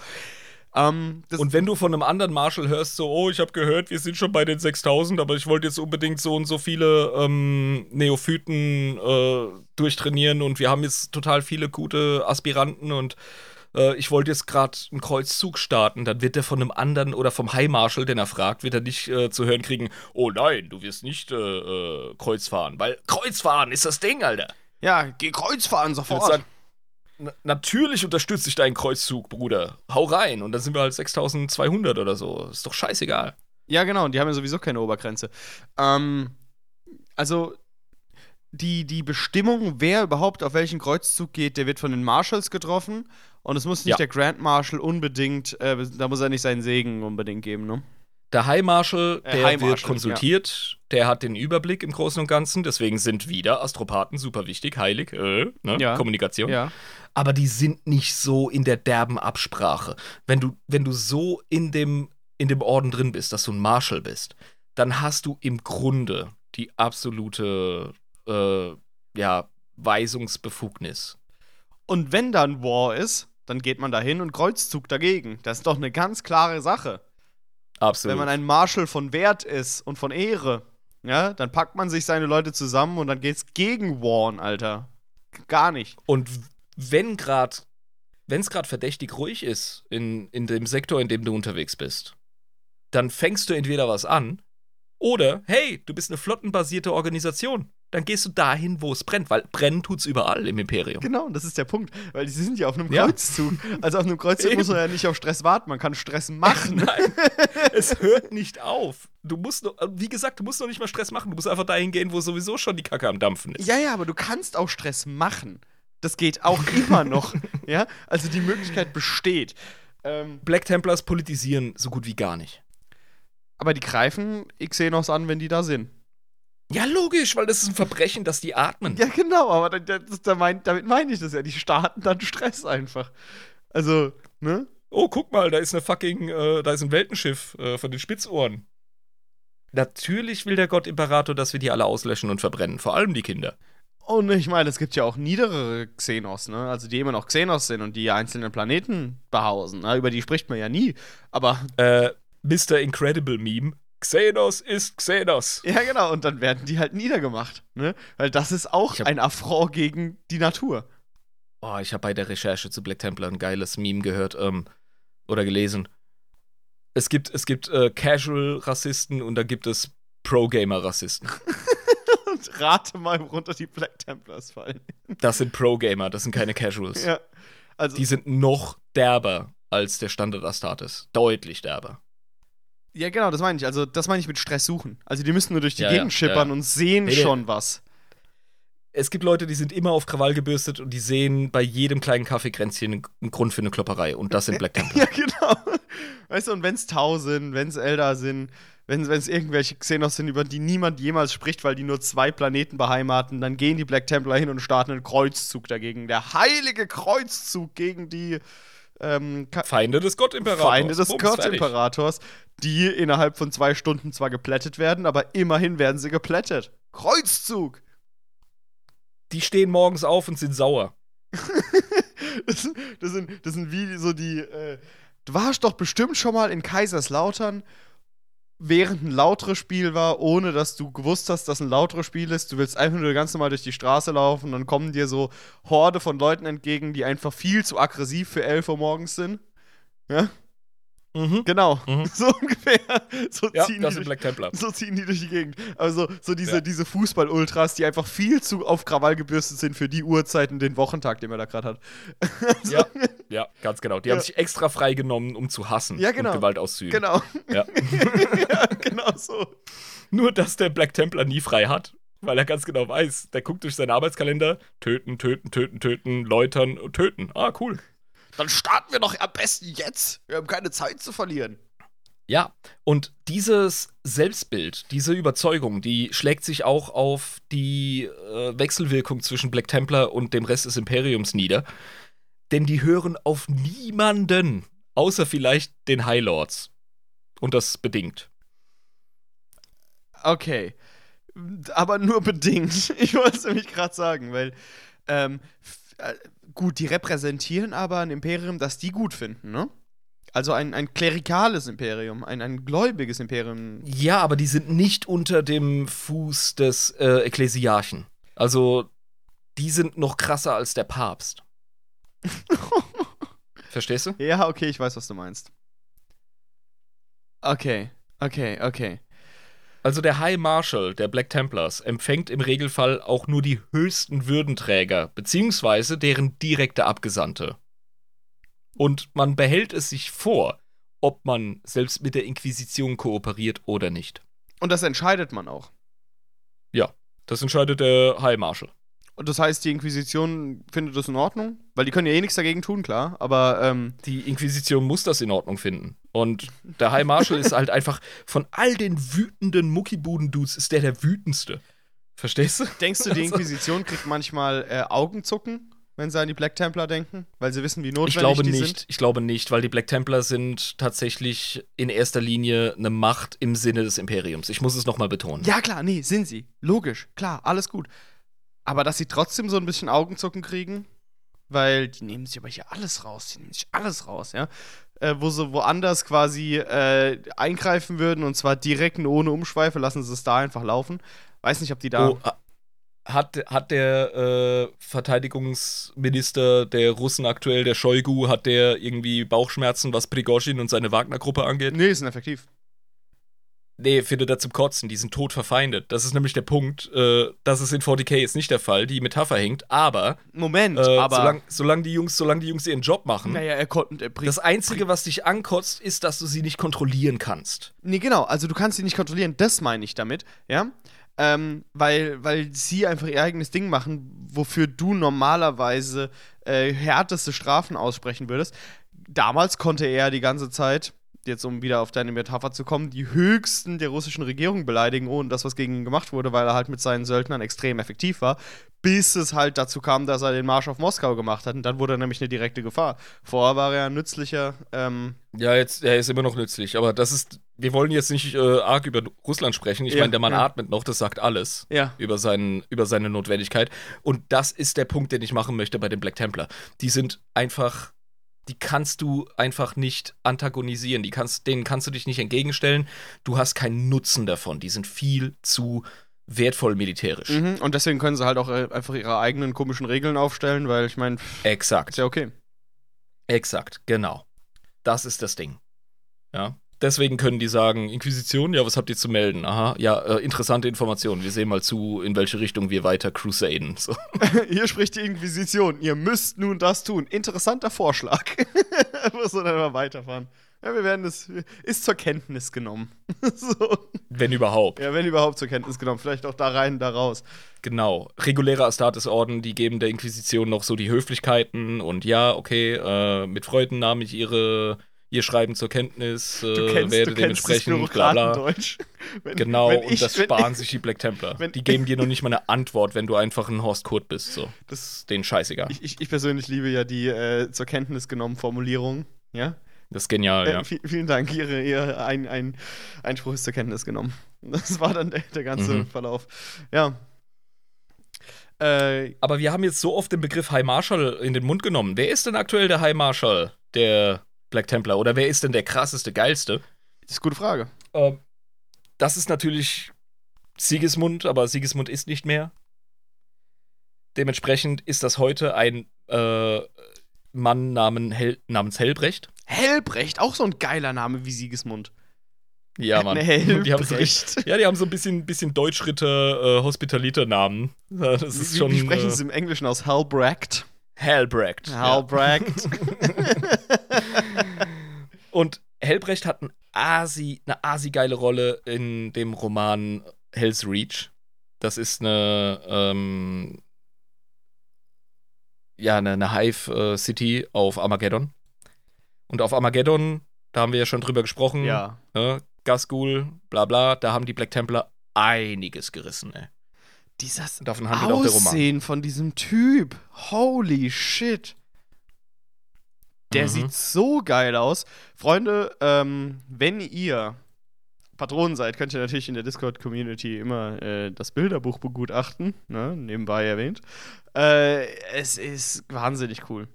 C: Ähm, das,
A: Und wenn du von einem anderen Marshal hörst, so, oh, ich habe gehört, wir sind schon bei den 6000, aber ich wollte jetzt unbedingt so und so viele ähm, Neophyten äh, durchtrainieren und wir haben jetzt total viele gute Aspiranten und äh, ich wollte jetzt gerade einen Kreuzzug starten, dann wird er von einem anderen oder vom High Marshal, den er fragt, wird er nicht äh, zu hören kriegen, oh nein, du wirst nicht äh, äh, Kreuz fahren, weil Kreuzfahren ist das Ding, Alter.
C: ja, geh Kreuzfahren
A: Ich würd
C: sofort.
A: Natürlich unterstütze ich deinen Kreuzzug, Bruder. Hau rein. Und dann sind wir halt 6200 oder so. Ist doch scheißegal.
C: Ja, genau, und die haben ja sowieso keine Obergrenze. Ähm, also, die, die Bestimmung, wer überhaupt auf welchen Kreuzzug geht, der wird von den Marshals getroffen. Und es muss nicht
A: Ja.
C: der Grand Marshal unbedingt, äh, da muss er nicht seinen Segen unbedingt geben, ne?
A: Der High Marshal,
C: Äh,
A: der
C: High
A: wird konsultiert, der hat den Überblick im Großen und Ganzen, deswegen sind wieder Astropathen super wichtig, heilig, äh, ne?
C: Ja.
A: Kommunikation.
C: Ja.
A: Aber die sind nicht so in der derben Absprache. Wenn du, wenn du so in dem, in dem Orden drin bist, dass du ein Marshal bist, dann hast du im Grunde die absolute, äh, ja, Weisungsbefugnis.
C: Und wenn dann War ist, dann geht man dahin und Kreuzzug dagegen. Das ist doch eine ganz klare Sache.
A: Absolut.
C: Wenn man ein Marshal von Wert ist und von Ehre, ja, dann packt man sich seine Leute zusammen und dann geht's gegen Warn, Alter. Gar nicht.
A: Und wenn gerade, wenn es gerade verdächtig ruhig ist in, in dem Sektor, in dem du unterwegs bist, dann fängst du entweder was an oder, hey, du bist eine flottenbasierte Organisation. Dann gehst du dahin, wo es brennt, weil brennen tut's überall im Imperium.
C: Genau, und das ist der Punkt. Weil sie sind ja auf einem
A: Ja.
C: Kreuzzug. Also auf einem Kreuzzug (laughs) muss man ja nicht auf Stress warten, man kann Stress machen. (laughs)
A: Nein, (laughs) es hört nicht auf. Du musst, noch, wie gesagt, du musst noch nicht mal Stress machen. Du musst einfach dahin gehen, wo sowieso schon die Kacke am Dampfen ist.
C: ja, ja, aber du kannst auch Stress machen. Das geht auch immer noch. Ja, also die Möglichkeit besteht. Ähm,
A: Black Templars politisieren so gut wie gar nicht.
C: aber die greifen Xenos an, wenn die da sind.
A: Ja, logisch, weil das ist ein Verbrechen, dass die atmen.
C: Ja, genau, aber da, da, da mein, damit meine ich das ja. Die starten dann Stress einfach. Also, ne?
A: oh, guck mal, da ist eine fucking, äh, da ist ein Weltenschiff äh, von den Spitzohren. Natürlich will der Gott Imperator, dass wir die alle auslöschen und verbrennen, vor allem die Kinder.
C: Und ich meine, es gibt ja auch niedere Xenos, ne? Also die immer noch Xenos sind und die einzelnen Planeten behausen. Ne? Über die spricht man ja nie. Aber.
A: Äh, Mr. Incredible Meme. Xenos ist Xenos.
C: Ja, genau. Und dann werden die halt niedergemacht. Ne? Weil das ist auch
A: hab-
C: ein Affront gegen die Natur.
A: Oh, ich habe bei der Recherche zu Black Templar ein geiles Meme gehört ähm, oder gelesen. Es gibt, es gibt äh, Casual-Rassisten und da gibt es Pro-Gamer-Rassisten. (laughs)
C: Und rate mal, worunter die Black Templars fallen.
A: Das sind Pro-Gamer, das sind keine Casuals.
C: Ja. Also,
A: Die sind noch derber als der Standard Astartes. Deutlich derber.
C: Ja, genau, das meine ich. Also, das meine ich mit Stress suchen. Also, die müssen nur durch die
A: Ja, ja,
C: Gegend schippern
A: ja.
C: und sehen
A: Nee, nee.
C: schon was.
A: Es gibt Leute, die sind immer auf Krawall gebürstet und die sehen bei jedem kleinen Kaffeekränzchen einen Grund für eine Klopperei. Und das sind Black Templar. (laughs)
C: Ja, genau. Weißt du, und wenn es Tau sind, wenn es Eldar sind, wenn es irgendwelche Xenos sind, über die niemand jemals spricht, weil die nur zwei Planeten beheimaten, dann gehen die Black Templar hin und starten einen Kreuzzug dagegen. Der heilige Kreuzzug gegen die ähm,
A: Feinde des Gottimperators.
C: Feinde des. Gottimperators, die innerhalb von zwei Stunden zwar geplättet werden, aber immerhin werden sie geplättet. Kreuzzug!
A: Die stehen morgens auf und sind sauer. (laughs)
C: das, das, sind, das sind wie so die. Äh, du warst doch bestimmt schon mal in Kaiserslautern, während ein lauteres Spiel war, ohne dass du gewusst hast, dass ein lauteres Spiel ist. Du willst einfach nur ganz normal durch die Straße laufen dann kommen dir so Horde von Leuten entgegen, die einfach viel zu aggressiv für 11 Uhr morgens sind. Ja,
A: Mhm.
C: genau.
A: Mhm. (laughs)
C: So ungefähr. So
A: Ja,
C: ziehen
A: das
C: die durch,
A: Black Templar.
C: so ziehen die durch die Gegend. Also so diese,
A: Ja.
C: diese Fußball-Ultras, die einfach viel zu auf Krawall gebürstet sind für die Uhrzeiten, den Wochentag, den man da gerade hat. (laughs)
A: Ja, ja, ganz genau. Die
C: Ja.
A: haben sich extra freigenommen, um zu hassen
C: Ja, genau.
A: und Gewalt auszuüben.
C: Genau.
A: Ja. (laughs)
C: ja, genau so.
A: Nur, dass der Black Templar nie frei hat, weil er ganz genau weiß, der guckt durch seinen Arbeitskalender, töten, töten, töten, töten, läutern und töten. Ah, cool.
C: Dann starten wir doch am besten jetzt. Wir haben keine Zeit zu verlieren.
A: Ja, und dieses Selbstbild, diese Überzeugung, die schlägt sich auch auf die äh, Wechselwirkung zwischen Black Templar und dem Rest des Imperiums nieder. Denn die hören auf niemanden, außer vielleicht den High Lords. Und das bedingt.
C: Okay. Aber nur bedingt. (laughs) Ich wollte es nämlich gerade sagen, weil, ähm, äh, gut, die repräsentieren aber ein Imperium, das die gut finden, ne? Also ein, ein klerikales Imperium, ein, ein gläubiges Imperium.
A: Ja, aber die sind nicht unter dem Fuß des äh, Ekklesiarchen. Also, die sind noch krasser als der Papst. (laughs) Verstehst du?
C: Ja, okay, ich weiß, was du meinst. Okay, okay, okay.
A: Also der High Marshal der Black Templars empfängt im Regelfall auch nur die höchsten Würdenträger, beziehungsweise deren direkte Abgesandte. Und man behält es sich vor, ob man selbst mit der Inquisition kooperiert oder nicht.
C: Und das entscheidet man auch.
A: Das entscheidet der High Marshal.
C: Und das heißt, die Inquisition findet das in Ordnung? Weil die können ja eh nichts dagegen tun, klar. Aber, ähm,
A: Die Inquisition muss das in Ordnung finden. Und der High Marshal ist halt einfach von all den wütenden Muckibuden-Dudes ist der der wütendste. Verstehst du?
C: denkst du, die Inquisition kriegt manchmal äh, Augenzucken, wenn sie an die Black Templar denken? Weil sie wissen, wie notwendig
A: Ich glaube
C: die
A: nicht.
C: sind?
A: Ich glaube nicht, weil die Black Templar sind tatsächlich in erster Linie eine Macht im Sinne des Imperiums. Ich muss es nochmal betonen.
C: Ja, klar, nee, sind sie. Logisch, klar, alles gut. Aber dass sie trotzdem so ein bisschen Augenzucken kriegen, weil die nehmen sich aber hier alles raus, die nehmen sich alles raus, ja. Äh, wo sie woanders quasi äh, eingreifen würden und zwar direkt und ohne Umschweife, lassen sie es da einfach laufen. Weiß nicht, ob die da.
A: Oh, ha- hat, hat der äh, Verteidigungsminister der Russen aktuell, der Shoigu, hat der irgendwie Bauchschmerzen, was Prigozhin und seine Wagner-Gruppe angeht?
C: Nee, sind effektiv.
A: Nee, findet er zum Kotzen. Die sind tot verfeindet. Das ist nämlich der Punkt. Äh, das ist in 40k jetzt nicht der Fall. Die Metapher hinkt. Aber,
C: Moment,
A: äh,
C: aber.
A: solange solang die, Jungs, solang die Jungs ihren Job machen,
C: naja, er konnte. Er
A: das Einzige, was dich ankotzt, ist, dass du sie nicht kontrollieren kannst.
C: Nee, genau. Also du kannst sie nicht kontrollieren. Das meine ich damit, ja. Ähm, weil, weil sie einfach ihr eigenes Ding machen, wofür du normalerweise äh, härteste Strafen aussprechen würdest. Damals konnte er die ganze Zeit jetzt um wieder auf deine Metapher zu kommen, die höchsten der russischen Regierung beleidigen, ohne das, was gegen ihn gemacht wurde, weil er halt mit seinen Söldnern extrem effektiv war, bis es halt dazu kam, dass er den Marsch auf Moskau gemacht hat. Und dann wurde er nämlich eine direkte Gefahr. Vorher war er ein nützlicher. Ähm,
A: Ja, jetzt, er ist immer noch nützlich, aber das ist, wir wollen jetzt nicht äh, arg über Russland sprechen. Ich
C: Ja,
A: meine, der Mann
C: ja.
A: atmet noch, das sagt alles
C: ja.
A: über, seinen, über seine Notwendigkeit. Und das ist der Punkt, den ich machen möchte bei den Black Templar. Die sind einfach, die kannst du einfach nicht antagonisieren. Die kannst, denen kannst du dich nicht entgegenstellen. Du hast keinen Nutzen davon. Die sind viel zu wertvoll militärisch.
C: Mhm. Und deswegen können sie halt auch äh, einfach ihre eigenen komischen Regeln aufstellen, weil ich meine,
A: Exakt.
C: ist ja okay.
A: Exakt, genau. Das ist das Ding. Ja. Deswegen können die sagen, Inquisition, ja, was habt ihr zu melden? Aha, ja, äh, interessante Informationen. Wir sehen mal zu, in welche Richtung wir weiter crusaden. So. (laughs)
C: Hier spricht die Inquisition. Ihr müsst nun das tun. Interessanter Vorschlag. (laughs) Muss man dann mal weiterfahren. Ja, wir werden es. Ist zur Kenntnis genommen. (laughs) so.
A: Wenn überhaupt.
C: Ja, wenn überhaupt zur Kenntnis genommen. Vielleicht auch da rein, da raus.
A: Genau. Reguläre Astartes-Orden, die geben der Inquisition noch so die Höflichkeiten und ja, okay, äh, mit Freuden nahm ich ihre, ihr Schreiben zur Kenntnis, äh,
C: kennst,
A: werde
C: das
A: dementsprechend bla bla.
C: Wenn,
A: Genau,
C: wenn
A: und
C: ich,
A: das
C: wenn
A: sparen
C: ich,
A: sich die Black Templar. die geben dir noch nicht mal eine Antwort, wenn du einfach ein Horst Kurt bist. So. Das ist denen scheißegal.
C: Ich, ich, ich persönlich liebe ja die äh, zur Kenntnis genommen Formulierung. Ja?
A: Das ist genial,
C: Äh,
A: ja.
C: vi- vielen Dank, Ihre, Ihr ein, ein Einspruch ist zur Kenntnis genommen. (laughs) Das war dann der, der ganze
A: Mhm.
C: Verlauf. Ja. Äh,
A: Aber wir haben jetzt so oft den Begriff High Marshal in den Mund genommen. Wer ist denn aktuell der High Marshal der Black Templar? Oder wer ist denn der krasseste, geilste?
C: das ist eine gute Frage.
A: Ähm, das ist natürlich Sigismund, aber Sigismund ist nicht mehr. Dementsprechend ist das heute ein äh, Mann namen Hel namens Hellbrecht.
C: Helbrecht, auch so ein geiler Name wie Siegesmund.
A: Ja, Mann. (laughs)
C: Helbrecht.
A: Die haben so, richtig- ja, die haben so ein bisschen, bisschen Deutschritter, äh, Hospitaliter-Namen. Das ist
C: wie,
A: schon
C: wie sprechen
A: äh,
C: Sie im Englischen aus? Halbrecht.
A: Hellbrecht. ja. (laughs) (laughs) Und Helbrecht hat ein Asi, eine asi-geile Rolle in dem Roman Hell's Reach. Das ist eine, ähm, ja, eine, eine Hive-City auf Armageddon. Und auf Armageddon, da haben wir ja schon drüber gesprochen,
C: ja.
A: ne? Gasgul, bla bla, da haben die Black Templar einiges gerissen, ey.
C: Dieses
A: davon handelt auch der Roman.
C: Aussehen von diesem Typ. Holy shit. Der
A: Mhm.
C: sieht so geil aus. Freunde, ähm, wenn ihr Patronen seid, könnt ihr natürlich in der Discord-Community immer äh, das Bilderbuch begutachten. Ne? Nebenbei erwähnt. Äh, es ist wahnsinnig cool.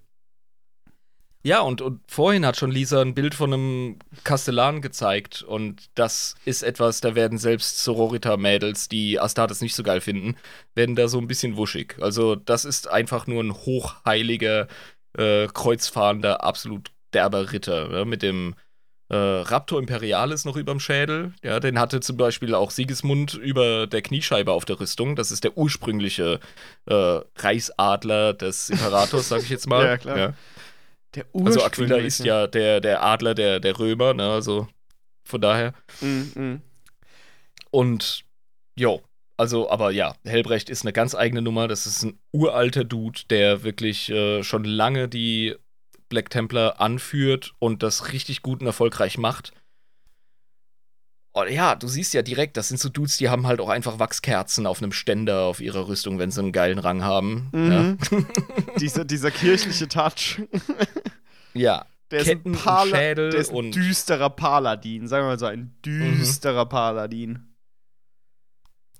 A: Ja, und, und vorhin hat schon Lisa ein Bild von einem Kastellan gezeigt. Und das ist etwas, da werden selbst Sororita-Mädels, die Astartes nicht so geil finden, werden da so ein bisschen wuschig. Also, das ist einfach nur ein hochheiliger, äh, kreuzfahrender, absolut derber Ritter. Ne? Mit dem äh, Raptor Imperialis noch überm Schädel. Ja, den hatte zum Beispiel auch Sigismund über der Kniescheibe auf der Rüstung. Das ist der ursprüngliche äh, Reichsadler des Imperators, sag ich jetzt (laughs) mal.
C: Ja, klar. Der
A: Also Aquila ist ja der, der Adler der, der Römer, ne? Also von daher.
C: Mm, mm.
A: Und jo, also, aber ja, Helbrecht ist eine ganz eigene Nummer. Das ist ein uralter Dude, der wirklich äh, schon lange die Black Templar anführt und das richtig gut und erfolgreich macht. Und ja, du siehst ja direkt, das sind so Dudes, die haben halt auch einfach Wachskerzen auf einem Ständer auf ihrer Rüstung, wenn sie einen geilen Rang haben.
C: Mhm. (laughs) dieser, dieser kirchliche Touch. (laughs)
A: Ja,
C: Der
A: Ketten und
C: ist ein, Pala
A: Schädel
C: der ist ein
A: und-
C: düsterer Paladin. Sagen wir mal so, ein düsterer Paladin.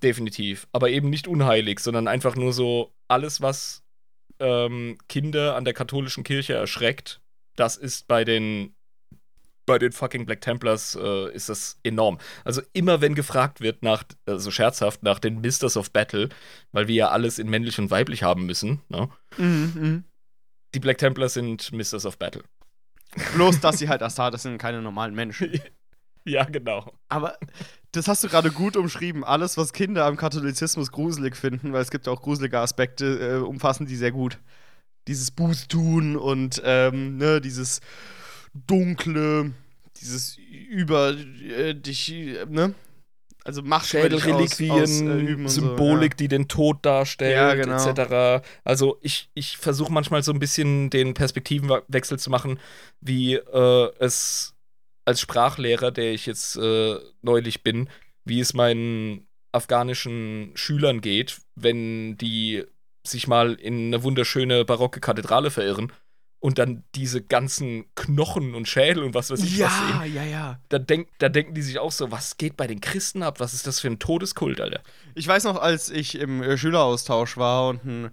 A: Definitiv. Aber eben nicht unheilig, sondern einfach nur so alles, was ähm, Kinder an der katholischen Kirche erschreckt, das ist bei den bei den fucking Black Templars äh, ist das enorm. Also immer wenn gefragt wird nach, also scherzhaft, nach den Misters of Battle, weil wir ja alles in männlich und weiblich haben müssen, ne?
C: Mhm,
A: Die Black Templars sind Misters of Battle.
C: Bloß, dass sie halt Astartes sind, keine normalen Menschen. (laughs)
A: Ja, genau.
C: Aber das hast du gerade gut umschrieben. Alles, was Kinder am Katholizismus gruselig finden, weil es gibt auch gruselige Aspekte, äh, umfassen die sehr gut. Dieses Bußtun und ähm, ne, dieses Dunkle, dieses über äh, dich, äh, ne? Also Macht über dich aus-
A: Schädelreliquien,
C: ausüben und so,
A: Symbolik, die den Tod darstellt,
C: Ja, genau.
A: etc. Also ich, ich versuche manchmal so ein bisschen den Perspektivenwechsel zu machen, wie äh, es als Sprachlehrer, der ich jetzt äh, neulich bin, wie es meinen afghanischen Schülern geht, wenn die sich mal in eine wunderschöne barocke Kathedrale verirren und dann diese ganzen Knochen und Schädel und was weiß ich was sehen.
C: ja, ja.
A: Da, denk, da denken die sich auch so, was geht bei den Christen ab? Was ist das für ein Todeskult, Alter?
C: Ich weiß noch, als ich im äh, Schüleraustausch war und ein,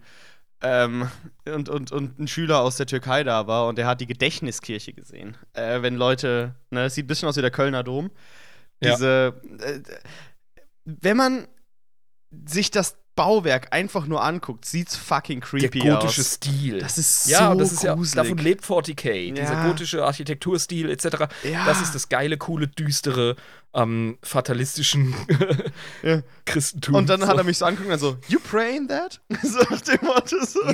C: ähm, und, und, und ein Schüler aus der Türkei da war und der hat die Gedächtniskirche gesehen. Äh, wenn Leute, ne, es sieht ein bisschen aus wie der Kölner Dom.
A: Ja.
C: Diese, äh, wenn man sich das Bauwerk einfach nur anguckt, sieht's fucking creepy
A: der gotische
C: aus.
A: Stil.
C: Das ist
A: ja,
C: so
A: und das ist ja,
C: gruselig.
A: davon lebt 40k, dieser
C: Ja.
A: gotische Architekturstil etc.
C: Ja.
A: Das ist das geile, coole, düstere, ähm, fatalistischen
C: Ja. (laughs)
A: Christentum.
C: Und dann
A: so.
C: hat er mich so angeguckt und dann so, you praying that? (laughs) so nach dem Motto so. (laughs)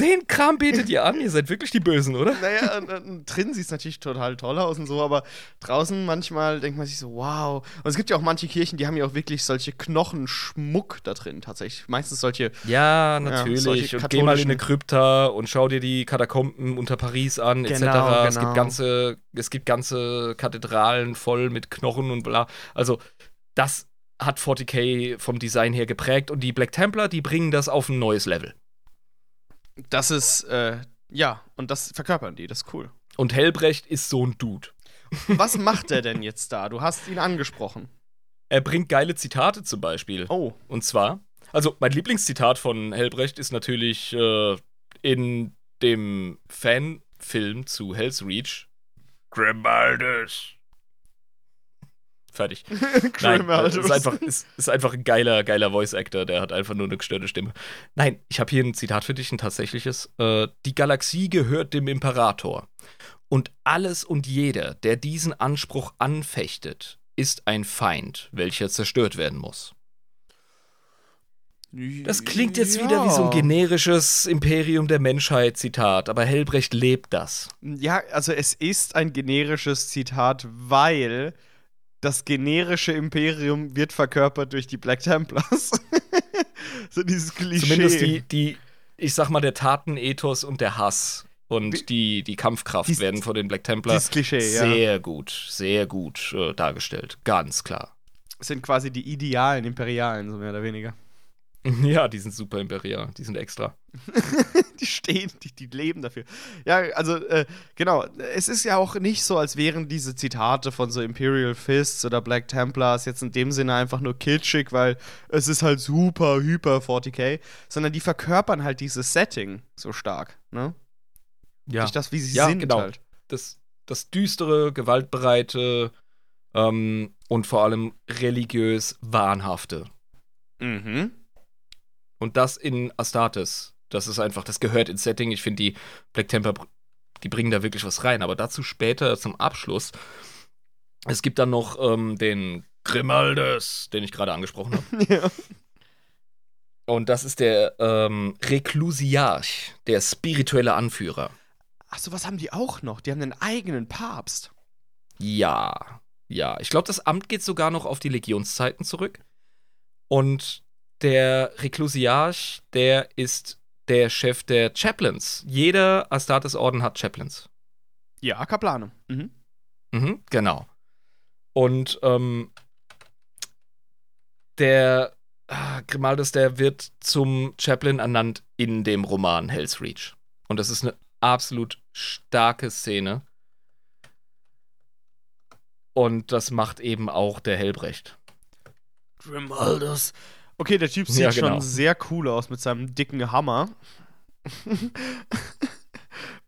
A: Den Kram betet ihr an, ihr seid wirklich die Bösen, oder?
C: Naja, und, und drin sieht es natürlich total toll aus und so, aber draußen manchmal denkt man sich so, wow. Und es gibt ja auch manche Kirchen, die haben ja auch wirklich solche Knochenschmuck da drin, tatsächlich. Meistens solche.
A: Ja, natürlich. und geh mal in eine Krypta und schau dir die Katakomben unter Paris an, etc.
C: Genau,
A: Es,
C: genau.
A: gibt ganze, es gibt ganze Kathedralen voll mit Knochen und bla. Also, das hat 40k vom Design her geprägt und die Black Templar, die bringen das auf ein neues Level.
C: Das ist, äh, ja, und das verkörpern die, das ist cool.
A: Und Helbrecht ist so ein Dude.
C: Was macht der denn jetzt da? Du hast ihn angesprochen.
A: Er bringt geile Zitate zum Beispiel.
C: Oh.
A: Und zwar, also mein Lieblingszitat von Helbrecht ist natürlich äh, in dem Fanfilm zu Hell's Reach. Grimaldus. Fertig. (laughs) Nein, äh, ist einfach, ist, ist einfach ein geiler, geiler Voice-Actor, der hat einfach nur eine gestörte Stimme. Nein, ich habe hier ein Zitat für dich, ein tatsächliches. Äh, die Galaxie gehört dem Imperator. Und alles und jeder, der diesen Anspruch anfechtet, ist ein Feind, welcher zerstört werden muss. Das klingt jetzt wieder wie so ein generisches Imperium der Menschheit Zitat, aber Helbrecht lebt das.
C: Ja, also es ist ein generisches Zitat, weil das generische Imperium wird verkörpert durch die Black Templars. (laughs) so dieses Klischee.
A: Zumindest die, die, ich sag mal, der Tatenethos und der Hass und die, die Kampfkraft
C: Dies-
A: werden von den Black Templar
C: dieses Klischee, ja.
A: sehr gut, sehr gut äh, dargestellt. Ganz klar.
C: sind quasi die idealen Imperialen, so mehr oder weniger. (laughs)
A: Ja, die sind super imperial, die sind extra. (laughs)
C: die stehen, die, die leben dafür. Ja, also, äh, genau. Es ist ja auch nicht so, als wären diese Zitate von so Imperial Fists oder Black Templars jetzt in dem Sinne einfach nur kitschig, weil es ist halt super, hyper 40k, sondern die verkörpern halt dieses Setting so stark, ne?
A: Ja,
C: Durch das, wie sie
A: Ja,
C: sind
A: genau.
C: halt.
A: das, das düstere, gewaltbereite ähm, und vor allem religiös wahnhafte.
C: Mhm.
A: Und das in Astartes. Das ist einfach, das gehört ins Setting. Ich finde, die Black Temper, die bringen da wirklich was rein. Aber dazu später zum Abschluss. Es gibt dann noch ähm, den Grimaldes, den ich gerade angesprochen habe. (laughs)
C: ja.
A: Und das ist der ähm, Reklusiarch, der spirituelle Anführer.
C: Achso, was haben die auch noch? Die haben einen eigenen Papst.
A: Ja, ja. Ich glaube, das Amt geht sogar noch auf die Legionszeiten zurück. Und der Reklusiarch, der ist der Chef der Chaplains. Jeder Astartes-Orden hat Chaplains.
C: Ja, Kaplane. Mhm.
A: Mhm, genau. Und ähm, der ah, Grimaldus, der wird zum Chaplain ernannt in dem Roman Hell's Reach. Und das ist eine absolut starke Szene. Und das macht eben auch der Helbrecht.
C: Grimaldus. Okay, der Typ sieht
A: Ja, genau.
C: schon sehr cool aus mit seinem dicken Hammer. (laughs)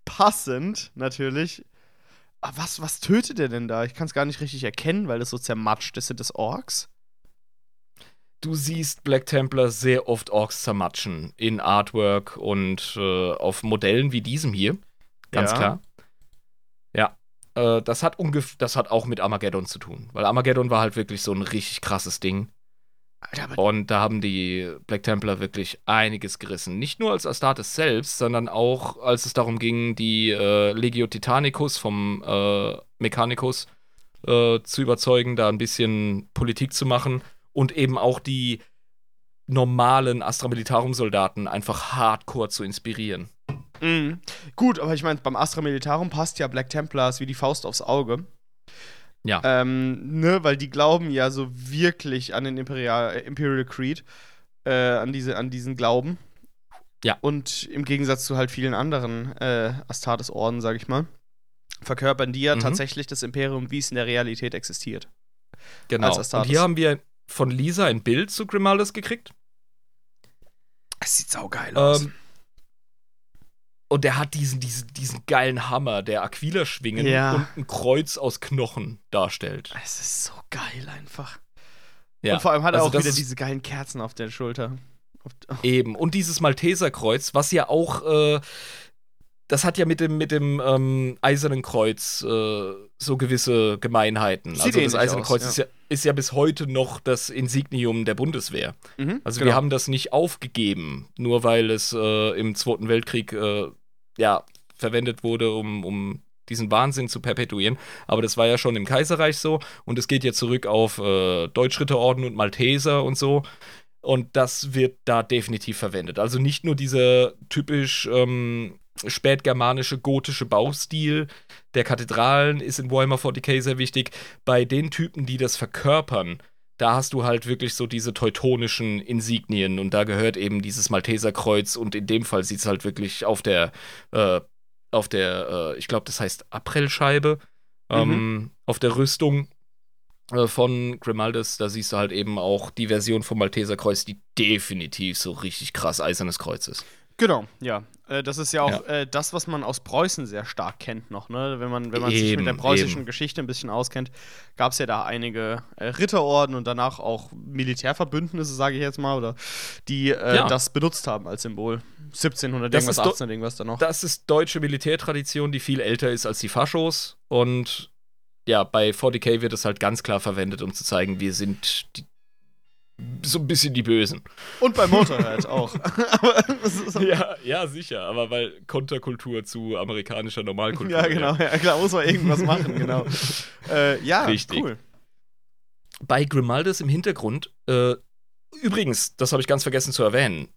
C: Passend, natürlich. Aber was, was tötet er denn da? Ich kann es gar nicht richtig erkennen, weil das so zermatscht ist. Sind das Orks?
A: Du siehst Black Templar sehr oft Orks zermatschen in Artwork und äh, auf Modellen wie diesem hier. Ganz
C: Ja.
A: klar. Ja. Äh, das, hat ungef das hat auch mit Armageddon zu tun. Weil Armageddon war halt wirklich so ein richtig krasses Ding.
C: Alter,
A: Und da haben die Black Templar wirklich einiges gerissen. Nicht nur als Astartes selbst, sondern auch, als es darum ging, die äh, Legio Titanicus vom äh, Mechanicus äh, zu überzeugen, da ein bisschen Politik zu machen und eben auch die normalen Astra Militarum-Soldaten einfach hardcore zu inspirieren.
C: Mhm. Gut, aber ich meine, beim Astra Militarum passt ja Black Templars wie die Faust aufs Auge.
A: Ja.
C: Ähm, ne, weil die glauben ja so wirklich an den Imperial, äh, Imperial Creed, äh, an, diese, an diesen Glauben.
A: Ja.
C: Und im Gegensatz zu halt vielen anderen äh, Astartes-Orden, sag ich mal, verkörpern die ja
A: Mhm.
C: tatsächlich das Imperium, wie es in der Realität existiert.
A: Genau. Und hier haben wir von Lisa ein Bild zu Grimaldes gekriegt.
C: Es sieht saugeil aus.
A: Und der hat diesen, diesen, diesen geilen Hammer, der Aquila schwingen
C: Ja.
A: und ein Kreuz aus Knochen darstellt.
C: es ist so geil einfach.
A: Ja.
C: Und vor allem hat er
A: Also
C: auch wieder diese geilen Kerzen auf der Schulter.
A: Eben. Und dieses Malteserkreuz, was ja auch, äh, das hat ja mit dem, mit dem ähm, Eisernen Kreuz äh, so gewisse Gemeinheiten.
C: Sieht
A: also das Eiserne
C: aus,
A: Kreuz
C: ja.
A: Ist, ja, ist ja bis heute noch das Insignium der Bundeswehr.
C: Mhm,
A: Also
C: genau.
A: wir haben das nicht aufgegeben, nur weil es äh, im Zweiten Weltkrieg äh, ja, verwendet wurde, um, um diesen Wahnsinn zu perpetuieren. Aber das war ja schon im Kaiserreich so und es geht ja zurück auf äh, Deutschritterorden und Malteser und so. Und das wird da definitiv verwendet. Also nicht nur dieser typisch ähm, spätgermanische gotische Baustil der Kathedralen ist in Warhammer 40k sehr wichtig. Bei den Typen, die das verkörpern, da hast du halt wirklich so diese teutonischen Insignien und da gehört eben dieses Malteserkreuz und in dem Fall sieht es halt wirklich auf der, äh, auf der, äh, ich glaube, das heißt Aprellscheibe, ähm, auf der Rüstung äh, von Grimaldes, da siehst du halt eben auch die Version vom Malteserkreuz, die definitiv so richtig krass eisernes Kreuz ist.
C: Genau, ja. Äh, das ist ja auch
A: Ja.
C: Äh, das, was man aus Preußen sehr stark kennt noch, ne? Wenn man, wenn man sich mit der
A: Eben,
C: preußischen
A: eben.
C: Geschichte ein bisschen auskennt, gab es ja da einige äh, Ritterorden und danach auch Militärverbündnisse, sage ich jetzt mal, oder die äh,
A: Ja.
C: das benutzt haben als Symbol. 1700
A: Das
C: irgendwas,
A: ist do-
C: 18 irgendwas da noch.
A: Das ist deutsche Militärtradition, die viel älter ist als die Faschos. Und ja, bei 40k wird es halt ganz klar verwendet, um zu zeigen, wir sind die, so ein bisschen die Bösen.
C: Und bei Motorhead auch. (laughs)
A: Ja, ja, sicher, aber weil Konterkultur zu amerikanischer Normalkultur.
C: ja, genau, ja, klar, muss man irgendwas machen, genau. (laughs) äh, ja,
A: Richtig.
C: cool.
A: Bei Grimaldes im Hintergrund, äh, übrigens, das habe ich ganz vergessen zu erwähnen.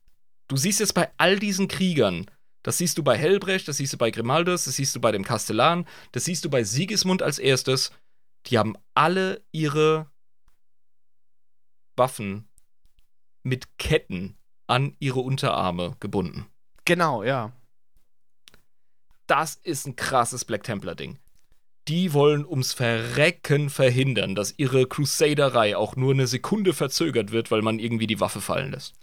A: Du siehst jetzt bei all diesen Kriegern, das siehst du bei Helbrecht, das siehst du bei Grimaldes, das siehst du bei dem Kastellan, das siehst du bei Sigismund als erstes. Die haben alle ihre Waffen mit Ketten an ihre Unterarme gebunden.
C: Genau, ja.
A: Das ist ein krasses Black Templar-Ding. Die wollen ums Verrecken verhindern, dass ihre Crusaderei auch nur eine Sekunde verzögert wird, weil man irgendwie die Waffe fallen lässt.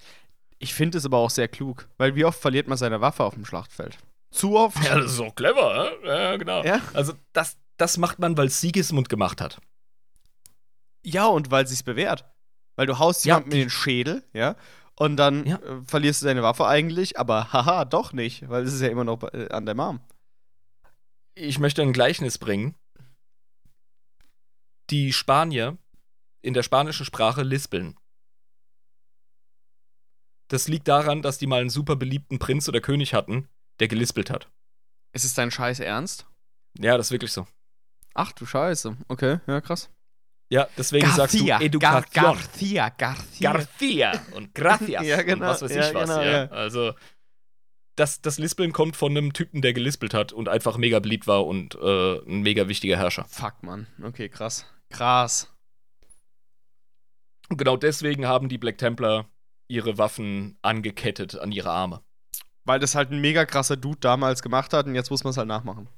C: Ich finde es aber auch sehr klug, weil wie oft verliert man seine Waffe auf dem Schlachtfeld? Zu oft?
A: Ja, das ist auch clever, hä? Ja, genau.
C: Ja.
A: Also, das, das macht man, weil Sigismund gemacht hat.
C: Ja, und weil sich's bewährt. Weil du haust
A: Ja,
C: jemanden in den Schädel, ja, und dann
A: Ja.
C: äh, verlierst du deine Waffe eigentlich, aber (laughs) haha, doch nicht, weil es ist ja immer noch äh, an der Arm.
A: Ich möchte ein Gleichnis bringen. Die Spanier in der spanischen Sprache lispeln. Das liegt daran, dass die mal einen super beliebten Prinz oder König hatten, der gelispelt hat.
C: Ist es dein Scheiß Ernst?
A: Ja, das ist wirklich so.
C: Ach du Scheiße. Okay, ja, krass.
A: Ja, deswegen sagst du Education.
C: Garcia, Garcia.
A: Garcia und Gracias (laughs)
C: Ja, genau.
A: und was weiß ich
C: Ja,
A: was.
C: genau,
A: ja.
C: ja.
A: Also das, das Lispeln kommt von einem Typen, der gelispelt hat und einfach mega beliebt war und äh, ein mega wichtiger Herrscher.
C: Fuck, Mann. Okay, krass. Krass.
A: Und genau deswegen haben die Black Templar ihre Waffen angekettet an ihre Arme.
C: Weil das halt ein mega krasser Dude damals gemacht hat und jetzt muss man es halt nachmachen.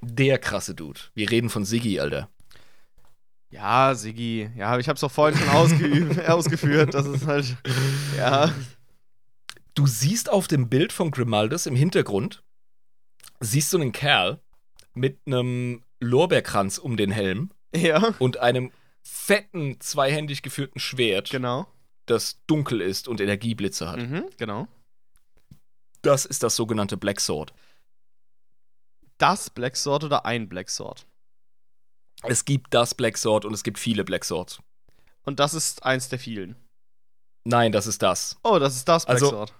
A: Der krasse Dude. Wir reden von Siggi, Alter.
C: Ja, Siggi. Ja, ich hab's doch vorhin schon ausgeübt, (laughs) ausgeführt. Das ist halt. Ja.
A: Du siehst auf dem Bild von Grimaldes im Hintergrund, siehst du einen Kerl mit einem Lorbeerkranz um den Helm
C: Ja,
A: und einem fetten, zweihändig geführten Schwert,
C: genau.
A: das dunkel ist und Energieblitze hat.
C: Mhm, genau.
A: Das ist das sogenannte Black Sword.
C: Das Black Sword oder ein Black Sword?
A: Es gibt das Black Sword und es gibt viele Black Swords.
C: Und das ist eins der vielen.
A: Nein, das ist das.
C: Oh, das ist das Black
A: Also-
C: Sword.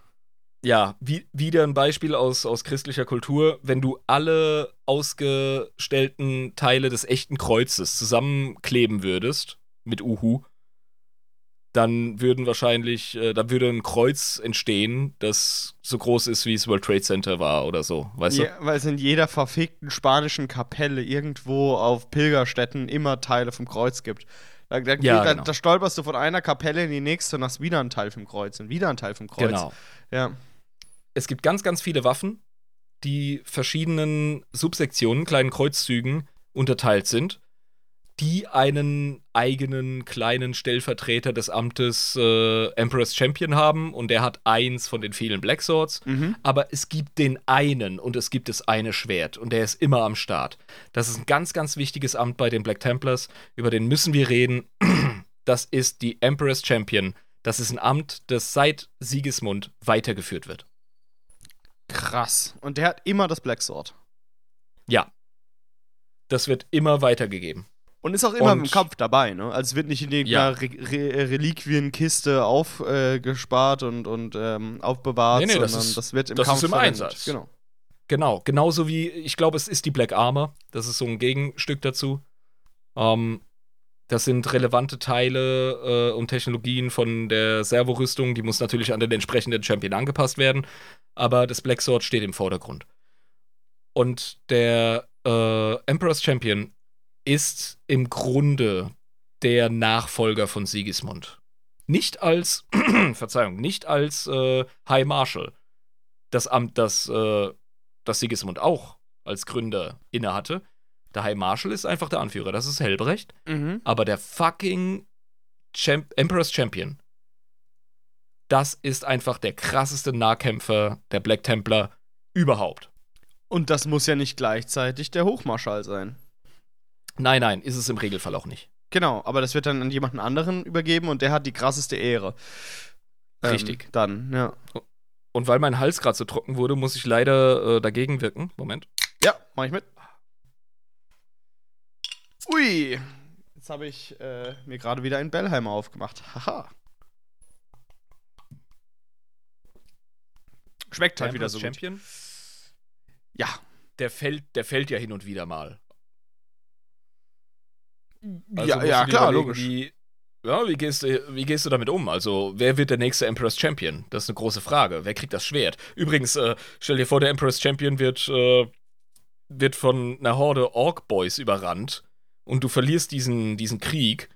A: Ja, wie, wieder ein Beispiel aus, aus christlicher Kultur. Wenn du alle ausgestellten Teile des echten Kreuzes zusammenkleben würdest mit Uhu, dann würden wahrscheinlich, äh, dann würde ein Kreuz entstehen, das so groß ist, wie es World Trade Center war oder so, weißt
C: Ja, weil es in jeder verfickten spanischen Kapelle irgendwo auf Pilgerstätten immer Teile vom Kreuz gibt. Da, da,
A: Ja,
C: da,
A: genau.
C: da stolperst du von einer Kapelle in die nächste und hast wieder einen Teil vom Kreuz und wieder einen Teil vom Kreuz.
A: Genau.
C: Ja.
A: Es gibt ganz, ganz viele Waffen, die verschiedenen Subsektionen, kleinen Kreuzzügen unterteilt sind, die einen eigenen kleinen Stellvertreter des Amtes äh, Emperor's Champion haben und der hat eins von den vielen Black Swords.
C: Mhm.
A: aber es gibt den einen und es gibt das eine Schwert und der ist immer am Start. Das ist ein ganz, ganz wichtiges Amt bei den Black Templars, über den müssen wir reden. (clears throat) Das ist die Emperor's Champion. Das ist ein Amt, das seit Sigismund weitergeführt wird.
C: Krass. Und der hat immer das Black Sword.
A: Ja. Das wird immer weitergegeben.
C: Und ist auch immer
A: Und-
C: im Kampf dabei, ne? Also es wird nicht in irgendeiner Re Re Reliquienkiste aufgespart äh, und, und ähm, aufbewahrt,
A: Nee, nee, das
C: sondern
A: ist-
C: das wird im
A: das
C: Kampf
A: ist im
C: verwendet.
A: Einsatz.
C: Genau.
A: Genau, genauso wie, ich glaube, es ist die Black Armor. Das ist so ein Gegenstück dazu. Ähm, das sind relevante Teile äh, und Technologien von der Servorüstung. Die muss natürlich an den entsprechenden Champion angepasst werden. Aber das Black Sword steht im Vordergrund. Und der äh, Emperor's Champion ist im Grunde der Nachfolger von Sigismund. Nicht als, (clears throat) Verzeihung, nicht als äh, High Marshal. Das Amt, das, äh, das Sigismund auch als Gründer innehatte. Der High Marshal ist einfach der Anführer, das ist Helbrecht.
C: Mhm.
A: Aber der fucking Champ Emperor's Champion, das ist einfach der krasseste Nahkämpfer der Black Templar überhaupt.
C: Und das muss ja nicht gleichzeitig der Hochmarschall sein.
A: Nein, nein, ist es im Regelfall auch nicht.
C: Genau, aber das wird dann an jemanden anderen übergeben und der hat die krasseste Ehre.
A: Richtig.
C: Ähm, dann, ja.
A: Und weil mein Hals gerade so trocken wurde, muss ich leider äh, dagegen wirken. Moment.
C: Ja, mach ich mit. Ui. Jetzt habe ich äh, mir gerade wieder einen Bellheimer aufgemacht. Haha. Schmeckt halt wieder
A: Emperor's
C: so gut.
A: Champion,
C: Ja.
A: der fällt, der fällt ja hin und wieder mal. Also
C: ja, ja klar, logisch.
A: Wie, ja, wie gehst, du, wie gehst du damit um? Also, wer wird der nächste Emperor's Champion? Das ist eine große Frage. Wer kriegt das Schwert? Übrigens, äh, stell dir vor, der Emperor's Champion wird, äh, wird von einer Horde Orc-Boys überrannt und du verlierst diesen, diesen Krieg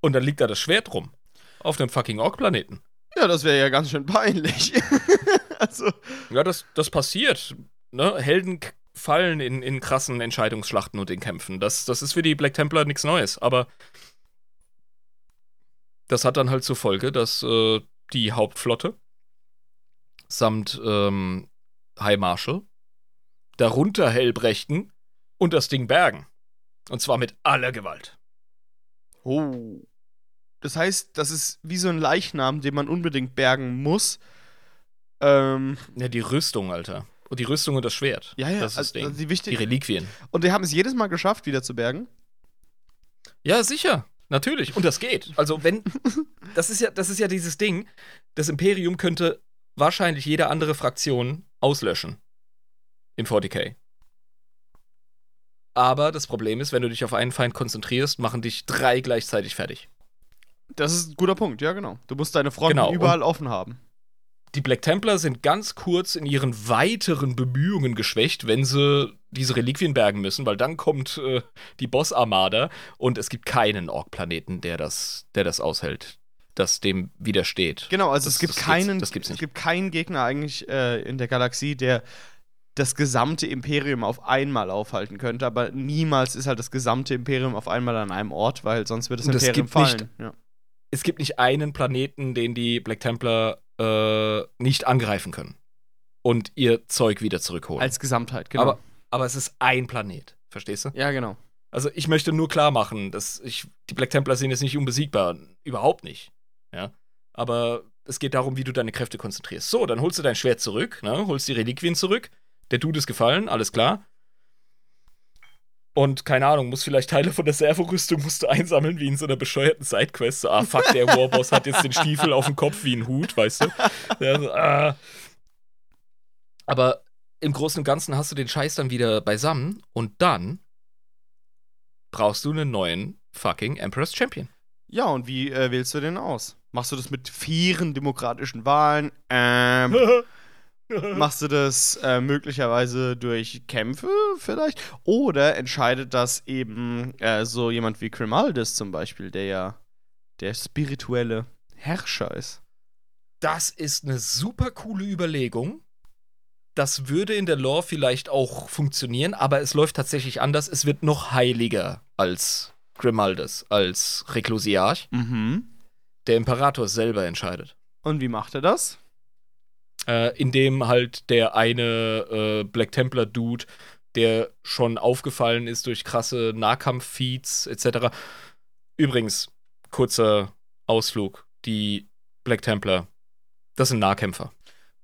A: und dann liegt da das Schwert rum. Auf einem fucking Orc-Planeten.
C: Ja, das wäre ja ganz schön peinlich. (laughs) also,
A: Ja, das, das passiert. Ne? Helden fallen in, in krassen Entscheidungsschlachten und in Kämpfen. Das, das ist für die Black Templar nichts Neues. Aber das hat dann halt zur Folge, dass äh, die Hauptflotte samt ähm, High Marshal darunter Hellbrechten und das Ding bergen. Und zwar mit aller Gewalt.
C: oh. Das heißt, das ist wie so ein Leichnam, den man unbedingt bergen muss. Ähm,
A: Ja, die Rüstung, Alter. Und die Rüstung und das Schwert.
C: ja, ja,
A: Das ist das
C: also,
A: Ding.
C: also die
A: die
C: wichtig.
A: Reliquien.
C: Und die haben es jedes Mal geschafft, wieder zu bergen.
A: Ja, sicher. Natürlich. Und das geht. Also, wenn. (laughs) Das ist ja, das ist ja dieses Ding. Das Imperium könnte wahrscheinlich jede andere Fraktion auslöschen. Im 40k. Aber das Problem ist, wenn du dich auf einen Feind konzentrierst, machen dich drei gleichzeitig fertig.
C: Das ist ein guter Punkt, ja, genau. Du musst deine Fronten
A: Genau,
C: überall offen haben.
A: Die Black Templar sind ganz kurz in ihren weiteren Bemühungen geschwächt, wenn sie diese Reliquien bergen müssen, weil dann kommt äh, die Boss-Armada und es gibt keinen Ork-Planeten, der das, der das aushält, das dem widersteht.
C: Genau, also
A: Das-
C: es gibt
A: das gibt's-
C: keinen,
A: das gibt's
C: es
A: nicht.
C: gibt keinen Gegner eigentlich äh, in der Galaxie, der das gesamte Imperium auf einmal aufhalten könnte, aber niemals ist halt das gesamte Imperium auf einmal an einem Ort, weil sonst wird das
A: es
C: Imperium
A: gibt nicht-
C: fallen. Ja.
A: es gibt nicht einen Planeten, den die Black Templar äh, nicht angreifen können und ihr Zeug wieder zurückholen.
C: Als Gesamtheit, genau.
A: aber, aber es ist ein Planet, verstehst du?
C: ja, genau.
A: Also ich möchte nur klar machen, dass ich die Black Templar sind jetzt nicht unbesiegbar, überhaupt nicht. Ja, aber es geht darum, wie du deine Kräfte konzentrierst. So, dann holst du dein Schwert zurück, ne? holst die Reliquien zurück. Der Dude ist gefallen, alles klar. Und keine Ahnung, muss vielleicht Teile von der Servorüstung musst du einsammeln, wie in so einer bescheuerten Sidequest. So, ah, fuck, der Warboss hat jetzt den Stiefel auf dem Kopf wie ein Hut, weißt du? Ja, so, ah. Aber im Großen und Ganzen hast du den Scheiß dann wieder beisammen und dann brauchst du einen neuen fucking Emperor's Champion.
C: Ja, und wie äh, wählst du den aus? Machst du das mit fairen demokratischen Wahlen? Ähm, (laughs) machst du das äh, möglicherweise durch Kämpfe vielleicht? Oder entscheidet das eben äh, so jemand wie Grimaldis zum Beispiel, der ja der spirituelle Herrscher ist?
A: Das ist eine super coole Überlegung. Das würde in der Lore vielleicht auch funktionieren, aber es läuft tatsächlich anders. Es wird noch heiliger als Grimaldis, als Reklusiarch.
C: Mhm.
A: Der Imperator selber entscheidet.
C: Und wie macht er das?
A: Äh, indem halt der eine äh, Black Templar Dude, der schon aufgefallen ist durch krasse Nahkampf-Feeds etc. Übrigens, kurzer Ausflug. Die Black Templar, das sind Nahkämpfer.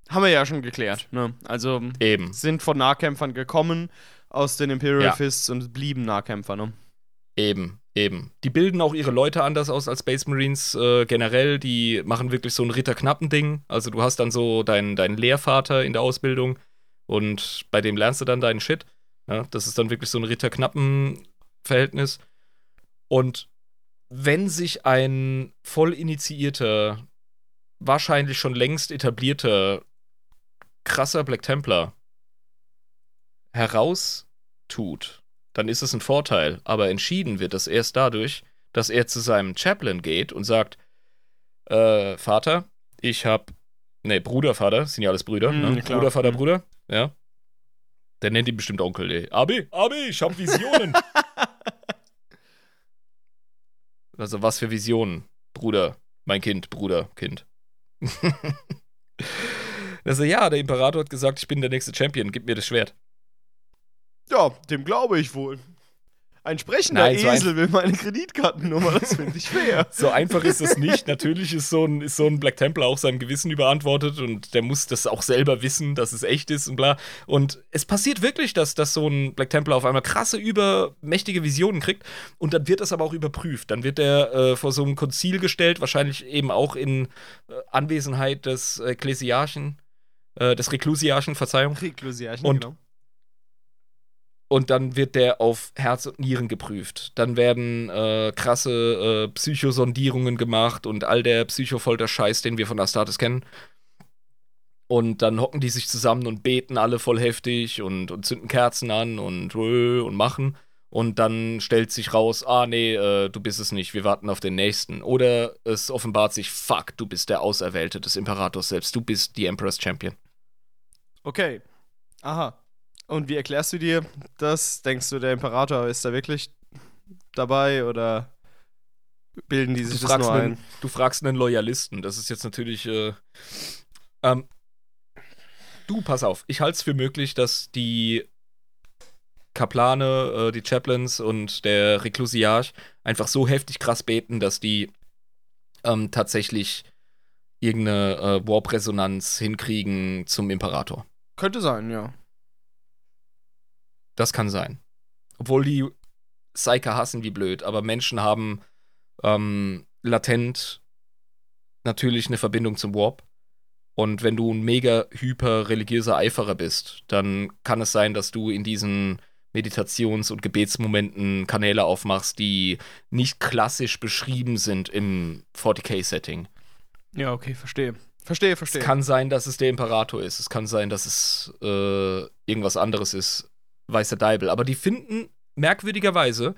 C: Haben wir ja schon geklärt. Ne? Also
A: Eben.
C: sind von Nahkämpfern gekommen aus den Imperial
A: Ja.
C: Fists und blieben Nahkämpfer. Ne?
A: Eben, eben. Die bilden auch ihre Leute anders aus als Space Marines äh, generell. Die machen wirklich so ein Ritterknappen-Ding. Also du hast dann so deinen, deinen Lehrvater in der Ausbildung und bei dem lernst du dann deinen Shit. Ja, das ist dann wirklich so ein Ritterknappen-Verhältnis. Und wenn sich ein voll initiierter, wahrscheinlich schon längst etablierter, krasser Black Templar heraustut, dann ist es ein Vorteil. Aber entschieden wird das erst dadurch, dass er zu seinem Chaplain geht und sagt: äh, Vater, ich hab. Ne, Bruder, Vater, sind ja alles Brüder.
C: Mhm,
A: ne? Bruder, Vater. Bruder. Ja. Der nennt ihn bestimmt Onkel, ey. Abi, Abi, ich hab Visionen. (laughs) also, was für Visionen? Bruder, mein Kind, Bruder, Kind. (laughs) also, ja, der Imperator hat gesagt, ich bin der nächste Champion, gib mir das Schwert.
C: Ja, dem glaube ich wohl. Ein sprechender
A: Nein, so ein-
C: Esel will meine Kreditkartennummer, das finde ich fair. (laughs)
A: So einfach ist es nicht. Natürlich ist so, ein, ist so ein Black Templar auch seinem Gewissen überantwortet und der muss das auch selber wissen, dass es echt ist und bla. Und es passiert wirklich, dass, dass so ein Black Templar auf einmal krasse, übermächtige Visionen kriegt und dann wird das aber auch überprüft. Dann wird er äh, vor so einem Konzil gestellt, wahrscheinlich eben auch in äh, Anwesenheit des Ekklesiarchen, äh, des Reklusiarchen, Verzeihung.
C: Reklusiarchen,
A: Und-
C: genau.
A: Und dann wird der auf Herz und Nieren geprüft. Dann werden äh, krasse äh, Psychosondierungen gemacht und all der Psychofolter-Scheiß, den wir von Astartes kennen. Und dann hocken die sich zusammen und beten alle voll heftig und, und zünden Kerzen an und, äh, und machen. Und dann stellt sich raus, ah nee, äh, du bist es nicht, wir warten auf den nächsten. Oder es offenbart sich, fuck, du bist der Auserwählte des Imperators selbst, du bist die Emperor's Champion.
C: Okay. Aha. Und wie erklärst du dir das? Denkst du, der Imperator ist da wirklich dabei oder bilden die sich
A: du
C: das nur
A: einen,
C: ein?
A: du fragst einen Loyalisten. Das ist jetzt natürlich. Äh, ähm, du, pass auf. Ich halte es für möglich, dass die Kaplane, äh, die Chaplains und der Reklusiarch einfach so heftig krass beten, dass die ähm, tatsächlich irgendeine äh, Warp-Resonanz hinkriegen zum Imperator.
C: Könnte sein, ja.
A: Das kann sein. Obwohl die Psyker hassen wie blöd, aber Menschen haben ähm, latent natürlich eine Verbindung zum Warp. Und wenn du ein mega hyper religiöser Eiferer bist, dann kann es sein, dass du in diesen Meditations- und Gebetsmomenten Kanäle aufmachst, die nicht klassisch beschrieben sind im 40k-Setting.
C: Ja, okay, verstehe. Verstehe, verstehe.
A: Es kann sein, dass es der Imperator ist. Es kann sein, dass es äh, irgendwas anderes ist. Weiß der Deibel. Aber die finden merkwürdigerweise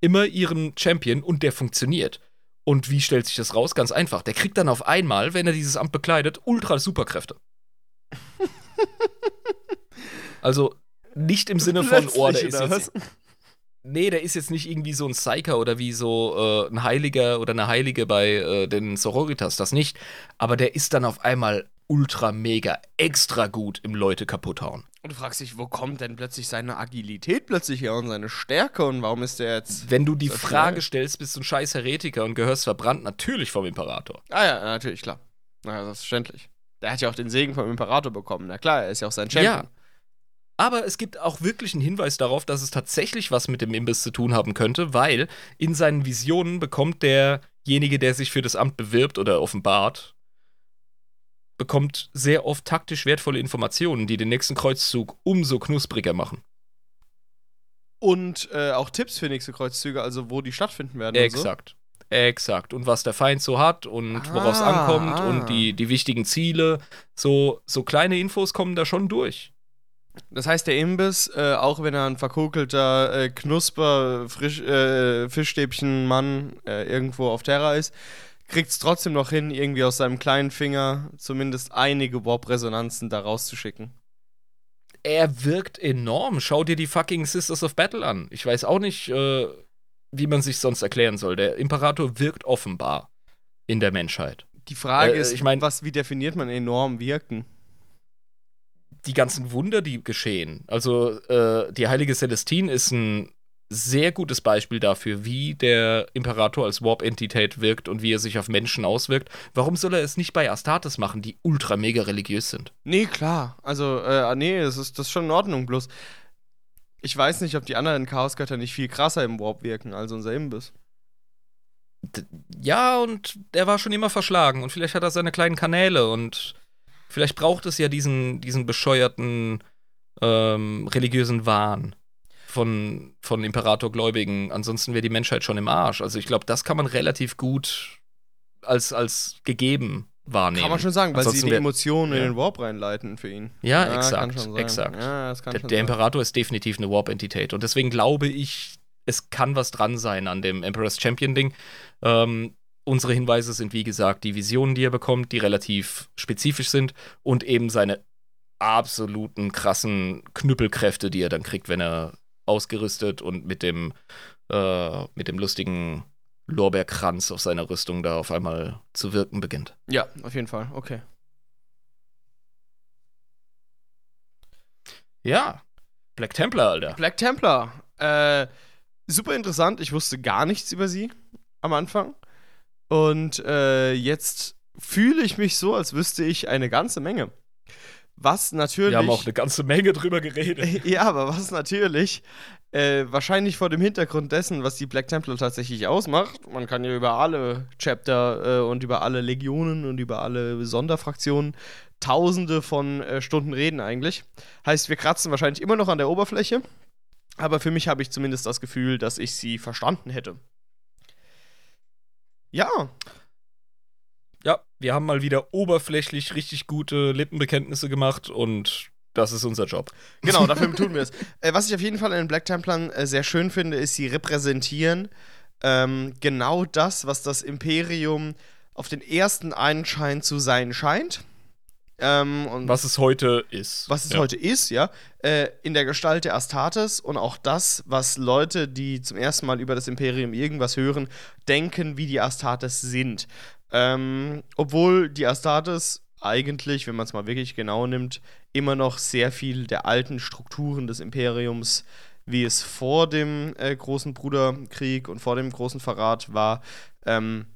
A: immer ihren Champion und der funktioniert. Und wie stellt sich das raus? Ganz einfach. Der kriegt dann auf einmal, wenn er dieses Amt bekleidet, ultra Superkräfte. (laughs) also nicht im Sinne von, oh, der ist jetzt? Nee, der ist jetzt nicht irgendwie so ein Psyker oder wie so äh, ein Heiliger oder eine Heilige bei äh, den Sororitas, das nicht. Aber der ist dann auf einmal ultra mega extra gut im Leute kaputt hauen.
C: Und du fragst dich, wo kommt denn plötzlich seine Agilität plötzlich her und seine Stärke und warum ist der jetzt.
A: Wenn du die
C: So
A: Frage stellst, bist du ein scheiß Heretiker und gehörst verbrannt, natürlich vom Imperator.
C: Ah ja, natürlich, klar. Na, selbstverständlich. Der hat ja auch den Segen vom Imperator bekommen. Na klar, er ist ja auch sein Champion.
A: Ja. Aber es gibt auch wirklich einen Hinweis darauf, dass es tatsächlich was mit dem Imbiss zu tun haben könnte, weil in seinen Visionen bekommt derjenige, der sich für das Amt bewirbt oder offenbart, bekommt sehr oft taktisch wertvolle Informationen, die den nächsten Kreuzzug umso knuspriger machen.
C: Und äh, auch Tipps für nächste Kreuzzüge, also wo die stattfinden werden. Und so.
A: Exakt. Exakt. Und was der Feind so hat und worauf es
C: Ah,
A: ankommt
C: ah.
A: und die, die wichtigen Ziele. So, so kleine Infos kommen da schon durch.
C: Das heißt, der Imbiss, äh, auch wenn er ein verkokelter äh, Knusper, Frisch, äh, Fischstäbchen-Mann äh, irgendwo auf Terra ist, kriegt es trotzdem noch hin, irgendwie aus seinem kleinen Finger zumindest einige Warp-Resonanzen da rauszuschicken.
A: Er wirkt enorm. Schau dir die fucking Sisters of Battle an. Ich weiß auch nicht, äh, wie man sich sonst erklären soll. Der Imperator wirkt offenbar in der Menschheit.
C: Die Frage
A: Äh,
C: ist,
A: ich mein-
C: was, wie definiert man enorm wirken?
A: die ganzen Wunder, die geschehen. Also äh, die heilige Celestine ist ein sehr gutes Beispiel dafür, wie der Imperator als Warp-Entität wirkt und wie er sich auf Menschen auswirkt. Warum soll er es nicht bei Astartes machen, die ultra mega religiös sind?
C: Nee, klar. Also, äh, nee, das ist, das ist schon in Ordnung. Bloß, ich weiß nicht, ob die anderen Chaosgötter nicht viel krasser im Warp wirken als unser Imbiss.
A: D ja, und der war schon immer verschlagen und vielleicht hat er seine kleinen Kanäle und vielleicht braucht es ja diesen, diesen bescheuerten ähm, religiösen Wahn von, von Imperatorgläubigen. Ansonsten wäre die Menschheit schon im Arsch. Also ich glaube, das kann man relativ gut als, als gegeben wahrnehmen.
C: Kann man schon sagen, weil sie die Emotionen in
A: ja.
C: den Warp reinleiten für ihn.
A: Ja,
C: kann
A: exakt, exakt.
C: Ja,
A: Der, der. Imperator ist definitiv eine Warp-Entität. Und deswegen glaube ich, es kann was dran sein an dem Emperor's Champion-Ding. Ähm, unsere Hinweise sind, wie gesagt, die Visionen, die er bekommt, die relativ spezifisch sind und eben seine absoluten krassen Knüppelkräfte, die er dann kriegt, wenn er ausgerüstet und mit dem, äh, mit dem lustigen Lorbeerkranz auf seiner Rüstung da auf einmal zu wirken beginnt.
C: Ja, auf jeden Fall. Okay.
A: Ja, Black Templar, Alter.
C: Black Templar. Äh, super interessant. Ich wusste gar nichts über sie am Anfang. Und äh, jetzt fühle ich mich so, als wüsste ich eine ganze Menge. Was natürlich.
A: Wir haben auch eine ganze Menge drüber geredet. (laughs)
C: ja, aber was natürlich äh, wahrscheinlich vor dem Hintergrund dessen, was die Black Templar tatsächlich ausmacht, man kann ja über alle Chapter äh, und über alle Legionen und über alle Sonderfraktionen tausende von äh, Stunden reden eigentlich. Heißt, wir kratzen wahrscheinlich immer noch an der Oberfläche, aber für mich habe ich zumindest das Gefühl, dass ich sie verstanden hätte. Ja,
A: Ja, wir haben mal wieder oberflächlich richtig gute Lippenbekenntnisse gemacht und das ist unser Job.
C: Genau, (laughs) dafür tun wir es. Äh, was ich auf jeden Fall in den Black Templern äh, sehr schön finde, ist, sie repräsentieren ähm, genau das, was das Imperium auf den ersten Anschein zu sein scheint. Ähm, und
A: Was es heute ist.
C: was es
A: ja.
C: heute ist, ja, äh, in der Gestalt der Astartes und auch das, was Leute, die zum ersten Mal über das Imperium irgendwas hören, denken, wie die Astartes sind. Ähm, obwohl die Astartes eigentlich, wenn man es mal wirklich genau nimmt, immer noch sehr viel der alten Strukturen des Imperiums, wie es vor dem äh, großen Bruderkrieg und vor dem großen Verrat war, ähm,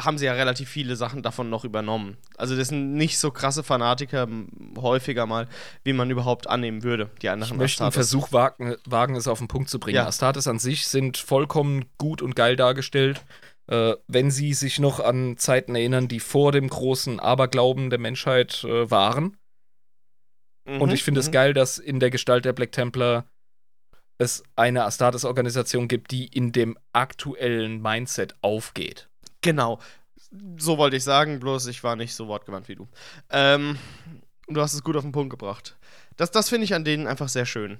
C: haben sie ja relativ viele Sachen davon noch übernommen. Also das sind nicht so krasse Fanatiker häufiger mal, wie man überhaupt annehmen würde, die
A: Ich
C: anderen
A: möchte einen. Versuch wagen, wagen, es auf den Punkt zu bringen.
C: Ja.
A: Astartes an sich sind vollkommen gut und geil dargestellt. Äh, wenn sie sich noch an Zeiten erinnern, die vor dem großen Aberglauben der Menschheit äh, waren.
C: Mhm,
A: Und ich finde es
C: mhm.
A: geil, dass in der Gestalt der Black Templar es eine Astartes-Organisation gibt, die in dem aktuellen Mindset aufgeht.
C: Genau. So wollte ich sagen, bloß ich war nicht so wortgewandt wie du. Ähm, und du hast es gut auf den Punkt gebracht. Das, das finde ich an denen einfach sehr schön.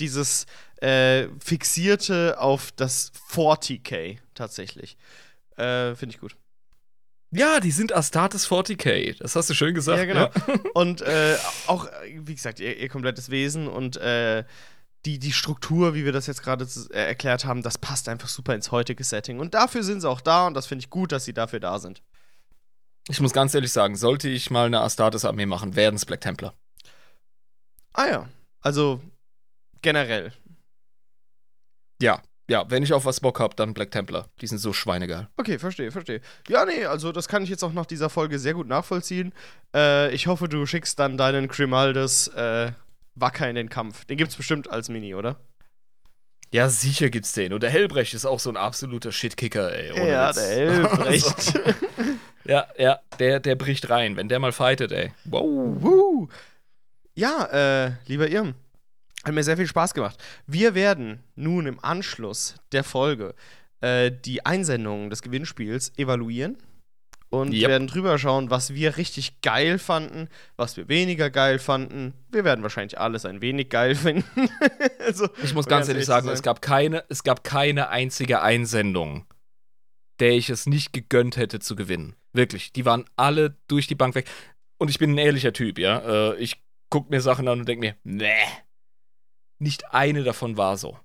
C: Dieses äh, Fixierte auf das 40k tatsächlich. Äh, finde ich gut.
A: Ja, die sind Astartes 40k. Das hast du schön gesagt.
C: Ja, genau. (laughs) Und äh, auch, wie gesagt, ihr, ihr komplettes Wesen und äh, die, die Struktur, wie wir das jetzt gerade äh, erklärt haben, das passt einfach super ins heutige Setting. Und dafür sind sie auch da und das finde ich gut, dass sie dafür da sind.
A: Ich muss ganz ehrlich sagen, sollte ich mal eine Astartes-Armee machen, werden es Black Templar.
C: Ah ja, also generell.
A: Ja, ja, wenn ich auf was Bock habe, dann Black Templar. Die sind so schweinegeil.
C: Okay, verstehe, verstehe. Ja, nee, also das kann ich jetzt auch nach dieser Folge sehr gut nachvollziehen. Äh, ich hoffe, du schickst dann deinen Grimaldes äh, wacker in den Kampf. Den gibt's bestimmt als Mini, oder?
A: Ja, sicher gibt's den. Und der Hellbrecht ist auch so ein absoluter Shitkicker, ey. ohne Witz.
C: Elbrecht. (laughs)
A: ja, ja, der, der bricht rein, wenn der mal fightet, ey. Wow.
C: Woo. Ja, äh, lieber Irm, hat mir sehr viel Spaß gemacht. Wir werden nun im Anschluss der Folge äh, die Einsendungen des Gewinnspiels evaluieren und
A: Yep.
C: werden drüber schauen, was wir richtig geil fanden, was wir weniger geil fanden. Wir werden wahrscheinlich alles ein wenig geil (laughs) finden. also,
A: Ich muss ganz ehrlich sagen,
C: sein.
A: es gab, keine, es gab keine einzige Einsendung, der ich es nicht gegönnt hätte zu gewinnen. Wirklich. Die waren alle durch die Bank weg. Und ich bin ein ehrlicher Typ, ja. Äh, ich gucke mir Sachen an und denke mir, nee. Nicht eine davon war so.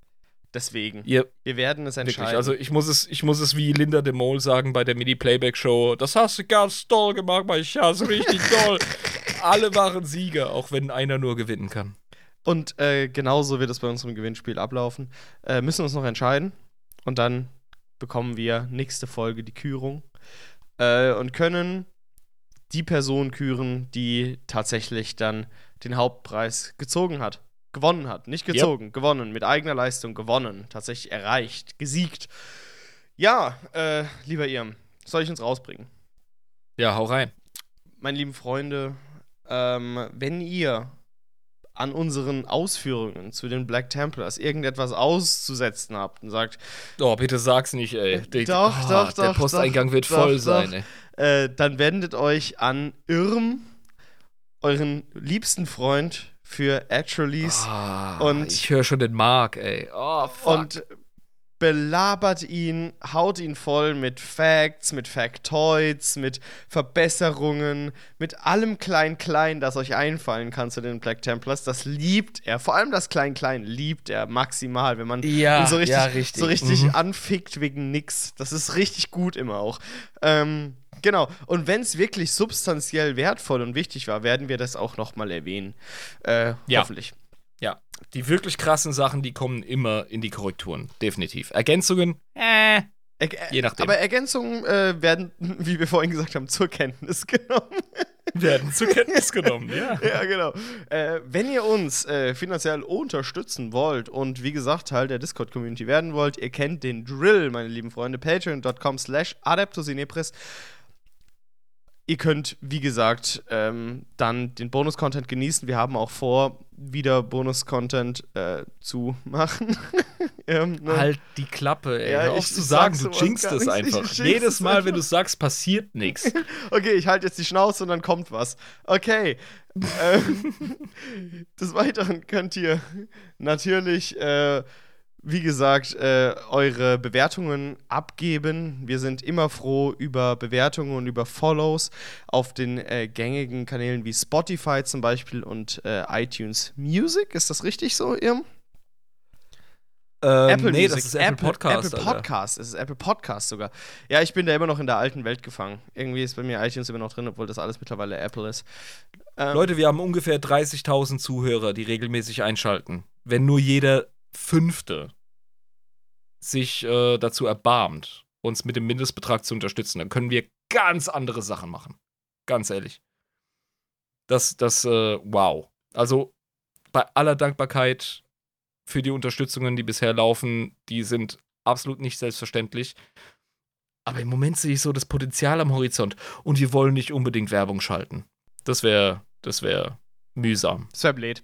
C: Deswegen,
A: Ihr,
C: wir werden es entscheiden.
A: wirklich, also ich muss es, ich muss es wie Linda de Mol sagen bei der Mini-Playback-Show. Das hast du ganz toll gemacht, mein Schatz, richtig (laughs) toll. Alle waren Sieger, auch wenn einer nur gewinnen kann.
C: Und äh, genauso wird es bei unserem Gewinnspiel ablaufen. Äh, müssen uns noch entscheiden. Und dann bekommen wir nächste Folge die Kürung. Äh, und können die Person küren, die tatsächlich dann den Hauptpreis gezogen hat. Gewonnen hat. Nicht
A: Yep.
C: gezogen, gewonnen. Mit eigener Leistung gewonnen. Tatsächlich erreicht, gesiegt. Ja, äh, lieber Irm, soll ich uns rausbringen?
A: Ja, hau rein.
C: meine lieben Freunde, ähm, wenn ihr an unseren Ausführungen zu den Black Templars irgendetwas auszusetzen habt und sagt,
A: Oh, bitte sag's nicht, ey. Der,
C: Doch,
A: oh,
C: doch,
A: Der
C: doch,
A: Posteingang
C: doch,
A: wird voll sein, ey.
C: äh, dann wendet euch an Irm, euren liebsten Freund für Actuallys
A: Ah,
C: Und-
A: ich höre schon den Mark, ey. Oh, fuck.
C: und belabert ihn, haut ihn voll mit Facts, mit Factoids, mit Verbesserungen, mit allem Klein-Klein, das euch einfallen kann zu den Black Templars. Das liebt er. Vor allem das Klein-Klein liebt er maximal, wenn man
A: Ja,
C: ihn so richtig,
A: ja, richtig.
C: So richtig
A: Mhm.
C: anfickt wegen nix. Das ist richtig gut immer auch. Ähm, genau. Und wenn es wirklich substanziell wertvoll und wichtig war, werden wir das auch nochmal erwähnen. Äh,
A: Ja.
C: Hoffentlich.
A: ja, die wirklich krassen Sachen, die kommen immer in die Korrekturen. Definitiv. Ergänzungen? Äh.
C: Er
A: Je nachdem.
C: Aber Ergänzungen äh, werden, (laughs) wie wir vorhin gesagt haben, zur Kenntnis genommen. (laughs)
A: Werden zur Kenntnis genommen, ja. (laughs)
C: ja, genau. Äh, wenn ihr uns äh, finanziell unterstützen wollt und wie gesagt Teil der Discord-Community werden wollt, ihr kennt den Drill, meine lieben Freunde, patreon.com slash adeptusinepris. Ihr könnt, wie gesagt, ähm, dann den Bonus-Content genießen. Wir haben auch vor, wieder Bonus-Content äh, zu machen. (laughs) ähm, ne?
A: Halt die Klappe, ey.
C: Ja,
A: Hör auf
C: ich-
A: zu sagen,
C: sag
A: du jinxst
C: gar
A: es einfach. Jedes
C: es
A: Mal, wenn
C: einfach.
A: du sagst, passiert nichts. (laughs)
C: Okay, ich halte jetzt die Schnauze und dann kommt was. Okay. ähm, (laughs) des Weiteren könnt ihr natürlich, äh, wie gesagt, äh, eure Bewertungen abgeben. Wir sind immer froh über Bewertungen und über Follows auf den äh, gängigen Kanälen wie Spotify zum Beispiel und äh, iTunes Music. Ist das richtig so, Irm?
A: Ähm,
C: Apple
A: nee,
C: Music.
A: das ist Apple, Podcast.
C: Apple. Podcast. Es ist Apple Podcast sogar. Ja, ich bin da immer noch in der alten Welt gefangen. Irgendwie ist bei mir iTunes immer noch drin, obwohl das alles mittlerweile Apple ist. Ähm,
A: Leute, wir haben ungefähr 30.000 Zuhörer, die regelmäßig einschalten. Wenn nur jeder Fünfte sich äh, dazu erbarmt, uns mit dem Mindestbetrag zu unterstützen, dann können wir ganz andere Sachen machen. Ganz ehrlich. Das, das, äh, wow. Also bei aller Dankbarkeit für die Unterstützungen, die bisher laufen, die sind absolut nicht selbstverständlich. Aber im Moment sehe ich so das Potenzial am Horizont und wir wollen nicht unbedingt Werbung schalten. Das wäre, das wäre mühsam.
C: Das wäre blöd.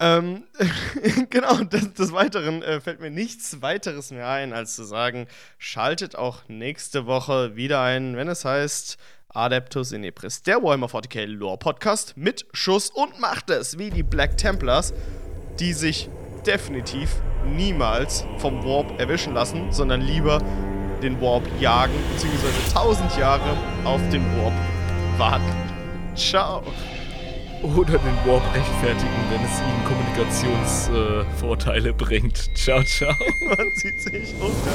C: Ähm, (laughs) genau, des, des Weiteren äh, fällt mir nichts weiteres mehr ein, als zu sagen, schaltet auch nächste Woche wieder ein, wenn es heißt Adeptus Inepris, der Warhammer 40k Lore Podcast mit Schuss und macht es, wie die Black Templars, die sich definitiv niemals vom Warp erwischen lassen, sondern lieber den Warp jagen, beziehungsweise 1000 Jahre auf den Warp warten. Ciao.
A: Oder den Warp rechtfertigen, wenn es ihnen Kommunikationsvorteile bringt. Ciao, ciao.
C: Man sieht sich unter.